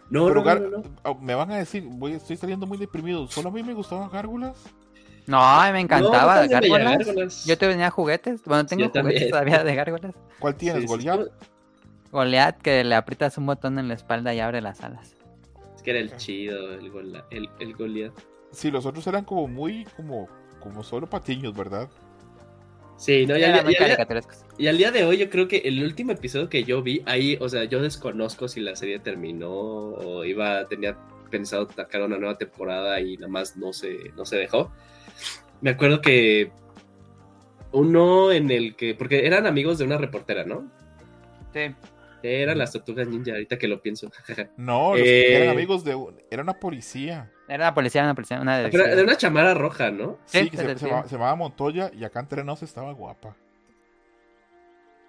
No, Pero no, Gar- no, no, no. oh, me van a decir, voy, estoy saliendo muy deprimido. Solo a mí me gustaban gárgolas. No, me encantaba No, gárgolas. gárgolas. Yo tenía juguetes. Bueno, tengo Yo también. juguetes todavía de gárgolas. ¿Cuál tienes, Sí, sí, Goliath? sí. Goliath que le aprietas un botón en la espalda y abre las alas. Es que era el chido, el, gola, el, el Goliath. Sí, los otros eran como muy, como, como solo patiños, ¿verdad? Sí, no, y al, día, caricaturescos. y al día de hoy yo creo que el último episodio que yo vi, ahí, o sea, yo desconozco si la serie terminó o iba, tenía pensado sacar una nueva temporada y nada más no se, no se dejó. Me acuerdo que uno en el que, porque eran amigos de una reportera, ¿no? Sí. Eran las tortugas ninja, ahorita que lo pienso. <laughs> No, los que Eh. eran amigos de... un- Era una policía. Era una policía, una policía, una de. Pero de una chamara roja, ¿no? Sí, Sí, que se se, decía. se llamaba, se llamaba Montoya y acá entre nos estaba guapa.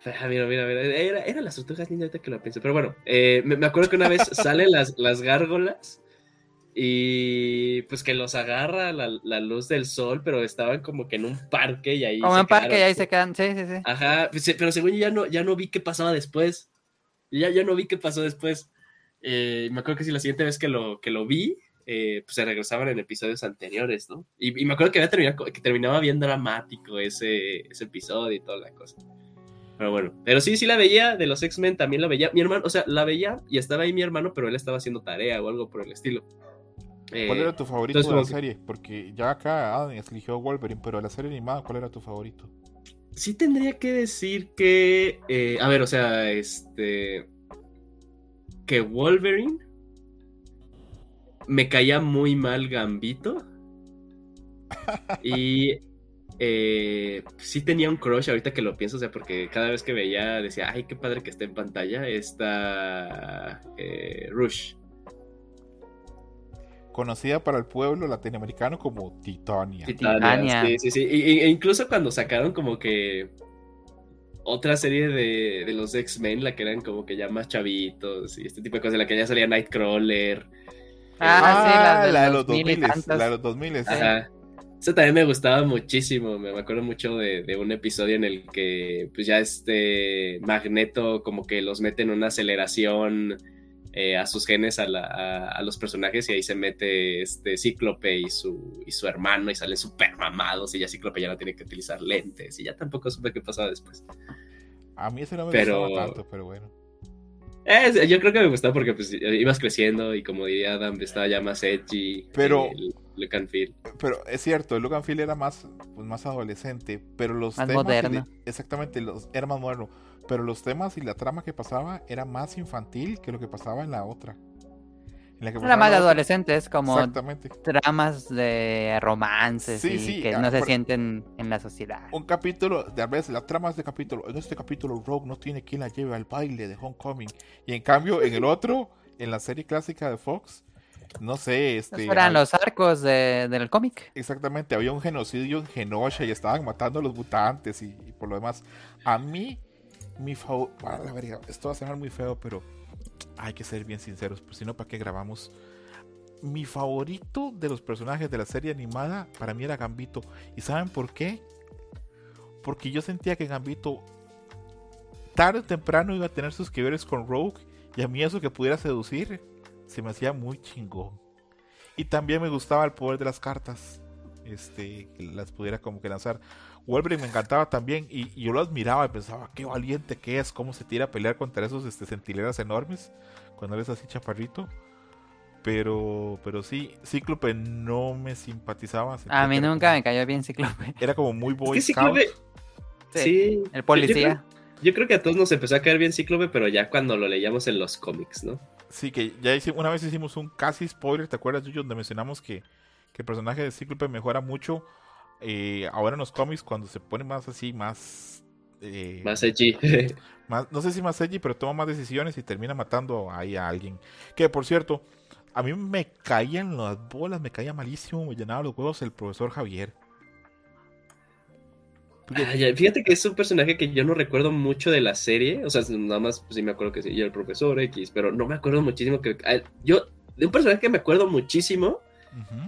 Ah, mira, mira, mira. Era, era las tortugas ninja ahorita que lo pienso. Pero bueno, eh, me, me acuerdo que una vez <laughs> salen las, las gárgolas y pues que los agarra la, la luz del sol, pero estaban como que en un parque y ahí. Como en parque y ahí se quedan. Sí, sí, sí. Ajá, pero según yo ya no, ya no vi qué pasaba después. Ya, ya no vi qué pasó después. Eh, me acuerdo que si la siguiente vez que lo, que lo vi, eh, pues se regresaban en episodios anteriores, ¿no? Y, y me acuerdo que, había terminado, que terminaba bien dramático ese, ese episodio y toda la cosa. Pero bueno, pero sí, sí la veía, de los X-Men también la veía. Mi hermano, o sea, la veía y estaba ahí mi hermano, pero él estaba haciendo tarea o algo por el estilo. Eh, ¿Cuál era tu favorito entonces de la que- serie? Porque ya acá Adam eligió Wolverine, pero de la serie animada, ¿cuál era tu favorito? Sí tendría que decir que. eh, a ver, o sea, este. Que Wolverine. Me caía muy mal Gambito. Y. <laughs> eh, sí tenía un crush ahorita que lo pienso, o sea, porque cada vez que veía decía, ay, qué padre que esté en pantalla, está eh, Rush. Conocida para el pueblo latinoamericano como Titania. Titania. Sí, sí, sí. E incluso cuando sacaron como que otra serie de, de los X-Men, la que eran como que ya más chavitos y este tipo de cosas, la que ya salía Nightcrawler. Ah, sí, la de, la de los los 2000, mil y tantos. la de los 2000. sí. Ajá. Eso también me gustaba muchísimo. Me me acuerdo mucho de, de un episodio en el que pues ya este Magneto como que los mete en una aceleración eh, a sus genes a, la- a- a los personajes y ahí se mete este Cíclope y su, y su hermano y salen súper mamados y ya Cíclope ya no tiene que utilizar lentes y ya tampoco supe qué pasaba después. A mí ese no me Pero- gustaba tanto, pero bueno. Eh, yo creo que me gustaba porque pues, ibas creciendo y como diría Adam, estaba ya más edgy. Pero- eh, look and feel. Pero es cierto, el Logan Phil era más, pues, más adolescente, pero los Más temas... moderno. de- exactamente, los, era más moderno. Pero los temas y la trama que pasaba era más infantil que lo que pasaba en la otra. En la que Era más de adolescentes, como Exactamente. dramas de romances Sí, y sí, que ah, no se sienten en la sociedad. Un capítulo, de a veces la trama de capítulo, en este capítulo Rogue no tiene quien la lleve al baile de Homecoming. Y en cambio, en el otro, en la serie clásica de Fox, no sé, este... Esos eran los arcos de- del cómic. Exactamente, había un genocidio en Genosha y estaban matando a los mutantes y, y por lo demás. A mí, mi favor... verga, esto va a sonar muy feo, pero hay que ser bien sinceros, pues si no, ¿para qué grabamos? Mi favorito de los personajes de la serie animada para mí era Gambito. ¿Y saben por qué? Porque yo sentía que Gambito tarde o temprano iba a tener sus que veres con Rogue y a mí eso que pudiera seducir se me hacía muy chingón. Y también me gustaba el poder de las cartas. Este, que las pudiera como que lanzar. Wolverine me encantaba también y, y yo lo admiraba y pensaba, qué valiente que es, cómo se tira a pelear contra esos este, centinelas enormes cuando eres así chaparrito. Pero, pero sí, Cíclope no me simpatizaba. A mí nunca como- me cayó bien Cíclope. Era como muy boy Es que scout. Cíclope- Sí, Sí. El policía. Yo creo, yo creo que a todos nos empezó a caer bien Cíclope, pero ya cuando lo leíamos en los cómics, ¿no? Sí, que ya hice- una vez hicimos un casi spoiler, ¿te acuerdas, Yuyo? Donde mencionamos que, que el personaje de Cíclope mejora mucho eh, ahora en los cómics cuando se pone más así, más... eh, Más edgy. <laughs> más- no sé si más edgy, pero toma más decisiones y termina matando ahí a alguien. Que, por cierto, a mí me caían las bolas, me caía malísimo, me llenaba los huevos el profesor Javier. Fíjate que es un personaje que yo no recuerdo mucho de la serie. O sea, nada más pues, sí me acuerdo que sí, y el profesor X, pero no me acuerdo muchísimo que. Yo, de un personaje que me acuerdo muchísimo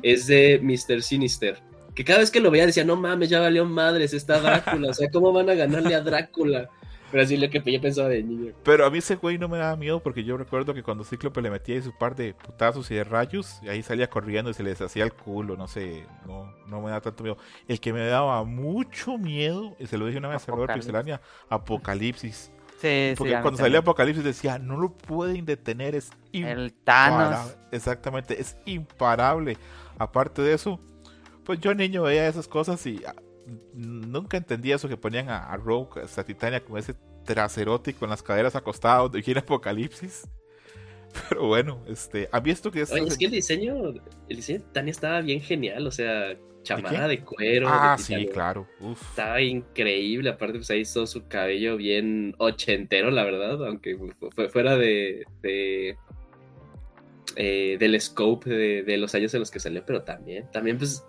es de Mr. Sinister. Que cada vez que lo veía decía, no mames, ya valió madres, está Drácula. O sea, ¿cómo van a ganarle a Drácula? Pero así lo que yo pensaba de niño. Pero a mí ese güey no me daba miedo porque yo recuerdo que cuando Cíclope le metía ahí su par de putazos y de rayos, y ahí salía corriendo y se les hacía el culo, no sé, no, no me da tanto miedo. El que me daba mucho miedo, y se lo dije una vez a Salvador Apocalipsis. Pixelania, Apocalipsis. Sí, Porque sí. cuando salía también. Apocalipsis decía, no lo pueden detener, es El Thanos. imparable. Exactamente, es imparable. Aparte de eso, pues yo niño veía esas cosas y ah, nunca entendía eso que ponían a, a Rogue, a Titania con ese traserote y con las caderas acostadas de gira Apocalipsis. <laughs> Pero bueno, este, ¿has visto que es... Oye, es que el <laughs> diseño, el diseño de Tania estaba bien genial, o sea, chamarra de cuero. Ah, de sí, claro. Uf. Estaba increíble, aparte pues ahí hizo su cabello bien ochentero, la verdad, aunque fu- fue fuera de, de eh, del scope de, de los años en los que salió, pero también, también pues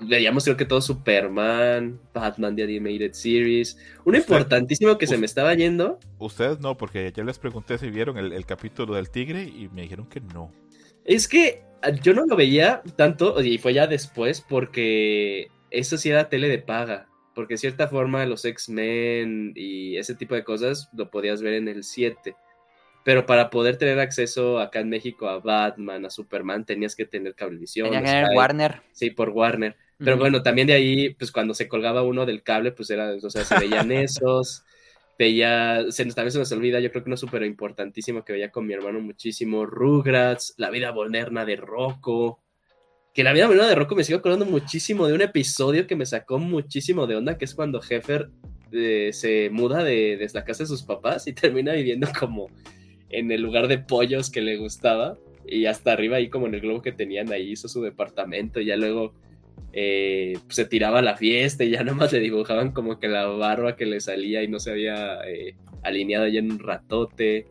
veíamos creo que todo Superman, Batman The Animated Series, uno Usted- importantísimo que se me estaba yendo, Ustedes no, porque ya les pregunté si vieron el, el capítulo del tigre y me dijeron que no. es que ah, yo no lo veía tanto, y fue ya después, porque eso sí era tele de paga. Porque de cierta forma los X-Men y ese tipo de cosas lo podías ver en el 7. Pero para poder tener acceso acá en México a Batman, a Superman, tenías que tener cablevisión. Tenía que tener Warner. Sí, por Warner. Pero bueno, también de ahí, pues cuando se colgaba uno del cable, pues era, o sea, se veían <laughs> esos, veía, se nos, también se nos olvida, yo creo que uno súper importantísimo que veía con mi hermano muchísimo, Rugrats, La vida moderna de Rocco, que la vida moderna de Rocco me sigo acordando muchísimo de un episodio que me sacó muchísimo de onda, que es cuando Heffer eh, se muda de, de la casa de sus papás y <laughs> termina viviendo como en el lugar de pollos que le gustaba. Y hasta arriba ahí como en el globo que tenían ahí hizo su departamento y ya luego eh, pues, se tiraba a la fiesta y ya nomás le dibujaban como que la barba que le salía y no se había eh, alineado ya en un ratote.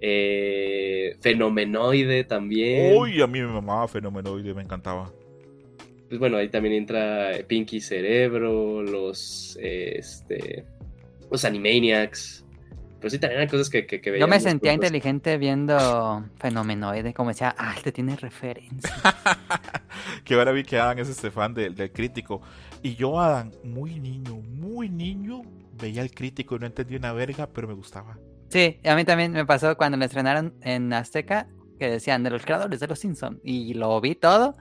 Eh, fenomenoide también. Uy, a mí me mamaba Fenomenoide, me encantaba. Pues bueno, ahí también entra Pinky Cerebro, los este los Animaniacs. Pero sí también hay cosas que, que, que Yo me sentía inteligente viendo Fenomenoide, como decía, ah, este tiene referencia. que ahora vi que Adam es este fan del, del crítico. Y yo, Adam, muy niño, muy niño, veía el crítico y no entendía una verga, pero me gustaba. Sí, a mí también me pasó cuando lo estrenaron en Azteca, que decían de los creadores de los Simpsons. Y lo vi todo.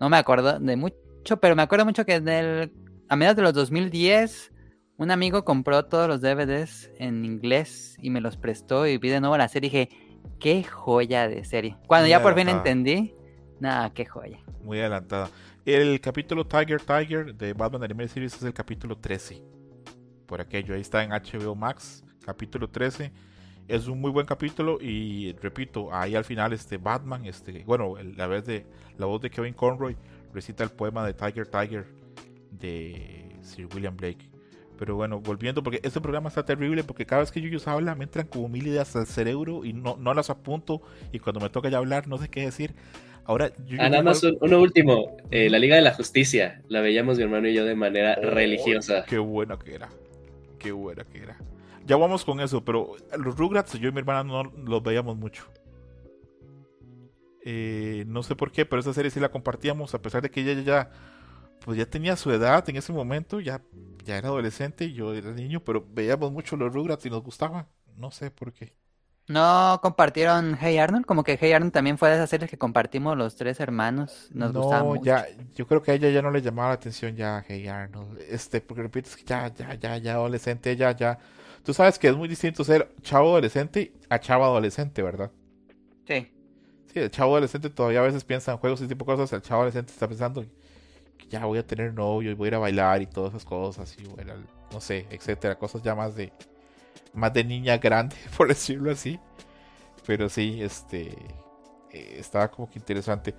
No me acuerdo de mucho, pero me acuerdo mucho que en el, a mediados de los 2010, un amigo compró todos los DVDs en inglés y me los prestó y vi de nuevo la serie y dije, qué joya de serie. Cuando Muy ya por fin entendí, nada, qué joya. Muy adelantada. El capítulo Tiger Tiger de Batman Animated Series es el capítulo 13. Por aquello, ahí está en HBO Max, capítulo 13. Es un muy buen capítulo y repito, ahí al final este Batman, este, bueno, la vez de la voz de Kevin Conroy recita el poema de Tiger Tiger de Sir William Blake. Pero bueno, volviendo, porque este programa está terrible porque cada vez que ellos hablan me entran como mil ideas al cerebro y no, no las apunto y cuando me toca ya hablar no sé qué decir. Ahora, yo, Ah, nada más un- uno último, eh, la Liga de la Justicia, la veíamos mi hermano y yo de manera Oh, religiosa. Qué buena que era. Qué buena que era. Ya vamos con eso, pero los Rugrats, yo y mi hermana no los veíamos mucho. Eh, no sé por qué, pero esa serie sí la compartíamos, a pesar de que ella ya, pues ya tenía su edad en ese momento, ya, ya era adolescente y yo era niño, pero veíamos mucho los Rugrats y nos gustaba. No sé por qué. ¿No compartieron Hey Arnold? Como que Hey Arnold también fue de esas series que compartimos los tres hermanos. Nos gustaba no, mucho. ya, yo creo que a ella ya no le llamaba la atención ya Hey Arnold. Este, porque repito, es que ya, ya, ya, ya adolescente, ya, ya. Tú sabes que es muy distinto ser chavo adolescente a chavo adolescente, ¿verdad? Sí. Sí, el chavo adolescente todavía a veces piensa en juegos y ese tipo de cosas. El chavo adolescente está pensando ya voy a tener novio y voy a ir a bailar y todas esas cosas y bueno, no sé, etcétera. Cosas ya más de más de niña grande, <laughs> por decirlo así. Pero sí, este eh, estaba como que interesante.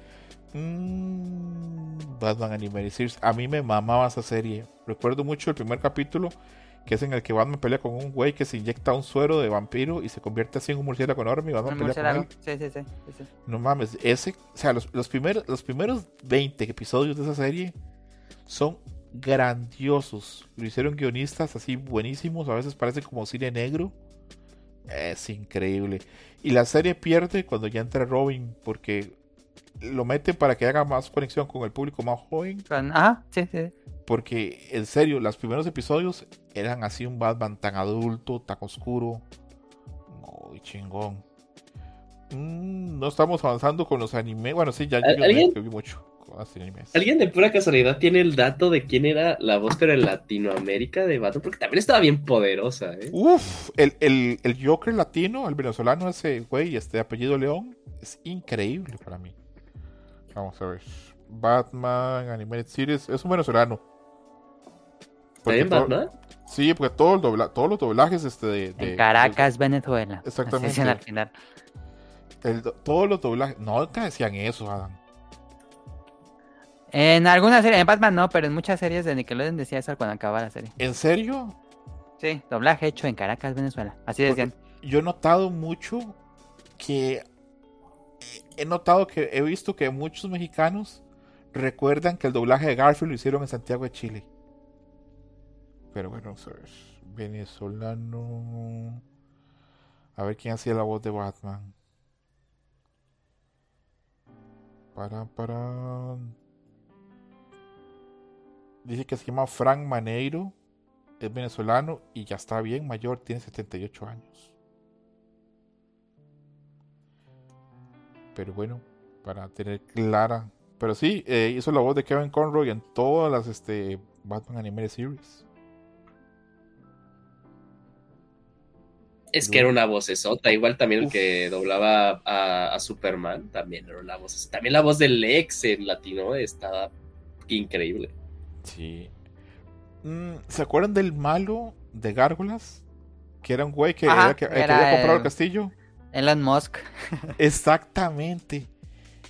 Mm, Batman Animated Series. A mí me mamaba esa serie. Recuerdo mucho el primer capítulo, que es en el que Batman pelea con un güey que se inyecta un suero de vampiro y se convierte así en un murciélago enorme y Batman pelea con él. Sí, sí, sí, sí, sí. No mames, ese, o sea, los, los primeros, los primeros 20 episodios de esa serie son grandiosos. Lo hicieron guionistas así buenísimos, a veces parece como cine negro. Es increíble. Y la serie pierde cuando ya entra Robin, porque lo meten para que haga más conexión con el público más joven. Ah, sí, sí. Porque, en serio, los primeros episodios eran así un Batman tan adulto, tan oscuro. Muy chingón. Mm, no estamos avanzando con los animes. Bueno, sí, ya ¿Alguien? vi mucho. ¿Alguien de pura casualidad tiene el dato de quién era la voz pero en Latinoamérica de Batman? Porque también estaba bien poderosa, ¿eh? Uf, el, el, el Joker latino, el venezolano, ese güey, este apellido León, es increíble para mí. Vamos a ver. Batman Animated Series es un venezolano. ¿Está Batman? Sí, porque todo el todos los doblajes este de, de Caracas, Venezuela. Exactamente. al final. todos los doblajes. No te decían eso, Adam. En algunas series, en Batman no, pero en muchas series de Nickelodeon decía eso cuando acababa la serie. ¿En serio? Sí, doblaje hecho en Caracas, Venezuela. Así decían. yo he notado mucho que. He notado que he visto que muchos mexicanos recuerdan que el doblaje de Garfield lo hicieron en Santiago de Chile. Pero bueno, vamos. Venezolano. A ver quién hacía la voz de Batman. Para, para. Dice que se llama Frank Maneiro, es venezolano y ya está bien mayor, tiene 78 años. Pero bueno, para tener clara. Pero sí, eh, hizo la voz de Kevin Conroy en todas las este, Batman Animated Series. Es que era una voz esota, igual también el que doblaba a, Superman, también era una voz. También la voz del ex en latino estaba increíble. Sí. Mm, ¿Se acuerdan del malo de Gárgolas? Que era un güey que, había comprado el castillo. Elon Musk. <laughs> Exactamente.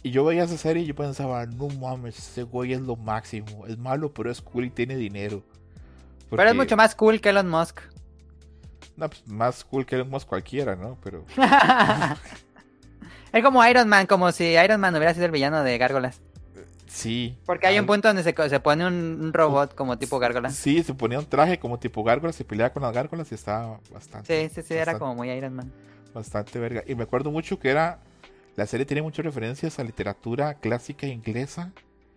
Y yo veía esa serie y yo pensaba, no mames, ese güey es lo máximo. Es malo, pero es cool y tiene dinero. Pero es mucho más cool que Elon Musk. No, pues más cool que Elon Musk cualquiera, ¿no? Pero. <laughs> es como Iron Man, como si Iron Man hubiera sido el villano de Gárgolas. Sí. Porque hay un punto donde se, pone un, robot como tipo gárgola. Sí, se ponía un traje como tipo gárgola, se peleaba con las gárgolas y estaba bastante. Sí, sí, sí, era como muy Iron Man. Bastante verga. Y me acuerdo mucho que era. La serie tiene muchas referencias a literatura clásica inglesa.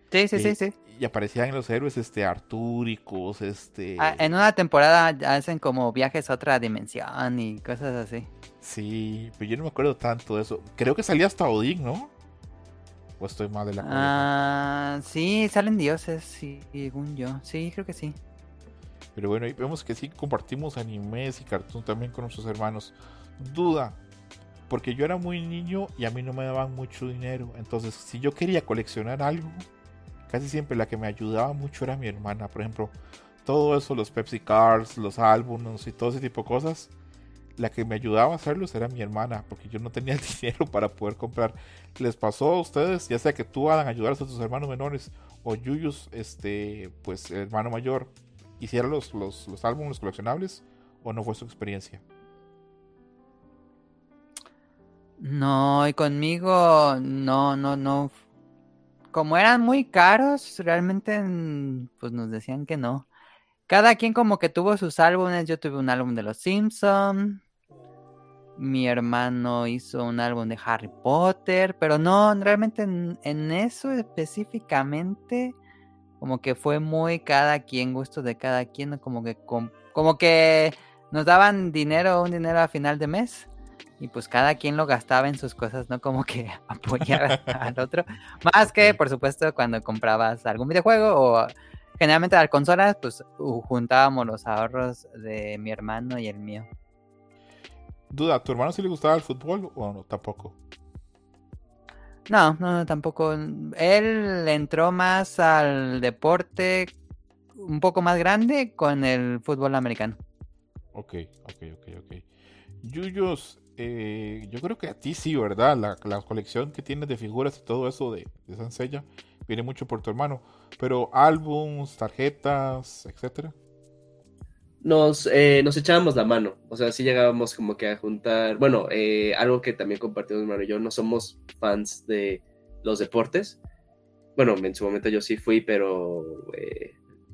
Sí, sí, sí, sí. Y aparecían los héroes este artúricos, este. Ah, en una temporada hacen como viajes a otra dimensión y cosas así. Sí, pero yo no me acuerdo tanto de eso. Creo que salía hasta Odín, ¿no? ¿O estoy mal de la Ah, sí, salen dioses, según yo. Sí, creo que sí. Pero bueno, ahí vemos que sí compartimos animes y cartoons también con nuestros hermanos. Duda, porque yo era muy niño y a mí no me daban mucho dinero. Entonces, si yo quería coleccionar algo, casi siempre la que me ayudaba mucho era mi hermana. Por ejemplo, todo eso, los Pepsi Cards, los álbumes y todo ese tipo de cosas la que me ayudaba a hacerlos era mi hermana, porque yo no tenía <laughs> dinero para poder comprar. ¿Les pasó a ustedes, ya sea que tú hagan ayudar a tus hermanos menores o Yuyus, este, pues hermano mayor, hiciera los, los, los álbumes coleccionables o no fue su experiencia? No, y conmigo no, no, no. Como eran muy caros, realmente pues nos decían que no. Cada quien como que tuvo sus álbumes. Yo tuve un álbum de Los Simpsons mi hermano hizo un álbum de Harry Potter, pero no, realmente en, eso específicamente, como que fue muy cada quien, gusto de cada quien, como que, como que nos daban dinero, un dinero a final de mes, y pues cada quien lo gastaba en sus cosas, ¿no? Como que <laughs> apoyar <laughs> al otro, más que, por supuesto, cuando comprabas algún videojuego o generalmente las consolas, pues juntábamos los ahorros de mi hermano y el mío. Duda, ¿a tu hermano sí le gustaba el fútbol o no? Tampoco. No, no, tampoco. Él entró más al deporte un poco más grande con el fútbol americano. Ok, ok, ok, ok. Yuyos, eh, yo creo que a ti sí, ¿verdad? La, colección que tienes de figuras y todo eso de, de Sansella viene mucho por tu hermano. Pero álbums, tarjetas, etcétera nos, eh, nos echábamos la mano. O sea, sí llegábamos como que a juntar. Bueno, eh, algo que también compartimos hermano y yo, no somos fans de los deportes. Bueno, en su momento yo sí fui, pero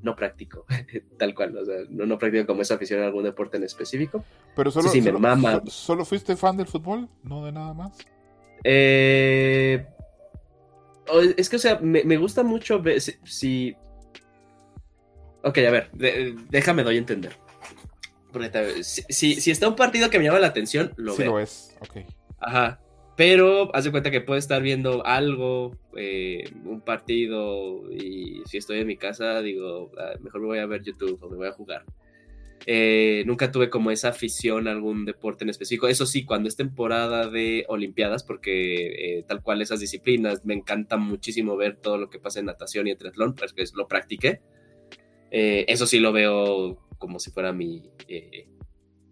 no practico, <laughs> tal cual. O sea, no, no practico como esa afición a algún deporte en específico. Pero solo, sí, solo, mama. ¿solo fuiste fan del fútbol? ¿No de nada más? Eh, es que, o sea, me, me gusta mucho ver si, si- Ok, a ver, de- déjame doy a entender. Porque si, si- si está un partido que me llama la atención, lo sí veo. lo es. Ok. Ajá. Pero haz de cuenta que puedo estar viendo algo, eh, un partido, y si estoy en mi casa, digo, "Ah, mejor me voy a ver YouTube o me voy a jugar. Eh, nunca tuve como esa afición a algún deporte en específico. Eso sí, cuando es temporada de Olimpiadas, porque eh, tal cual esas disciplinas, me encanta muchísimo ver todo lo que pasa en natación y en triatlón, porque lo practiqué. Eh, eso sí lo veo como si fuera mi, eh,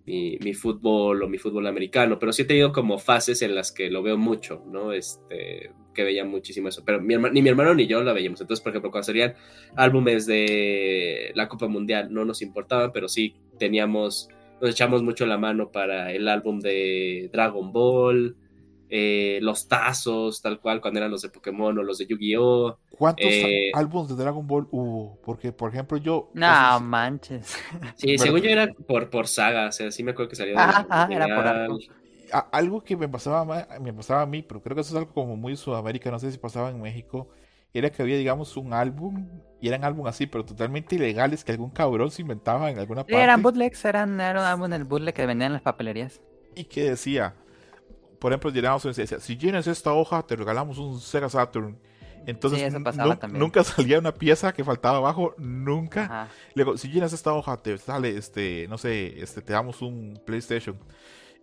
mi, mi fútbol o mi fútbol americano, pero sí he tenido como fases en las que lo veo mucho, ¿no? Este, que veía muchísimo eso, pero mi ni mi hermano ni yo la veíamos. Entonces, por ejemplo, cuando salían álbumes de la Copa Mundial, no nos importaban, pero sí teníamos, nos echamos mucho la mano para el álbum de Dragon Ball, eh, los tazos, tal cual, cuando eran los de Pokémon o los de Yu-Gi-Oh! ¿Cuántos Eh, álbumes de Dragon Ball hubo? Porque, por ejemplo, yo. No esos- manches. <laughs> Sí, según yo era por, por saga, o sea, sí me acuerdo que salía de Ajá, la ajá, era por original. arco. a- algo que me pasaba, me pasaba a mí, pero creo que eso es algo como muy Sudamérica, no sé si pasaba en México, era que había, digamos, un álbum, y eran álbum así, pero totalmente ilegales que algún cabrón se inventaba en alguna Sí, parte eran bootlegs, eran, era un álbum del bootleg que vendían en las papelerías. y que decía, por ejemplo, llenábamos y decía, si llenas esta hoja, te regalamos un Sega Saturn. Entonces, Sí, eso nunca <laughs> salía una pieza que faltaba abajo, nunca. Ajá. Luego, si llenas esta hoja, te sale, este, no sé, este, te damos un PlayStation.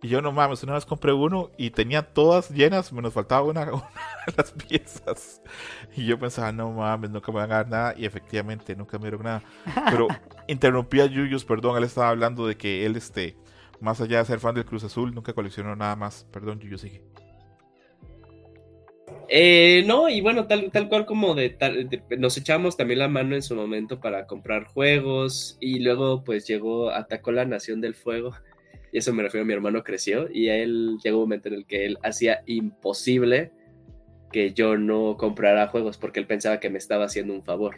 Y yo no mames, una vez compré uno y tenía todas llenas, menos faltaba una, <laughs> una de las piezas. Y yo pensaba, no mames, nunca me van a dar nada. Y efectivamente, nunca me dieron nada. Pero <laughs> interrumpí a Yuyos, perdón, él estaba hablando de que él, este, más allá de ser fan del Cruz Azul, nunca coleccionó nada más. Perdón, Yuyo, sigue. Eh, no, y bueno, tal, tal cual como de, tal- nos echamos también la mano en su momento para comprar juegos y luego pues llegó, atacó la Nación del Fuego y eso me refiero a mi hermano creció y a él llegó un momento en el que él hacía imposible que yo no comprara juegos porque él pensaba que me estaba haciendo un favor.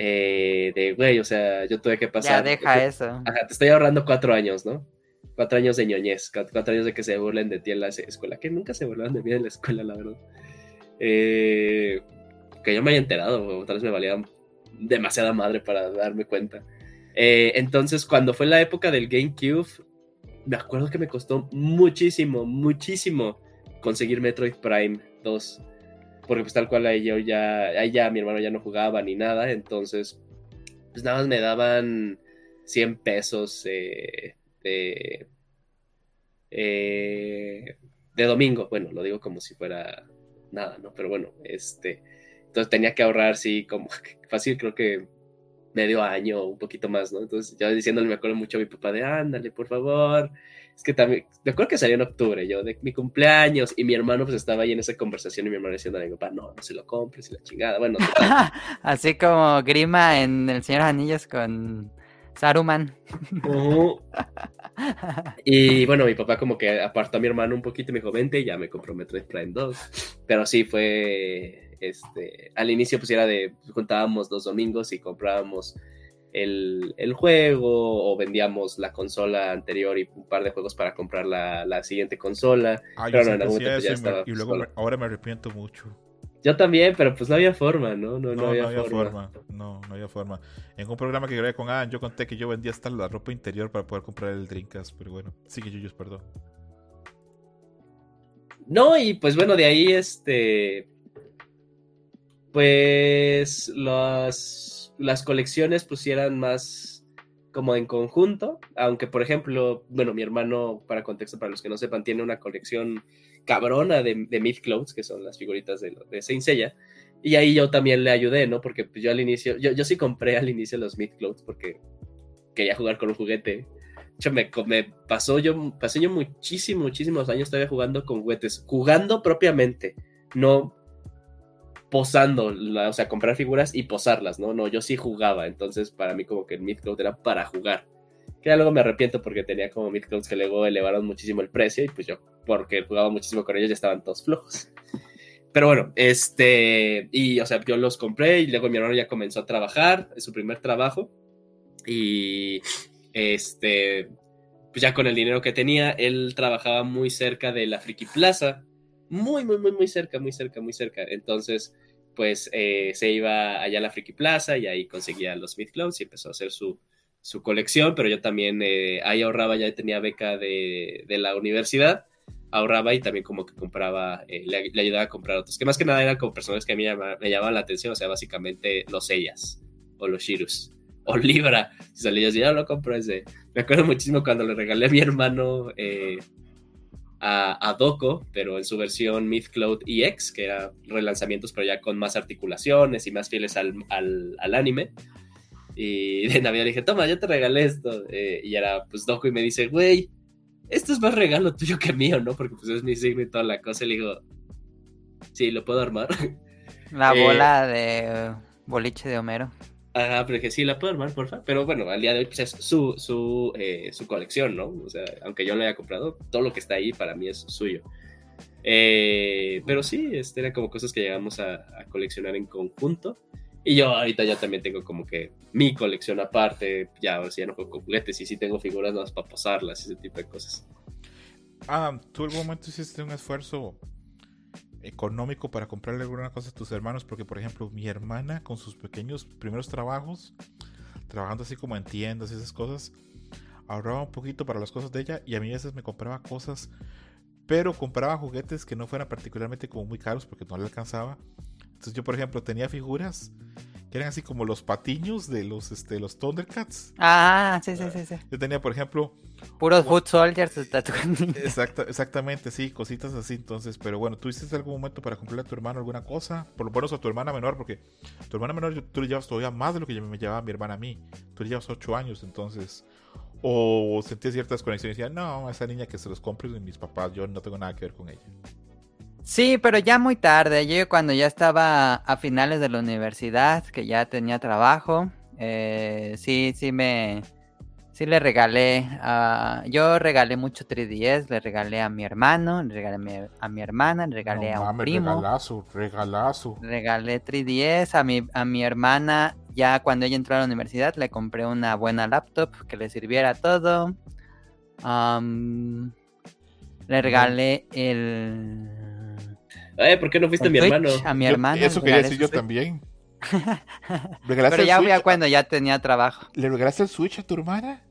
Eh, de, güey, o sea, yo tuve que Ya pasar... deja eso. Ajá, te estoy ahorrando cuatro años, ¿no? Cuatro años de ñoñez, cu- cuatro años de que se burlen de ti en la escuela, que nunca se burlaban de mí en la escuela, la verdad. Eh, que yo me haya enterado, o tal vez me valía demasiada madre para darme cuenta. Eh, entonces, cuando fue la época del GameCube, me acuerdo que me costó muchísimo, muchísimo conseguir Metroid Prime 2. Porque pues tal cual ahí yo ya, ahí ya mi hermano ya no jugaba ni nada, entonces pues nada más me daban 100 pesos eh, de, eh, de domingo. Bueno, lo digo como si fuera nada, ¿no? Pero bueno, este, entonces tenía que ahorrar, sí, como <laughs> fácil, creo que medio año un poquito más, ¿no? Entonces yo diciéndole, me acuerdo mucho a mi papá de, ándale, por favor. Es que también, me acuerdo que salió en octubre, yo, de mi cumpleaños, y mi hermano pues estaba ahí en esa conversación y mi hermano diciendo a mi papá, no, no se lo compres y la chingada. Bueno. <laughs> Así como Grima en El Señor Anillos con Saruman. <laughs> Y bueno, mi papá como que apartó a mi hermano un poquito y me dijo, vente, y ya me compró Metroid Prime 2. Pero sí fue, este, al inicio pues era de, juntábamos los domingos y comprábamos el, el juego o vendíamos la consola anterior y un par de juegos para comprar la, la siguiente consola. Ah, Pero yo no, en algún momento ya estaba y luego me- ahora me arrepiento mucho. Yo también, pero pues no había forma, ¿no? No, no, No, no había, forma. forma. No, no había forma. En un programa que grabé con Adam, yo conté que yo vendía hasta la ropa interior para poder comprar el Dreamcast, pero bueno, sigue Yuyos, perdón. No, y pues bueno, de ahí este. Pues las, las colecciones pues sí eran más como en conjunto, aunque por ejemplo, bueno, mi hermano, para contexto, para los que no sepan, tiene una colección cabrona de, de Myth Clothes, que son las figuritas de, de Saint y ahí yo también le ayudé, ¿no? Porque pues, yo al inicio, yo, yo sí compré al inicio los Myth Clothes porque quería jugar con un juguete. Hecho, me, me pasó yo, pasé yo muchísimos, muchísimos años todavía jugando con juguetes, jugando propiamente, no posando, la- o sea, comprar figuras y posarlas, ¿no? No, yo sí jugaba, entonces para mí como que el Myth Cloud era para jugar. Que ya luego me arrepiento porque tenía como Myth Clouds que luego elevaron muchísimo el precio y pues yo, porque jugaba muchísimo con ellos, ya estaban todos flojos. Pero bueno, este, y o sea, yo los compré y luego mi hermano ya comenzó a trabajar, es su primer trabajo. Y este, pues ya con el dinero que tenía, él trabajaba muy cerca de la Friki Plaza. Muy, muy, muy, muy cerca, muy cerca, muy cerca. Entonces, pues eh, se iba allá a la Friki Plaza y ahí conseguía los Smith Clothes y empezó a hacer su, su colección, pero yo también eh, ahí ahorraba, ya tenía beca de, de, la universidad, ahorraba y también como que compraba, eh, le, le, ayudaba a comprar otros, que más que nada eran como personas que a mí me llamaban la atención, o sea, básicamente los ellas o los Shirus o Libra. Si salía así, ya lo compro ese. Me acuerdo muchísimo cuando le regalé a mi hermano eh, a, a, Doco, pero en su versión Myth Cloud EX, que era relanzamientos, pero ya con más articulaciones y más fieles al, al, al anime. Y de Navidad le dije, toma, yo te regalé esto. Eh, y era pues Doco y me dice, güey, esto es más regalo tuyo que mío, ¿no? Porque pues es mi signo y toda la cosa. Y le digo, sí, lo puedo armar. La bola de boliche de Homero. Ajá, pero que sí la puedo armar, porfa. Pero bueno, al día de hoy pues, es su, su, eh, su, colección, ¿no? O sea, aunque yo lo haya comprado, todo lo que está ahí para mí es suyo. Eh, pero sí, este eran como cosas que llegamos a, coleccionar en conjunto. Y yo ahorita ya también tengo como que mi colección aparte. Ya ahora sí ya no juego con juguetes y sí tengo figuras más para posarlas ese tipo de cosas. Ah, ¿tú algún momento hiciste un esfuerzo económico para comprarle alguna cosa a tus hermanos, porque por ejemplo mi hermana con sus pequeños primeros trabajos, trabajando así como en tiendas y esas cosas, ahorraba un poquito para las cosas de ella y a mí a veces me compraba cosas, pero compraba juguetes que no fueran particularmente como muy caros porque no le alcanzaba. Entonces yo por ejemplo tenía figuras que eran así como los patiños de los, este, los Thundercats. Ah, sí, sí, sí, sí. Yo tenía, por ejemplo... Puros Foot Soldiers. <laughs> Exacto, exactamente, sí, cositas así. Entonces, pero bueno, ¿tú hiciste algún momento para comprarle a tu hermano alguna cosa? Por lo menos a tu hermana menor, porque tu hermana menor tú le llevas todavía más de lo que yo me llevaba mi hermana a mí. Tú le llevas 8 años, entonces... O sentías ciertas conexiones y decías, no, esa niña que se los compre de mis papás, yo no tengo nada que ver con ella. Sí, pero ya muy tarde. Yo cuando ya estaba a finales de la universidad, que ya tenía trabajo, eh, sí, sí me, sí le regalé. Uh, yo regalé mucho 3DS, le regalé a mi hermano, le regalé a mi, a mi hermana, le regalé no, a un mames, primo. Regalazo, regalazo. Regalé 3DS a mi, a mi hermana. Ya cuando ella entró a la universidad, le compré una buena laptop que le sirviera todo. Um, le regalé el Ay, ¿por qué no fuiste a mi hermano? A mi hermano. Yo, eso quería decir yo también. <laughs> Pero ya voy a cuando ya tenía trabajo. ¿Le regalaste el Switch a tu hermana?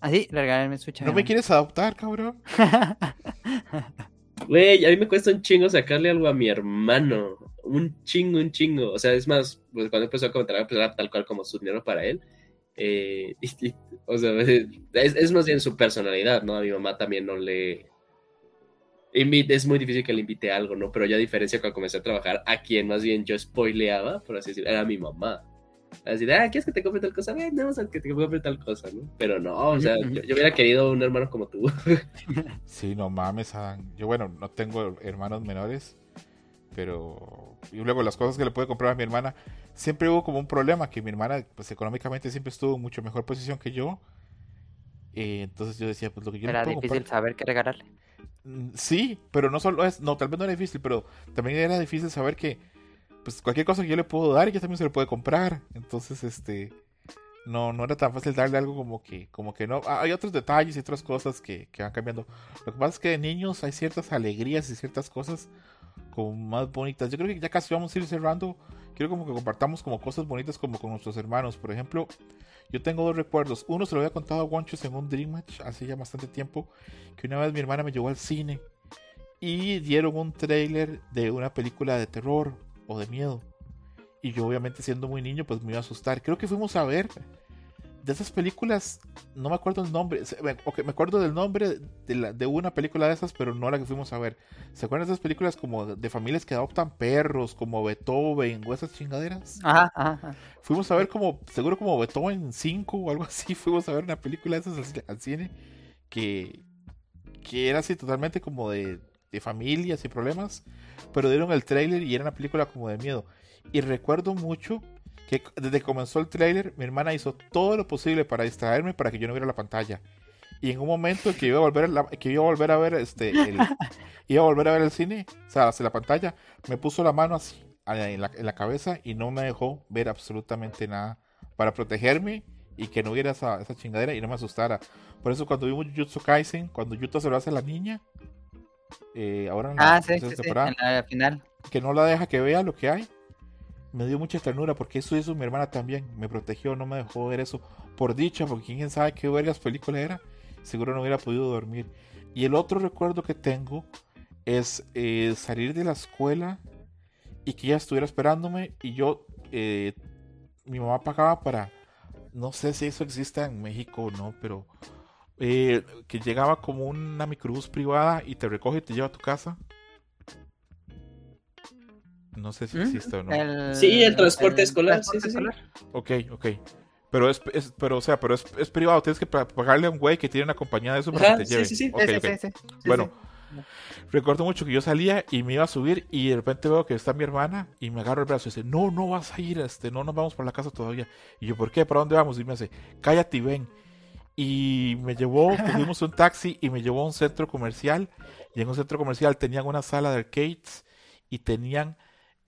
Ah, sí, le regalé el Switch ¿No me quieres adoptar, cabrón? <laughs> Güey, a mí me cuesta un chingo sacarle algo a mi hermano. Un chingo, un chingo. O sea, es más, pues cuando empezó a comentar, pues era tal cual como su dinero para él. Eh, y, <laughs> y, o sea, es, es más bien su personalidad, ¿no? A mi mamá también no le, es muy difícil que le invite a algo, ¿no? Pero ya a diferencia cuando comencé a trabajar, a quien más bien yo spoileaba, por así decirlo, era mi mamá. Así de, ah, ¿quieres que te compre tal cosa? Ven, vamos a que te compre tal cosa, ¿no? Pero no, o sea, yo, yo hubiera querido un hermano como tú. <laughs> sí, no mames, Adam. Yo, bueno, no tengo hermanos menores, pero. Y luego las cosas que le puedo comprar a mi hermana, siempre hubo como un problema, que mi hermana, pues económicamente siempre estuvo en mucho mejor posición que yo. Eh, entonces yo decía, pues lo que yo Era le puedo difícil comprar... saber qué regalarle. Sí, pero no solo es, no, tal vez no era difícil, pero también era difícil saber que pues cualquier cosa que yo le puedo dar, ella también se lo puede comprar. Entonces, este no, no era tan fácil darle algo como que, como que no. Ah, hay otros detalles y otras cosas que, que, van cambiando. Lo que pasa es que de niños hay ciertas alegrías y ciertas cosas como más bonitas. Yo creo que ya casi vamos a ir cerrando. Quiero como que compartamos como cosas bonitas como con nuestros hermanos. Por ejemplo, yo tengo dos recuerdos. Uno se lo había contado a Wonchus en un Dream Match hace ya bastante tiempo. Que una vez mi hermana me llevó al cine. Y dieron un trailer de una película de terror o de miedo. Y yo obviamente siendo muy niño pues me iba a asustar. Creo que fuimos a ver de esas películas, no me acuerdo el nombre, okay, me acuerdo del nombre de, la, de, una película de esas, pero no la que fuimos a ver. ¿Se acuerdan de esas películas como de, familias que adoptan perros, como Beethoven o esas chingaderas? Ajá, ajá. Fuimos a ver como, seguro como Beethoven 5 o algo así, <laughs> fuimos a ver una película de esas al, al cine que, que era así totalmente como de, de familias y problemas, pero dieron el trailer y era una película como de miedo. Y recuerdo mucho que desde que comenzó el tráiler, mi hermana hizo todo lo posible para distraerme para que yo no viera la pantalla. Y en un momento que iba a volver la, que iba a volver a ver este el, <laughs> iba a volver a ver el cine, o sea, hacia la pantalla, me puso la mano así en la, en la cabeza y no me dejó ver absolutamente nada para protegerme y que no hubiera esa, esa chingadera y no me asustara. Por eso cuando vimos Jujutsu Kaisen, cuando Yuta se lo hace a la niña, eh, ahora en la Ah, sí, sí, sí, temporada, en la final. que no la deja que vea lo que hay. Me dio mucha ternura porque eso hizo mi hermana también. Me protegió, no me dejó ver eso. Por dicha, porque quién sabe qué vergas película era. Seguro no hubiera podido dormir. Y el otro recuerdo que tengo es eh, salir de la escuela y que ella estuviera esperándome y yo, eh, mi mamá pagaba para, no sé si eso existe en México o no, pero eh, que llegaba como una microbús privada y te recoge y te lleva a tu casa. No sé si ¿Mm? existe o no. El- Sí, el transporte escolar, transporte sí, sí, sí. Ok, ok. Pero es, es- pero o sea, pero es, es privado, tienes que pa- pagarle a un güey que tiene una compañía de eso para Ajá, que te sí, lleve. sí, sí. Sí, sí, ok. sí, sí, sí, Bueno, sí. recuerdo mucho que yo salía y me iba a subir y de repente veo que está mi hermana y me agarro el brazo y dice, no, no vas a ir, este, no nos vamos por la casa todavía. Y yo, ¿por qué? ¿Para dónde vamos? Y me dice, cállate y ven. Y me llevó, cogimos un taxi y me llevó a un centro comercial. Y en un centro comercial tenían una sala de arcades y tenían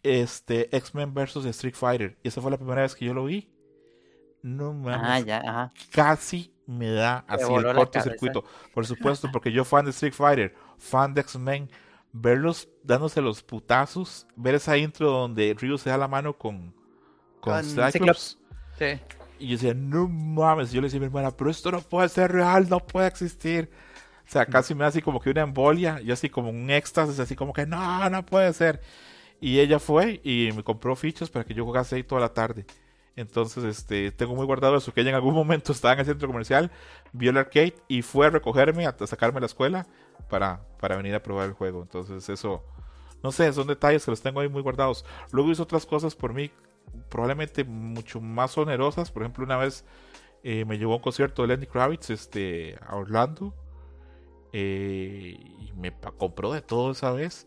este X-Men vs Street Fighter. Y esa fue la primera vez que yo lo vi. No mames Ah, ya, ajá. casi me da así el cortocircuito. Por supuesto, porque yo fan de Street Fighter, fan de X-Men, verlos dándose los putazos, ver esa intro donde Ryu se da la mano con, con, Con Cyclops. Cyclops. Sí. Y yo decía, no mames, yo le decía a mi hermana, pero esto no puede ser real, no puede existir. O sea, casi me da así como que una embolia, y así como un éxtasis, así como que no, no puede ser. Y ella fue y me compró fichas para que yo jugase ahí toda la tarde. Entonces, este, tengo muy guardado eso, que ella en algún momento <laughs> estaba en el centro comercial, vio el arcade y fue a recogerme, a sacarme a la escuela para, para venir a probar el juego. Entonces, eso, no sé, son detalles que los tengo ahí muy guardados. Luego hizo otras cosas por mí, probablemente mucho más onerosas. Por ejemplo, una vez eh, me llevó a un concierto de Lenny Kravitz este, a Orlando eh, y me compró de todo esa vez.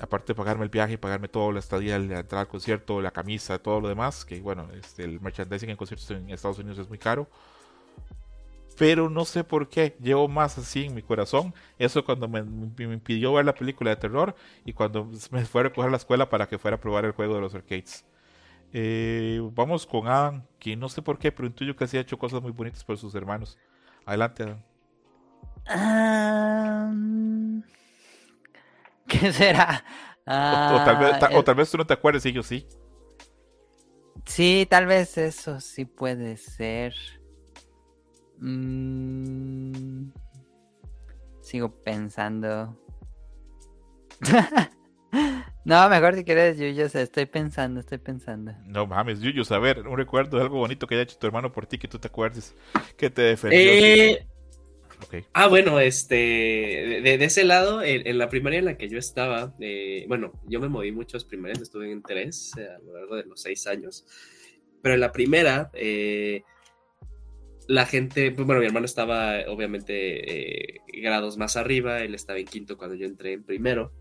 Aparte de pagarme el viaje, pagarme todo, la estadía, la entrada al concierto, la camisa, todo lo demás, que bueno, este, el merchandising en conciertos en Estados Unidos es muy caro. Pero no sé por qué, llevo más así en mi corazón. Eso cuando me, me impidió ver la película de terror y cuando me fue a recoger a la escuela para que fuera a probar el juego de los arcades. Eh, vamos con Adam, que no sé por qué, pero intuyo que sí ha hecho cosas muy bonitas por sus hermanos. Adelante, Adam. ¿Qué será? O, o tal vez, Ah, o el- tal vez tú no te acuerdes y yo sí. Sí, tal vez eso sí puede ser. Mm, Sigo pensando. <laughs> no, mejor si quieres, yo, yo sé, estoy pensando, estoy pensando. No mames, Yuyus, a ver, un recuerdo de algo bonito que haya hecho tu hermano por ti que tú te acuerdes. Que te defendió. Eh. Ah, bueno, este, de, de ese lado, en, en la primaria en la que yo estaba, eh, bueno, yo me moví muchas primarias, estuve en tres eh, a lo largo de los seis años, pero en la primera, eh, la gente, pues, bueno, mi hermano estaba obviamente eh, grados más arriba, él estaba en quinto cuando yo entré en primero,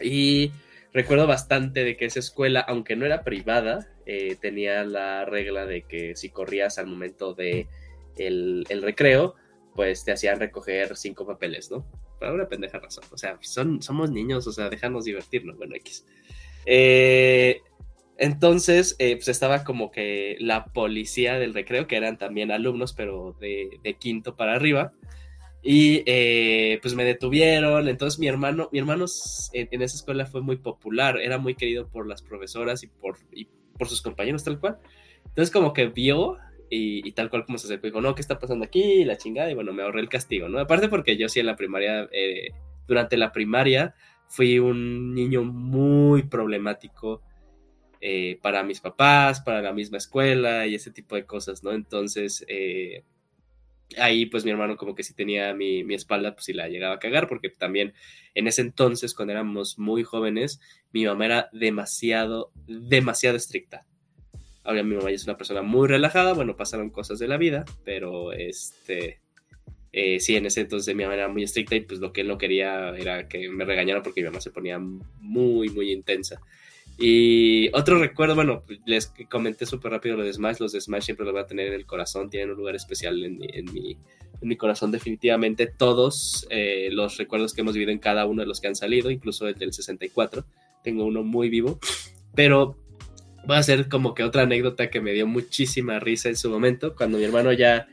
y recuerdo bastante de que esa escuela, aunque no era privada, eh, tenía la regla de que si corrías al momento de el, el recreo, pues te hacían recoger cinco papeles, ¿no? Por una pendeja razón. O sea, son, somos niños, o sea, déjanos divertirnos, bueno, X. Eh, entonces, eh, pues estaba como que la policía del recreo, que eran también alumnos, pero de quinto para arriba. Y eh, pues me detuvieron. Entonces mi hermano, mi hermano en, en esa escuela fue muy popular, era muy querido por las profesoras y por, y por sus compañeros tal cual. Entonces como que vio y, y tal cual como se acercó, dijo, no, ¿qué está pasando aquí? La chingada, y bueno, me ahorré el castigo, ¿no? Aparte porque yo sí en la primaria, eh, durante la primaria, fui un niño muy problemático eh, para mis papás, para la misma escuela y ese tipo de cosas, ¿no? Entonces, eh, ahí pues mi hermano como que sí tenía mi, mi espalda, pues sí la llegaba a cagar, porque también en ese entonces, cuando éramos muy jóvenes, mi mamá era demasiado, demasiado estricta. Ahora mi mamá ya es una persona muy relajada, bueno, pasaron cosas de la vida, pero este, eh, sí, en ese entonces mi mamá era muy estricta y pues lo que él no quería era que me regañara porque mi mamá se ponía muy, muy intensa. Y otro recuerdo, bueno, les comenté súper rápido lo de Smash, los de Smash siempre los voy a tener en el corazón, tienen un lugar especial en mi, en mi, corazón definitivamente. Todos eh, los recuerdos que hemos vivido en cada uno de los que han salido, incluso el del 64, tengo uno muy vivo, pero voy a hacer como que otra anécdota que me dio muchísima risa en su momento, cuando mi hermano ya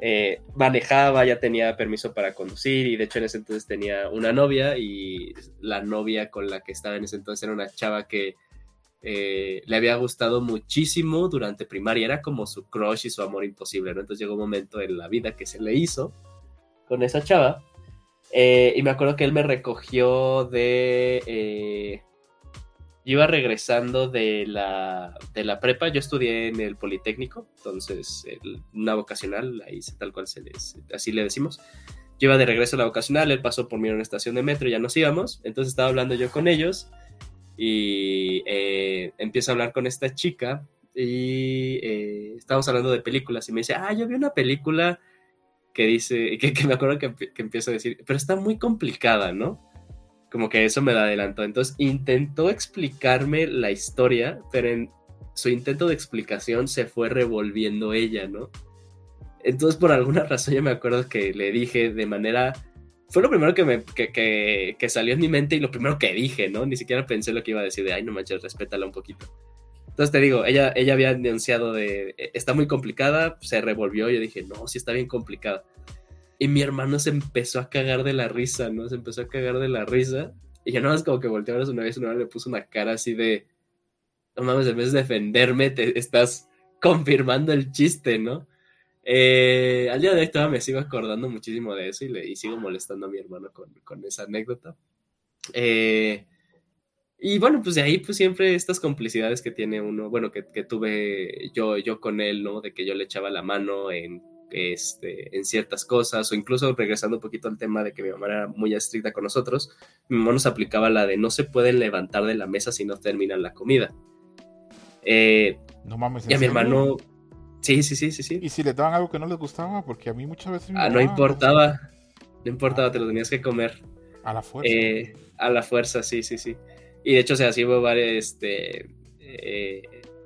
eh, manejaba, ya tenía permiso para conducir y de hecho en ese entonces tenía una novia y la novia con la que estaba en ese entonces era una chava que eh, le había gustado muchísimo durante primaria, era como su crush y su amor imposible, ¿no? Entonces llegó un momento en la vida que se le hizo con esa chava eh, y me acuerdo que él me recogió de yo iba regresando de la, de la prepa, yo estudié en el Politécnico, entonces una vocacional, ahí tal cual se les, así le decimos. Yo iba de regreso a la vocacional, él pasó por mí en una estación de metro y ya nos íbamos, entonces estaba hablando yo con ellos y eh, empiezo a hablar con esta chica y eh, estábamos hablando de películas y me dice, ah, yo vi una película que dice, que, que me acuerdo que, que empiezo a decir, pero está muy complicada, ¿no? Como que eso me da adelantó. Entonces intentó explicarme la historia, pero en su intento de explicación se fue revolviendo ella, ¿no? Entonces por alguna razón yo me acuerdo que le dije de manera... Fue lo primero que, me, que, que, salió en mi mente y lo primero que dije, ¿no? Ni siquiera pensé lo que iba a decir de, ay, no manches, respétala un poquito. Entonces te digo, ella, ella había anunciado de, está muy complicada, se revolvió, yo dije, no, sí está bien complicada. Y mi hermano se empezó a cagar de la risa, ¿no? Se empezó a cagar de la risa. Y yo nada más como que volteé a ver una vez, una vez le puso una cara así de, no mames, en vez de defenderme, te estás confirmando el chiste, ¿no? Eh, al día de hoy todavía me sigo acordando muchísimo de eso y, le, y sigo molestando a mi hermano con, con esa anécdota. Eh, y bueno, pues de ahí pues siempre estas complicidades que tiene uno, bueno, que, que, tuve yo, yo con él, ¿no? De que yo le echaba la mano en este, en ciertas cosas, o incluso regresando un poquito al tema de que mi mamá era muy estricta con nosotros, mi mamá nos aplicaba la de no se pueden levantar de la mesa si no terminan la comida. Eh, no mames. Y a mi hermano. Sí, sí, sí, sí, sí. ¿Y si le daban algo que no les gustaba? Porque a mí muchas veces. Ah, no importaba. No importaba, te lo tenías que comer. A la fuerza. Eh, a la fuerza, sí, sí, sí. Y de hecho, o sea, así hubo varios, este, eh,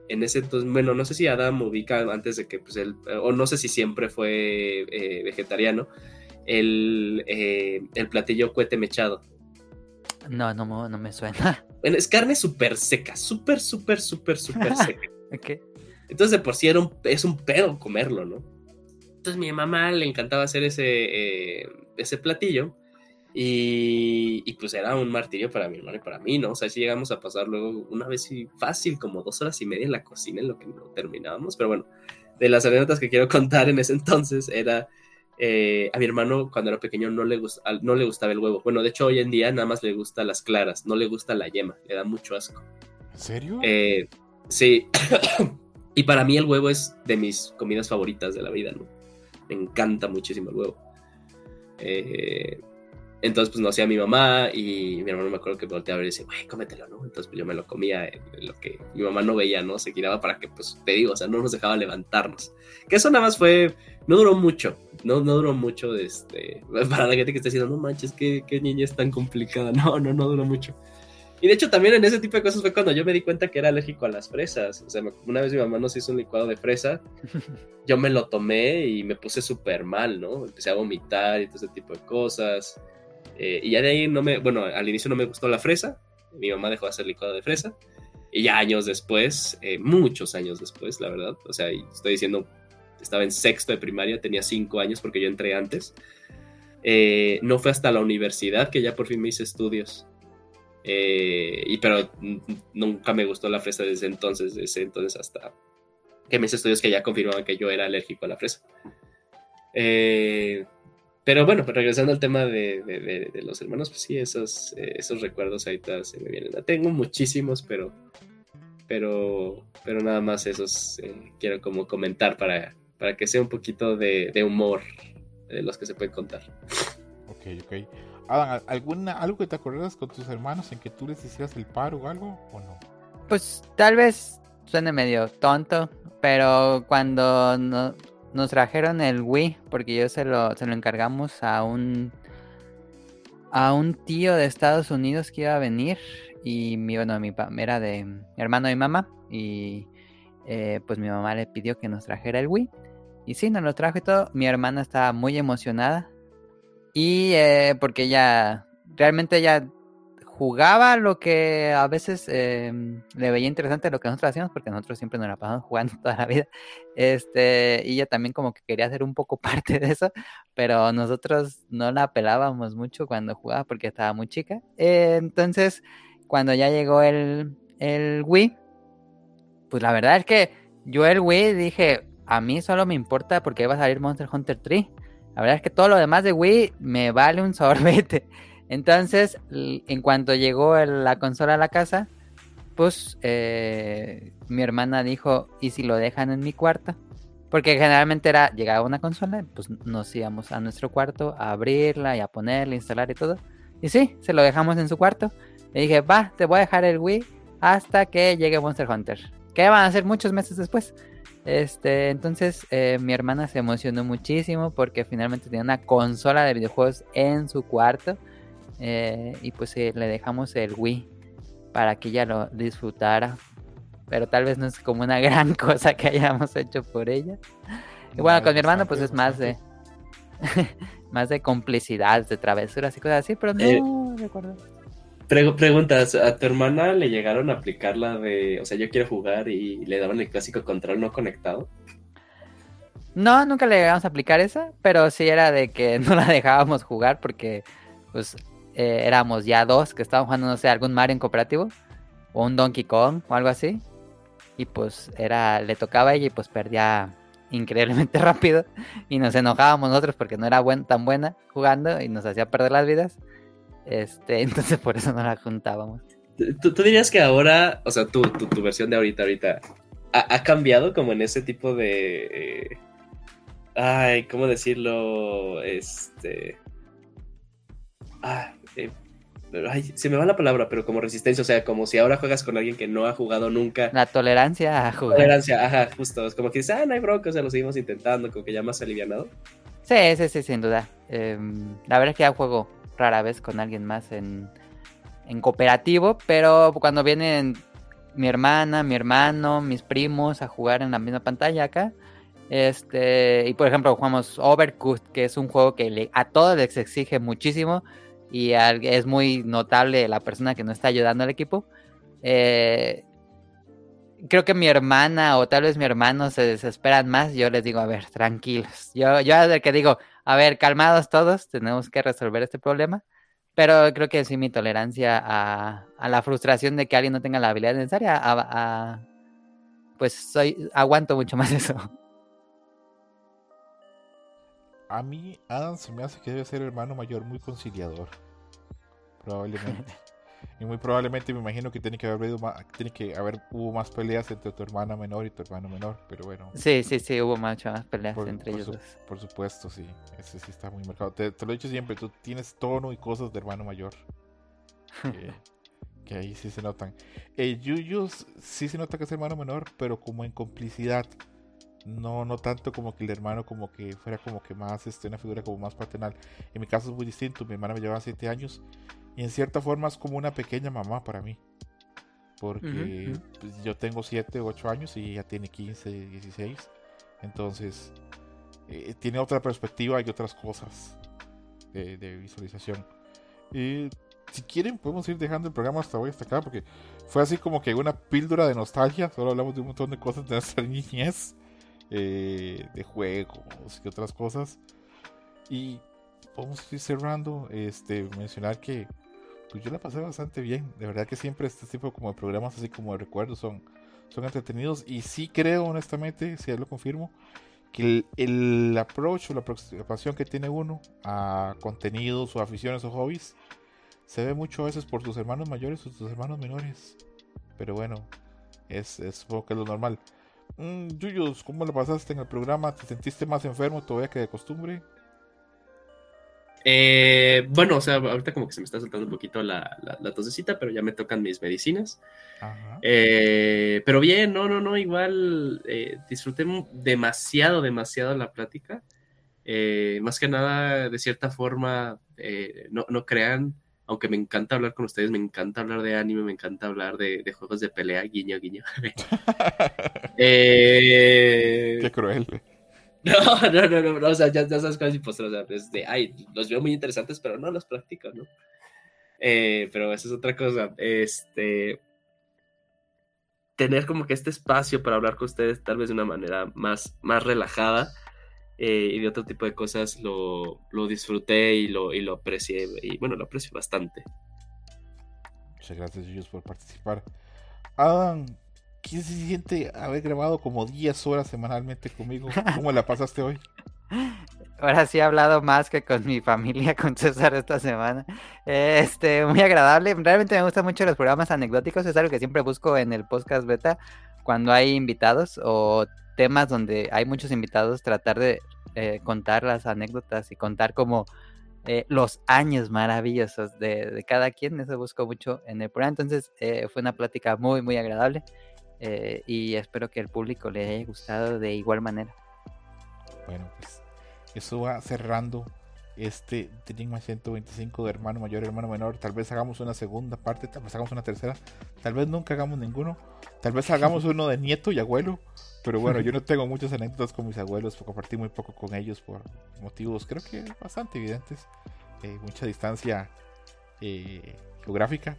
en ese entonces, bueno, no sé si Adam ubica antes de que, pues, él, o no sé si siempre fue eh, vegetariano, el, eh, el platillo cuete mechado. No, no, no me suena. Bueno, es carne súper seca, súper, súper, súper, súper <laughs> seca. Entonces, de por sí era un, es un pedo comerlo, ¿no? Entonces, mi mamá le encantaba hacer ese, eh, ese platillo. Y, pues era un martirio para mi hermano y para mí, ¿no? O sea, si llegamos a pasar luego una vez y fácil, como dos horas y media en la cocina en lo que no terminábamos. Pero bueno, de las anécdotas que quiero <laughs> contar en ese entonces era eh, a mi hermano cuando era pequeño no le, no le gustaba el huevo. Bueno, de hecho hoy en día nada más le gusta las claras, no le gusta la yema, le da mucho asco. ¿En serio? Eh, sí. <coughs> y para mí el huevo es de mis comidas favoritas de la vida, ¿no? Me encanta muchísimo el huevo. Eh, entonces, pues no hacía mi mamá y mi hermano me acuerdo que volteaba a ver y decía, güey, cómetelo, ¿no? Entonces, pues yo me lo comía en, lo que mi mamá no veía, ¿no? Se quitaba para que, pues te digo, o sea, no nos dejaba levantarnos. Que eso nada más fue, no duró mucho, no, no duró mucho, este, <laughs> para la gente que esté diciendo, no manches, qué, qué niña es tan complicada. <laughs> No, no, no duró mucho. Y de hecho también en ese tipo de cosas fue cuando yo me di cuenta que era alérgico a las fresas. O sea, una vez mi mamá nos hizo un licuado de fresa, <laughs> yo me lo tomé y me puse súper mal, ¿no? Empecé a vomitar y todo ese tipo de cosas. Eh, y ya de ahí no me, bueno, al inicio no me gustó la fresa, mi mamá dejó de hacer licuado de fresa, y ya años después, eh, muchos años después, la verdad, o sea, estoy diciendo, estaba en sexto de primaria, tenía cinco años porque yo entré antes, eh, no fue hasta la universidad que ya por fin me hice estudios. y pero nunca me gustó la fresa desde entonces, desde entonces hasta que me hice estudios que ya confirmaban que yo era alérgico a la fresa. Eh, pero bueno, pues regresando al tema de, los hermanos, pues sí, esos, eh, esos recuerdos ahorita se me vienen. Tengo muchísimos, pero, pero, pero nada más esos eh, quiero como comentar para, para que sea un poquito de, humor de los que se pueden contar. Ok, ok. Adam, ¿alguna, ¿algo que te acuerdas con tus hermanos en que tú les hicieras el paro o algo o no? Pues tal vez suene medio tonto, pero cuando no, nos trajeron el Wii porque yo se lo, se lo encargamos a un a un tío de Estados Unidos que iba a venir. Y mi, bueno, mi era de hermano y mamá. Y eh, pues mi mamá le pidió que nos trajera el Wii. Y sí, nos lo trajo y todo. Mi hermana estaba muy emocionada. Y eh, porque ella realmente ella jugaba lo que a veces em, le veía interesante lo que nosotros hacíamos, porque nosotros siempre nos la pasamos <laughs> jugando toda la vida. Este, y ella también como que quería ser un poco <laughs> parte de eso, pero nosotros no la pelábamos mucho cuando jugaba porque estaba muy chica. Eh, entonces, cuando ya llegó el, el Wii, pues la verdad es que yo el Wii dije, a mí solo me importa porque va a salir Monster Hunter 3. La verdad es que todo lo demás de Wii me vale un <laughs> sorbete. Entonces, en cuanto llegó la consola a la casa, pues eh, mi hermana dijo, ¿y si lo dejan en mi cuarto? Porque generalmente era, llegaba una consola, pues nos íbamos a nuestro cuarto a abrirla y a ponerla, instalar y todo. Y sí, se lo dejamos en su cuarto. Le dije, va, te voy a dejar el Wii hasta que llegue Monster Hunter. Que van a ser muchos meses después. Este, entonces eh, mi hermana se emocionó muchísimo porque finalmente tenía una consola de videojuegos en su cuarto. Eh, y pues le dejamos el Wii para que ella lo disfrutara. Pero tal vez no es como una <laughs> gran cosa que hayamos hecho por ella. Y bueno, con mi hermano pues es <laughs> más de más de complicidad, de travesuras y cosas así, pero no eh, recuerdo. preguntas, ¿a tu hermana le llegaron a aplicar la de, o sea, yo quiero jugar y le daban el clásico control no conectado? No, nunca le llegamos a aplicar esa, pero sí era de que <laughs> no la dejábamos jugar porque pues eh, éramos ya dos que estaban jugando, no sé, algún Mario en cooperativo o un Donkey Kong o algo así. Y pues era, le tocaba a ella y pues perdía increíblemente <laughs> rápido. Y nos enojábamos nosotros porque no era tan buena jugando y nos hacía perder las vidas. Este, <laughs> entonces por eso no la juntábamos. ¿Tú, dirías que ahora, o sea, tu, tu, versión de ahorita, ahorita, ha, cambiado como en ese tipo de... Eh, ay, ¿cómo decirlo? Este... Ah, eh, ay, se me va la palabra, pero como resistencia, o sea, como si ahora juegas con alguien que no ha jugado nunca. La tolerancia a jugar. Tolerancia, ajá, justo. Es como que dices, ah, no hay bronca, o sea, lo seguimos intentando, como que ya más alivianado. Sí, sí, sí, sin duda. Em, la verdad es que ya juego rara vez con alguien más en, en cooperativo, pero cuando vienen mi hermana, mi hermano, mis primos a jugar en la misma pantalla acá. Este, y por ejemplo, jugamos Overcooked, que es un juego que a todos les exige muchísimo y es muy notable la persona que no está ayudando al equipo. Eh, creo que mi hermana o tal vez mi hermano se desesperan más. Yo les digo, a ver, tranquilos. Yo, yo el que digo, a ver, calmados todos, tenemos que resolver este problema. Pero creo que sí, mi tolerancia a, la frustración de que alguien no tenga la habilidad necesaria, pues soy, aguanto mucho más <laughs> eso. A mí, Adam se me hace que debe ser hermano mayor muy conciliador. Probablemente. <laughs> y muy probablemente me imagino que tiene que haber más, tiene que haber hubo más peleas entre tu hermana menor y tu hermano menor, pero bueno. Sí, sí, sí, hubo muchas más peleas entre ellos. Por supuesto, sí. Ese sí está muy marcado. Te, lo he dicho siempre, tú tienes tono y cosas de hermano mayor. <laughs> que, ahí sí se notan. Yuyos sí se nota que es hermano menor, pero como en complicidad no, no tanto como que el hermano como que fuera como que más este, una figura como más paternal. En mi caso es muy distinto, mi hermana me llevaba 7 años y en cierta forma es como una pequeña mamá para mí. Porque pues, yo tengo 7, 8 años y ella tiene 15, 16. Entonces eh, tiene otra perspectiva y otras cosas de, visualización. Y si quieren podemos ir dejando el programa hasta hoy, hasta acá, porque fue así como que una píldora de nostalgia. Solo hablamos de un montón de cosas de nuestra <laughs> niñez. Eh, de juegos y otras cosas. Y vamos a ir cerrando, este, mencionar que pues yo la pasé bastante bien. De verdad que siempre este tipo como de programas así como de recuerdos son, son entretenidos. Y sí creo honestamente, si ya lo confirmo, que el, el approach o la aproximación que tiene uno a contenidos o aficiones o hobbies se ve mucho a veces por sus hermanos mayores o sus hermanos menores. Pero bueno, es, es supongo es lo normal. Mm, Yuyos, ¿cómo lo pasaste en el programa? ¿Te sentiste más enfermo todavía que de costumbre? Eh, bueno, o sea, ahorita como que se me está saltando un poquito la, la, tosecita, pero ya me tocan mis medicinas. Eh, pero bien, no, no, no, igual eh, disfruté demasiado, demasiado la plática. más que nada, de cierta forma, no, no crean, aunque me encanta hablar con ustedes, me encanta hablar de anime, me encanta hablar de, juegos de pelea, guiño, guiño. <laughs> eh... Qué cruel. <laughs> No, no, no, no, o sea, ya, ya sabes cosas imposteras, o sea, es de, ay, los veo muy interesantes, pero no los practico, ¿no? Eh, pero esa es otra cosa. Este. Tener como que este espacio para hablar con ustedes, tal vez de una manera más, más relajada eh, y de otro tipo de cosas, lo, lo disfruté y lo, y lo aprecié. Y bueno, lo aprecio bastante. Muchas gracias, ellos por participar. Adam, ¿qué se siente haber grabado como 10 horas semanalmente conmigo? ¿Cómo la pasaste hoy? <laughs> Ahora sí he hablado más que con mi familia, <laughs> con César esta semana. Este, muy agradable. Realmente me gustan mucho los programas anecdóticos. Es algo que siempre busco en el podcast beta cuando hay invitados o temas donde hay muchos invitados, tratar de eh, contar las anécdotas y contar como eh, los años maravillosos de, cada quien. Eso busco mucho en el programa. Entonces eh, fue una plática muy, muy agradable eh, y espero que el público le haya gustado de igual manera. Bueno, pues eso va cerrando este Dream 125 de hermano mayor, hermano menor. Tal vez hagamos una segunda parte, tal vez hagamos una tercera, tal vez nunca hagamos ninguno. Tal vez hagamos <laughs> uno de nieto y abuelo. Pero bueno, yo no tengo muchas anécdotas con mis abuelos, compartí muy poco con ellos por motivos creo que bastante evidentes. Eh, mucha distancia eh, geográfica.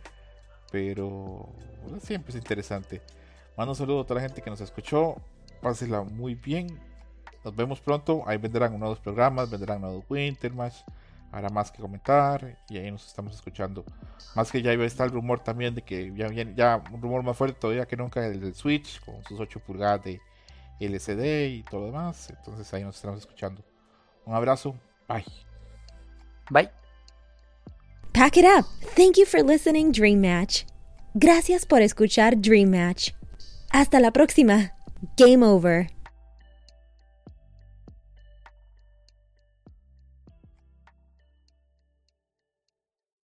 Pero bueno, siempre es interesante. Mando un saludo a toda la gente que nos escuchó. Pásela muy bien. Nos vemos pronto. Ahí vendrán nuevos programas, vendrán nuevos Wintermatch. Habrá más que comentar y ahí nos estamos escuchando. Más que ya está el rumor también de que ya viene, ya un rumor más fuerte todavía que nunca el del Switch con sus 8 pulgadas de LCD y todo lo demás. Entonces ahí nos estamos escuchando. Un abrazo. Bye. Bye. Pack it up. Thank you for listening, Dream Match. Gracias por escuchar Dream Match. Hasta la próxima. Game over.